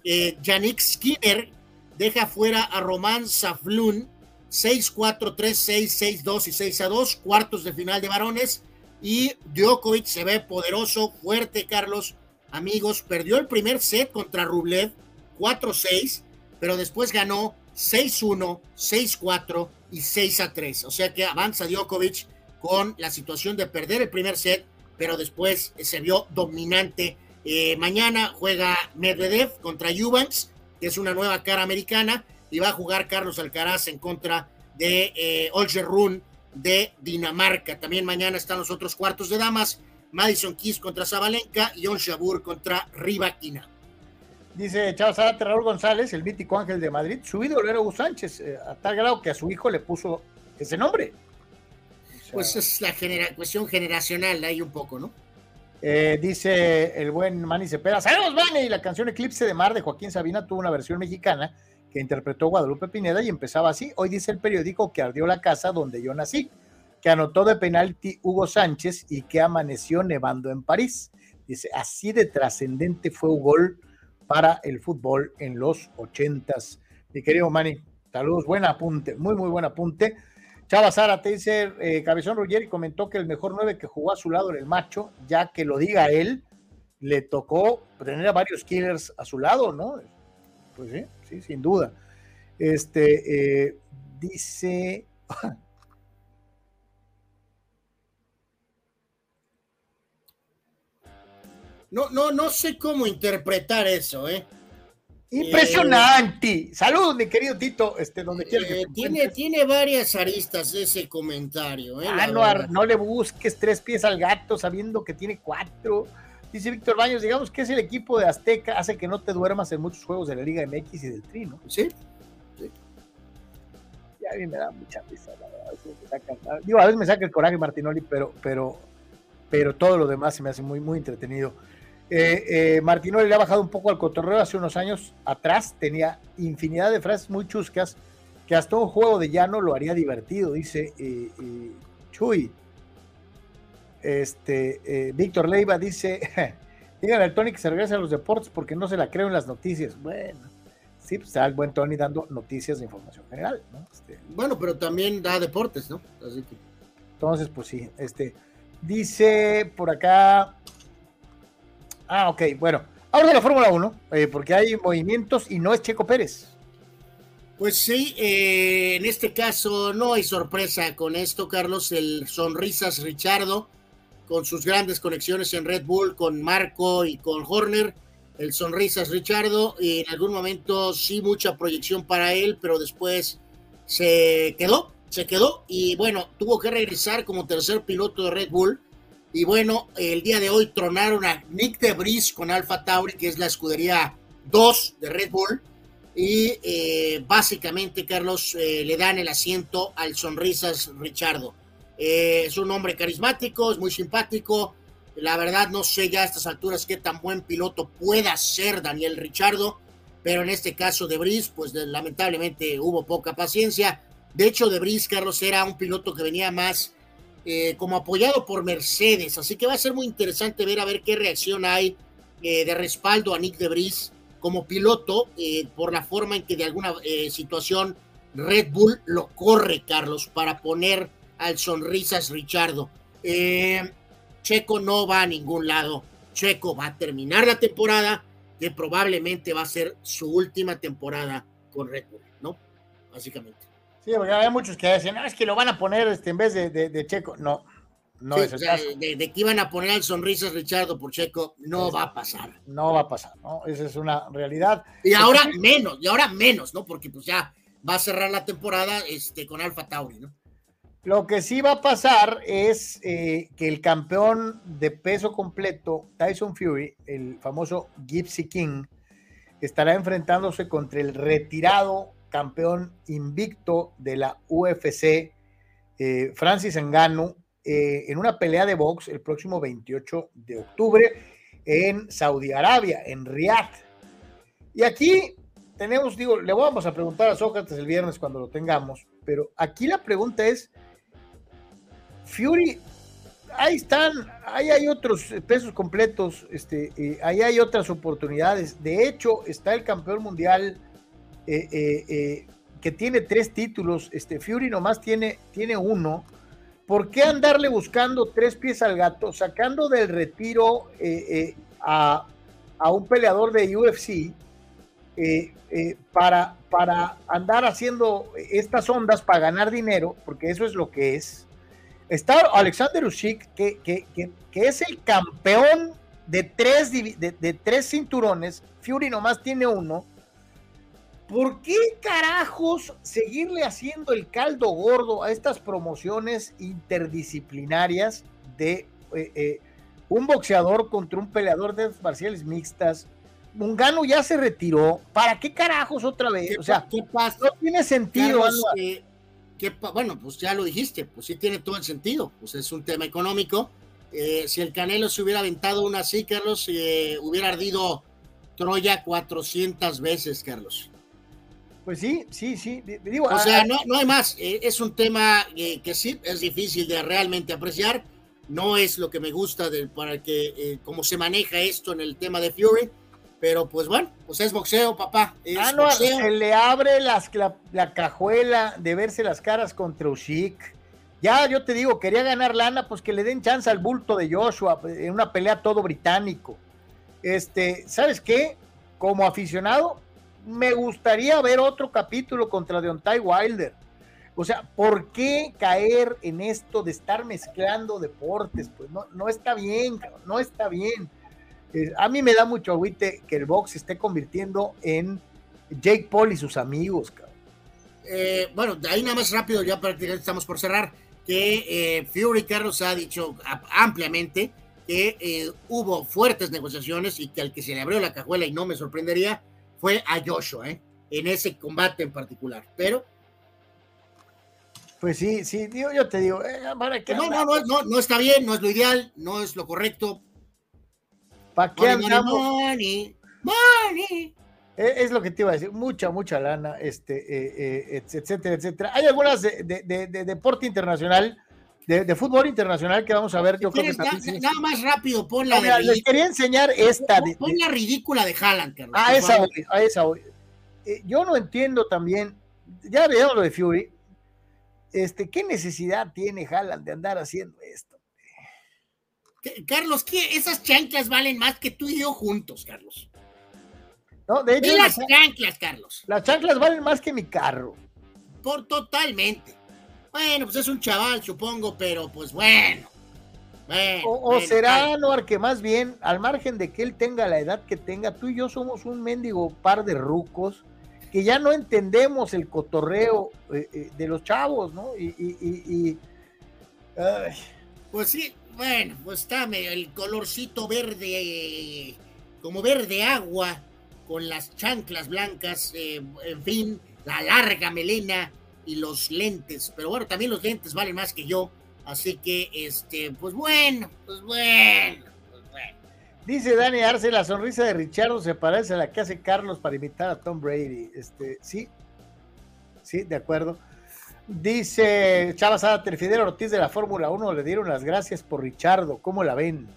Speaker 2: Eh, Yannick Skinner deja fuera a Román Saflun 6, 4, 3, 6, 6, 2 y 6 a 2, cuartos de final de varones. Y Djokovic se ve poderoso, fuerte, Carlos. Amigos, perdió el primer set contra Rublev, 4-6, pero después ganó 6-1, 6-4 y 6-3. O sea que avanza Djokovic con la situación de perder el primer set, pero después se vio dominante. Eh, mañana juega Medvedev contra Eubanks, que es una nueva cara americana y va a jugar Carlos Alcaraz en contra de eh, Olger Run de Dinamarca. También mañana están los otros cuartos de damas, Madison Keys contra Zabalenka y On Contra Rivaquina.
Speaker 1: Dice Chávez Zárate Raúl González, el mítico ángel de Madrid, su ídolo era Hugo Sánchez, eh, a tal grado que a su hijo le puso ese nombre.
Speaker 2: pues es la cuestión generacional ahí un poco, ¿no?
Speaker 1: Eh, dice el buen Manny Cepeda, ¡Saludos, Manny! La canción Eclipse de Mar de Joaquín Sabina tuvo una versión mexicana que interpretó Guadalupe Pineda y empezaba así. Hoy dice el periódico que ardió la casa donde yo nací, que anotó de penalti Hugo Sánchez y que amaneció nevando en París. Dice, así de trascendente fue un gol para el fútbol en los ochentas. Mi querido Manny, saludos, buen apunte, muy, muy buen apunte. Chava Sara te dice, eh, Cabezón Ruggeri comentó que el mejor nueve que jugó a su lado era el macho, ya que lo diga él, le tocó tener a varios killers a su lado, ¿no? Pues sí, sí, sin duda. Este eh, dice.
Speaker 2: No, no, no sé cómo interpretar eso, ¿eh?
Speaker 1: Impresionante. Saludos, mi querido Tito, este, donde quiera
Speaker 2: que eh, tiene, tiene varias aristas ese comentario. ¿eh?
Speaker 1: Ah, no, no le busques tres pies al gato sabiendo que tiene cuatro. Dice Víctor Baños, digamos que es el equipo de Azteca, hace que no te duermas en muchos juegos de la Liga MX y del Tri, ¿no?
Speaker 2: Sí.
Speaker 1: Ya a mí me da mucha risa, la verdad. digo, a veces me saca el coraje Martinoli, pero, pero, pero todo lo demás se me hace muy, muy entretenido. Eh, eh, Martinoli le ha bajado un poco al cotorreo hace unos años atrás, tenía infinidad de frases muy chuscas que hasta un juego de llano lo haría divertido, dice eh, Chuy. Este, eh, Víctor Leiva dice, díganle al Tony que se regrese a los deportes porque no se la creo en las noticias. Bueno, sí, pues está el buen Tony dando noticias de información general,
Speaker 2: este, bueno, pero también da deportes, ¿no?
Speaker 1: Entonces, pues sí, este, dice por acá, ah, ok, bueno, ahora de la Fórmula 1, eh, porque hay movimientos y no es Checo Pérez.
Speaker 2: Pues sí, eh, en este caso no hay sorpresa con esto, Carlos. El Sonrisas Richardo con sus grandes conexiones en Red Bull, con Marco y con Horner, el Sonrisas Richardo, y en algún momento sí mucha proyección para él, pero después se quedó, se quedó y bueno, tuvo que regresar como tercer piloto de Red Bull. Y bueno, el día de hoy tronaron a Nick de Debris con Alfa Tauri, que es la escudería 2 de Red Bull. Y eh, básicamente, Carlos, eh, le dan el asiento al Sonrisas Richardo. Eh, es un hombre carismático, es muy simpático. La verdad, no sé ya a estas alturas qué tan buen piloto pueda ser Daniel Richardo, pero en este caso de Brice, pues lamentablemente hubo poca paciencia. De hecho, de Brice, Carlos, era un piloto que venía más eh, como apoyado por Mercedes, así que va a ser muy interesante ver a ver qué reacción hay eh, de respaldo a Nick de Brice como piloto por la forma en que de alguna situación Red Bull lo corre, Carlos, para poner al sonrisas Richardo. Eh, Checo no va a ningún lado. Checo va a terminar la temporada, que probablemente va a ser su última temporada con Red Bull, ¿no? Básicamente.
Speaker 1: Sí, porque había muchos que decían, no, es que lo van a poner este, en vez de, de, de Checo. No, no
Speaker 2: Sí,
Speaker 1: es el caso.
Speaker 2: de, de que iban a poner al sonrisas Richardo por Checo, no va a pasar.
Speaker 1: No va a pasar, ¿no? Esa es una realidad.
Speaker 2: Y ahora menos, y ahora menos, ¿no? Porque pues ya va a cerrar la temporada este, con Alfa Tauri, ¿no?
Speaker 1: Lo que sí va a pasar es eh, que el campeón de peso completo, Tyson Fury, el famoso Gypsy King, estará enfrentándose contra el retirado campeón invicto de la UFC, eh, Francis Ngannou, eh, en una pelea de box el próximo 28 de octubre en Saudi Arabia, en Riyadh. Y aquí tenemos, digo, le vamos a preguntar a Sócrates el viernes cuando lo tengamos, pero aquí la pregunta es, Fury, ahí están, ahí hay otros pesos completos, este, eh, ahí hay otras oportunidades. De hecho, está el campeón mundial eh, eh, eh, que tiene tres títulos, este, Fury nomás tiene, tiene uno. ¿Por qué andarle buscando tres pies al gato, sacando del retiro a, a un peleador de UFC para, para andar haciendo estas ondas para ganar dinero? Porque eso es lo que es. Está Alexander Usyk, que, que, que, es el campeón de tres, de, de tres cinturones. Fury nomás tiene uno. ¿Por qué carajos seguirle haciendo el caldo gordo a estas promociones interdisciplinarias de eh, eh, un boxeador contra un peleador de artes marciales mixtas? Mungano ya se retiró. ¿Para qué carajos otra vez?
Speaker 2: ¿Qué,
Speaker 1: O sea,
Speaker 2: ¿qué pasa?
Speaker 1: no tiene sentido.
Speaker 2: Carlos, eh, ¿qué pa- bueno, pues ya lo dijiste, pues sí tiene todo el sentido, pues es un tema económico. Eh, si el Canelo se hubiera aventado una así, Carlos, hubiera ardido Troya 400 veces, Carlos.
Speaker 1: Pues sí, sí, sí. Digo,
Speaker 2: O sea, no, no hay más. Eh, es un tema eh, que sí es difícil de realmente apreciar. No es lo que me gusta de, para que eh, cómo se maneja esto en el tema de Fury. Pero pues bueno, pues es boxeo, papá. Es
Speaker 1: Ah, no,
Speaker 2: boxeo.
Speaker 1: se le abre las, la, la cajuela de verse las caras contra Usyk. Ya, yo te digo, quería ganar lana, pues que le den chance al bulto de Joshua en una pelea todo británico. Este, ¿sabes qué? Como aficionado, me gustaría ver otro capítulo contra Deontay Wilder. O sea, ¿por qué caer en esto de estar mezclando deportes? Pues no, no está bien, no está bien. Eh, a mí me da mucho agüite que el box se esté convirtiendo en Jake Paul y sus amigos.
Speaker 2: Eh, bueno, de ahí nada más rápido, ya prácticamente estamos por cerrar, que eh, Fury Carlos ha dicho ampliamente que eh, hubo fuertes negociaciones y que al que se le abrió la cajuela, y no me sorprendería, fue a Joshua, ¿eh? en ese combate en particular. Pero
Speaker 1: Pues sí, sí, digo, yo te digo, eh, ¿para qué,
Speaker 2: no, no, no, no, no está bien, no es lo ideal, no es lo correcto.
Speaker 1: ¿para qué
Speaker 2: Money,
Speaker 1: andamos?
Speaker 2: money, money.
Speaker 1: Eh, Es lo que te iba a decir, mucha, mucha lana, este, eh, eh, etcétera, etcétera. Hay algunas de, de- de- de deporte internacional, de, de fútbol internacional que vamos a ver, yo creo que también sí.
Speaker 2: Nada más rápido, pon la,
Speaker 1: mira,
Speaker 2: de
Speaker 1: les quería enseñar esta. de-
Speaker 2: pon la ridícula de Haaland, Carlos.
Speaker 1: a
Speaker 2: por
Speaker 1: esa voy, a esa voy. Eh, yo no entiendo también, ya veamos lo de Fury, este, ¿qué necesidad tiene Haaland de andar haciendo esto?
Speaker 2: ¿Qué- Carlos, ¿qué? esas chanclas valen más que tú y yo juntos, Carlos.
Speaker 1: ¿No? De hecho,
Speaker 2: las, chanclas, Carlos.
Speaker 1: las chanclas valen más que mi carro.
Speaker 2: Por totalmente. Bueno, pues es un chaval, supongo, pero pues bueno. Bueno,
Speaker 1: O, o
Speaker 2: bueno,
Speaker 1: será. Anuar, que más bien, al margen de que él tenga la edad que tenga, tú y yo somos un mendigo par de rucos que ya no entendemos el cotorreo eh, eh, de los chavos, ¿no? Y, y- y- y- ay,
Speaker 2: Pues sí, bueno, pues está el colorcito verde, como verde agua, con las chanclas blancas, eh, en fin, la larga melena y los lentes. Pero bueno, también los lentes valen más que yo. Así que, este, pues bueno, pues bueno, pues bueno.
Speaker 1: Dice Dani Arce, la sonrisa de Richardo se parece a la que hace Carlos para imitar a Tom Brady. Este, sí, sí, de acuerdo. Dice Chava Zárate, Fidel Ortiz de la Fórmula 1 le dieron las gracias por Richardo. ¿Cómo la ven?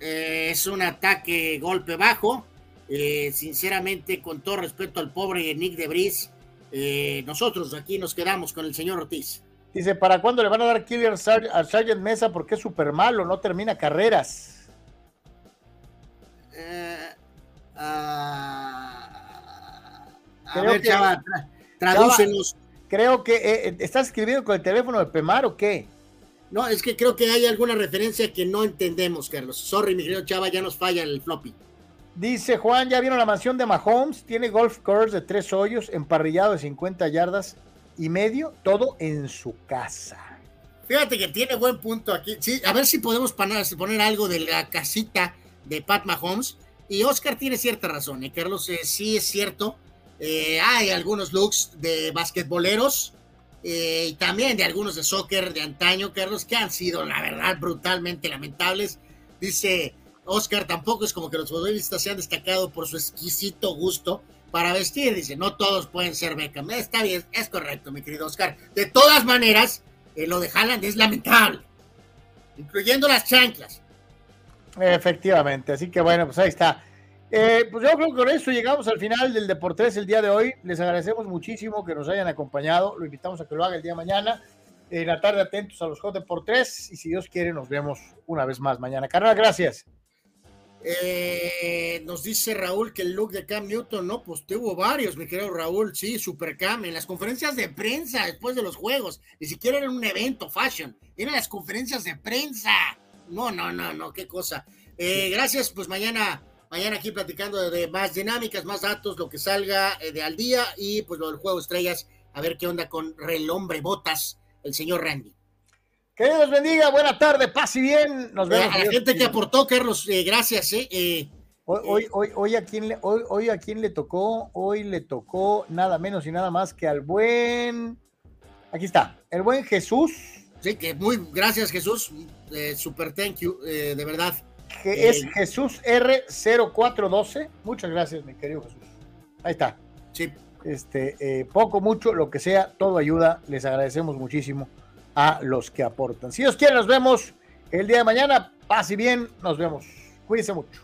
Speaker 2: Eh, es un ataque golpe bajo. Eh, sinceramente, con todo respeto al pobre Nick de Bris, eh, nosotros aquí nos quedamos con el señor Ortiz.
Speaker 1: Dice, ¿para cuándo le van a dar killer a Sargent Mesa? Porque es súper malo, no termina carreras.
Speaker 2: Eh, ah, a
Speaker 1: Creo
Speaker 2: ver,
Speaker 1: que-
Speaker 2: Chava, tra- tradúcenos,
Speaker 1: Creo que eh, estás escribiendo con el teléfono de Pemar o qué?
Speaker 2: No, es que creo que hay alguna referencia que no entendemos, Carlos. Sorry, mi querido Chava, ya nos falla el floppy.
Speaker 1: Dice Juan, ya vieron la mansión de Mahomes, tiene golf course de tres hoyos, emparrillado de 50 yardas y medio, todo en su casa.
Speaker 2: Fíjate que tiene buen punto aquí. Sí, a ver si podemos poner, algo de la casita de Pat Mahomes. Y Oscar tiene cierta razón, ¿eh? Carlos, eh, sí es cierto. Eh, hay algunos looks de basquetboleros y también de algunos de soccer de antaño, Carlos, que han sido, la verdad, brutalmente lamentables. Dice Oscar, tampoco es como que los futbolistas se han destacado por su exquisito gusto para vestir. Dice, no todos pueden ser Beckham. Está bien, es correcto, mi querido Oscar. De todas maneras, eh, lo de Haaland es lamentable, incluyendo las chanclas.
Speaker 1: Efectivamente, así que bueno, pues ahí está. Eh, pues yo creo que con eso llegamos al final del Deportes el día de hoy. Les agradecemos muchísimo que nos hayan acompañado. Lo invitamos a que lo haga el día mañana. En la tarde atentos a los por tres y si Dios quiere nos vemos una vez más mañana. Carnal, gracias.
Speaker 2: Eh, nos dice Raúl que el look de Cam Newton, no, pues tuvo varios, mi querido Raúl, sí, Super Cam, en las conferencias de prensa después de los juegos, ni siquiera era un evento fashion, eran las conferencias de prensa. No, no, no, no, qué cosa. Eh, gracias, pues mañana Mañana aquí platicando de, más dinámicas, más datos, lo que salga eh, de al día y pues lo del juego de estrellas, a ver qué onda con el hombre botas, el señor Randy.
Speaker 1: Que Dios bendiga, buena tarde, paz y bien. Nos vemos.
Speaker 2: a la gente que aportó, Carlos, eh, gracias.
Speaker 1: Eh. Hoy, hoy, hoy, a quién le, hoy, hoy a quién le tocó, hoy le tocó nada menos y nada más que al buen, aquí está, el buen Jesús.
Speaker 2: Sí, que muy gracias Jesús, super thank you, de verdad
Speaker 1: que es Jesús R0412. Muchas gracias, mi querido Jesús. Ahí está.
Speaker 2: Sí.
Speaker 1: Este, eh, poco, mucho, lo que sea, todo ayuda. Les agradecemos muchísimo a los que aportan. Si Dios quiere, nos vemos el día de mañana. Paz y bien, nos vemos. Cuídense mucho.